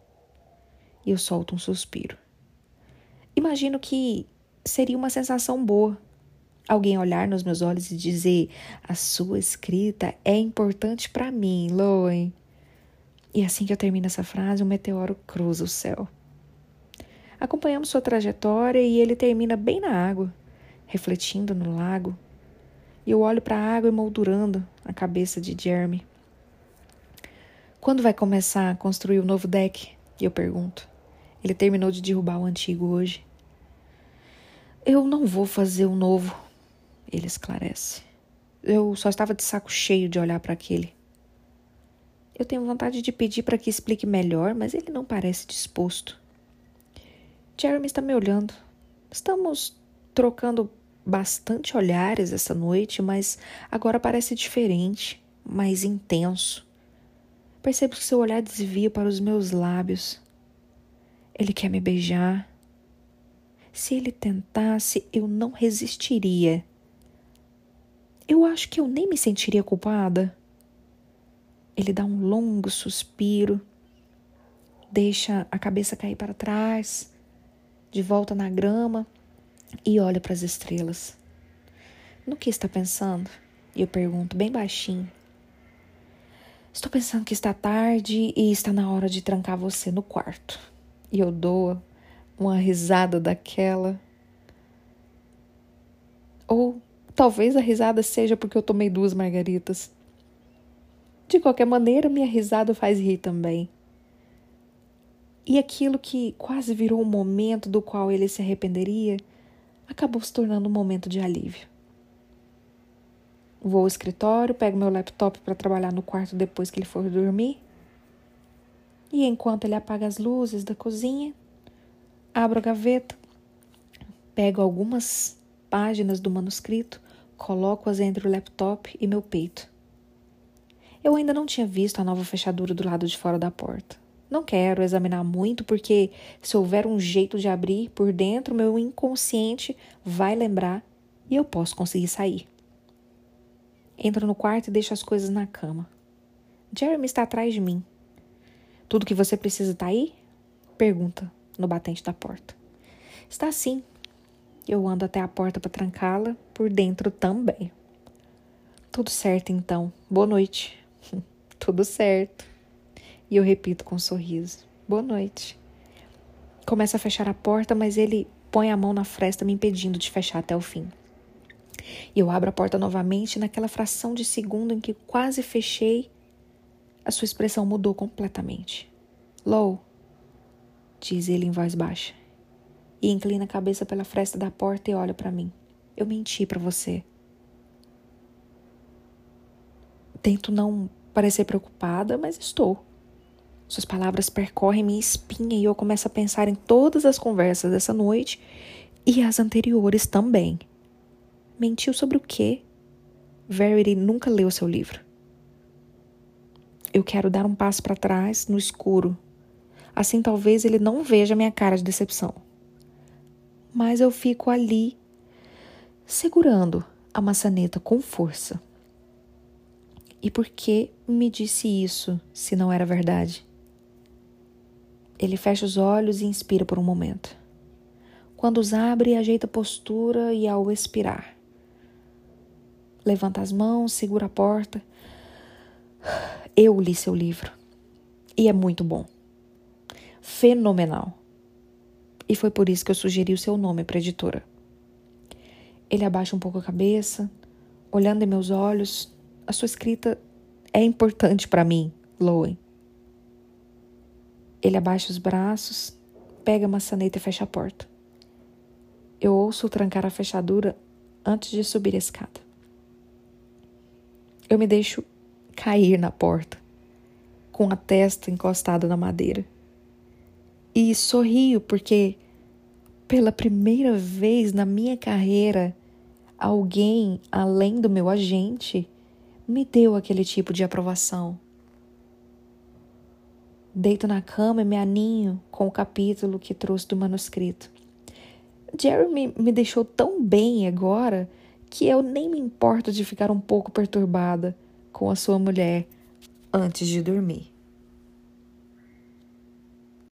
E eu solto um suspiro. Imagino que seria uma sensação boa alguém olhar nos meus olhos e dizer: A sua escrita é importante para mim, Loen. E assim que eu termino essa frase, um meteoro cruza o céu. Acompanhamos sua trajetória e ele termina bem na água, refletindo no lago. E eu olho para a água emoldurando a cabeça de Jeremy. Quando vai começar a construir o novo deck? Eu pergunto. Ele terminou de derrubar o antigo hoje. Eu não vou fazer o novo, ele esclarece. Eu só estava de saco cheio de olhar para aquele. Eu tenho vontade de pedir para que explique melhor, mas ele não parece disposto. Jeremy está me olhando. Estamos trocando bastante olhares essa noite, mas agora parece diferente, mais intenso. Percebo que seu olhar desvia para os meus lábios. Ele quer me beijar. Se ele tentasse, eu não resistiria. Eu acho que eu nem me sentiria culpada. Ele dá um longo suspiro, deixa a cabeça cair para trás, de volta na grama e olha para as estrelas. No que está pensando? Eu pergunto bem baixinho. Estou pensando que está tarde e está na hora de trancar você no quarto. E eu dou uma risada daquela. Ou talvez a risada seja porque eu tomei duas margaritas. De qualquer maneira, minha risada faz rir também. E aquilo que quase virou um momento do qual ele se arrependeria acabou se tornando um momento de alívio. Vou ao escritório, pego meu laptop para trabalhar no quarto depois que ele for dormir. E enquanto ele apaga as luzes da cozinha, abro a gaveta, pego algumas páginas do manuscrito, coloco-as entre o laptop e meu peito. Eu ainda não tinha visto a nova fechadura do lado de fora da porta. Não quero examinar muito, porque se houver um jeito de abrir por dentro, meu inconsciente vai lembrar e eu posso conseguir sair. Entro no quarto e deixo as coisas na cama. Jeremy está atrás de mim. Tudo que você precisa está aí? Pergunta no batente da porta. Está sim. Eu ando até a porta para trancá-la, por dentro também. Tudo certo então. Boa noite. <laughs> Tudo certo. E eu repito com um sorriso: Boa noite. Começa a fechar a porta, mas ele põe a mão na fresta, me impedindo de fechar até o fim. E eu abro a porta novamente, naquela fração de segundo em que quase fechei, a sua expressão mudou completamente. Lou, diz ele em voz baixa, e inclina a cabeça pela fresta da porta e olha para mim. Eu menti para você. Tento não parecer preocupada, mas estou. Suas palavras percorrem minha espinha e eu começo a pensar em todas as conversas dessa noite e as anteriores também. Mentiu sobre o quê? Verity nunca leu seu livro. Eu quero dar um passo para trás, no escuro. Assim talvez ele não veja minha cara de decepção. Mas eu fico ali, segurando a maçaneta com força. E por que me disse isso se não era verdade? Ele fecha os olhos e inspira por um momento. Quando os abre, ajeita a postura e ao expirar. Levanta as mãos, segura a porta. Eu li seu livro. E é muito bom. Fenomenal. E foi por isso que eu sugeri o seu nome para a editora. Ele abaixa um pouco a cabeça, olhando em meus olhos. A sua escrita é importante para mim, Lowen. Ele abaixa os braços, pega a maçaneta e fecha a porta. Eu ouço trancar a fechadura antes de subir a escada. Eu me deixo cair na porta, com a testa encostada na madeira. E sorrio porque, pela primeira vez na minha carreira, alguém além do meu agente me deu aquele tipo de aprovação. Deito na cama e me aninho com o capítulo que trouxe do manuscrito. Jeremy me deixou tão bem agora que eu nem me importo de ficar um pouco perturbada com a sua mulher antes de dormir.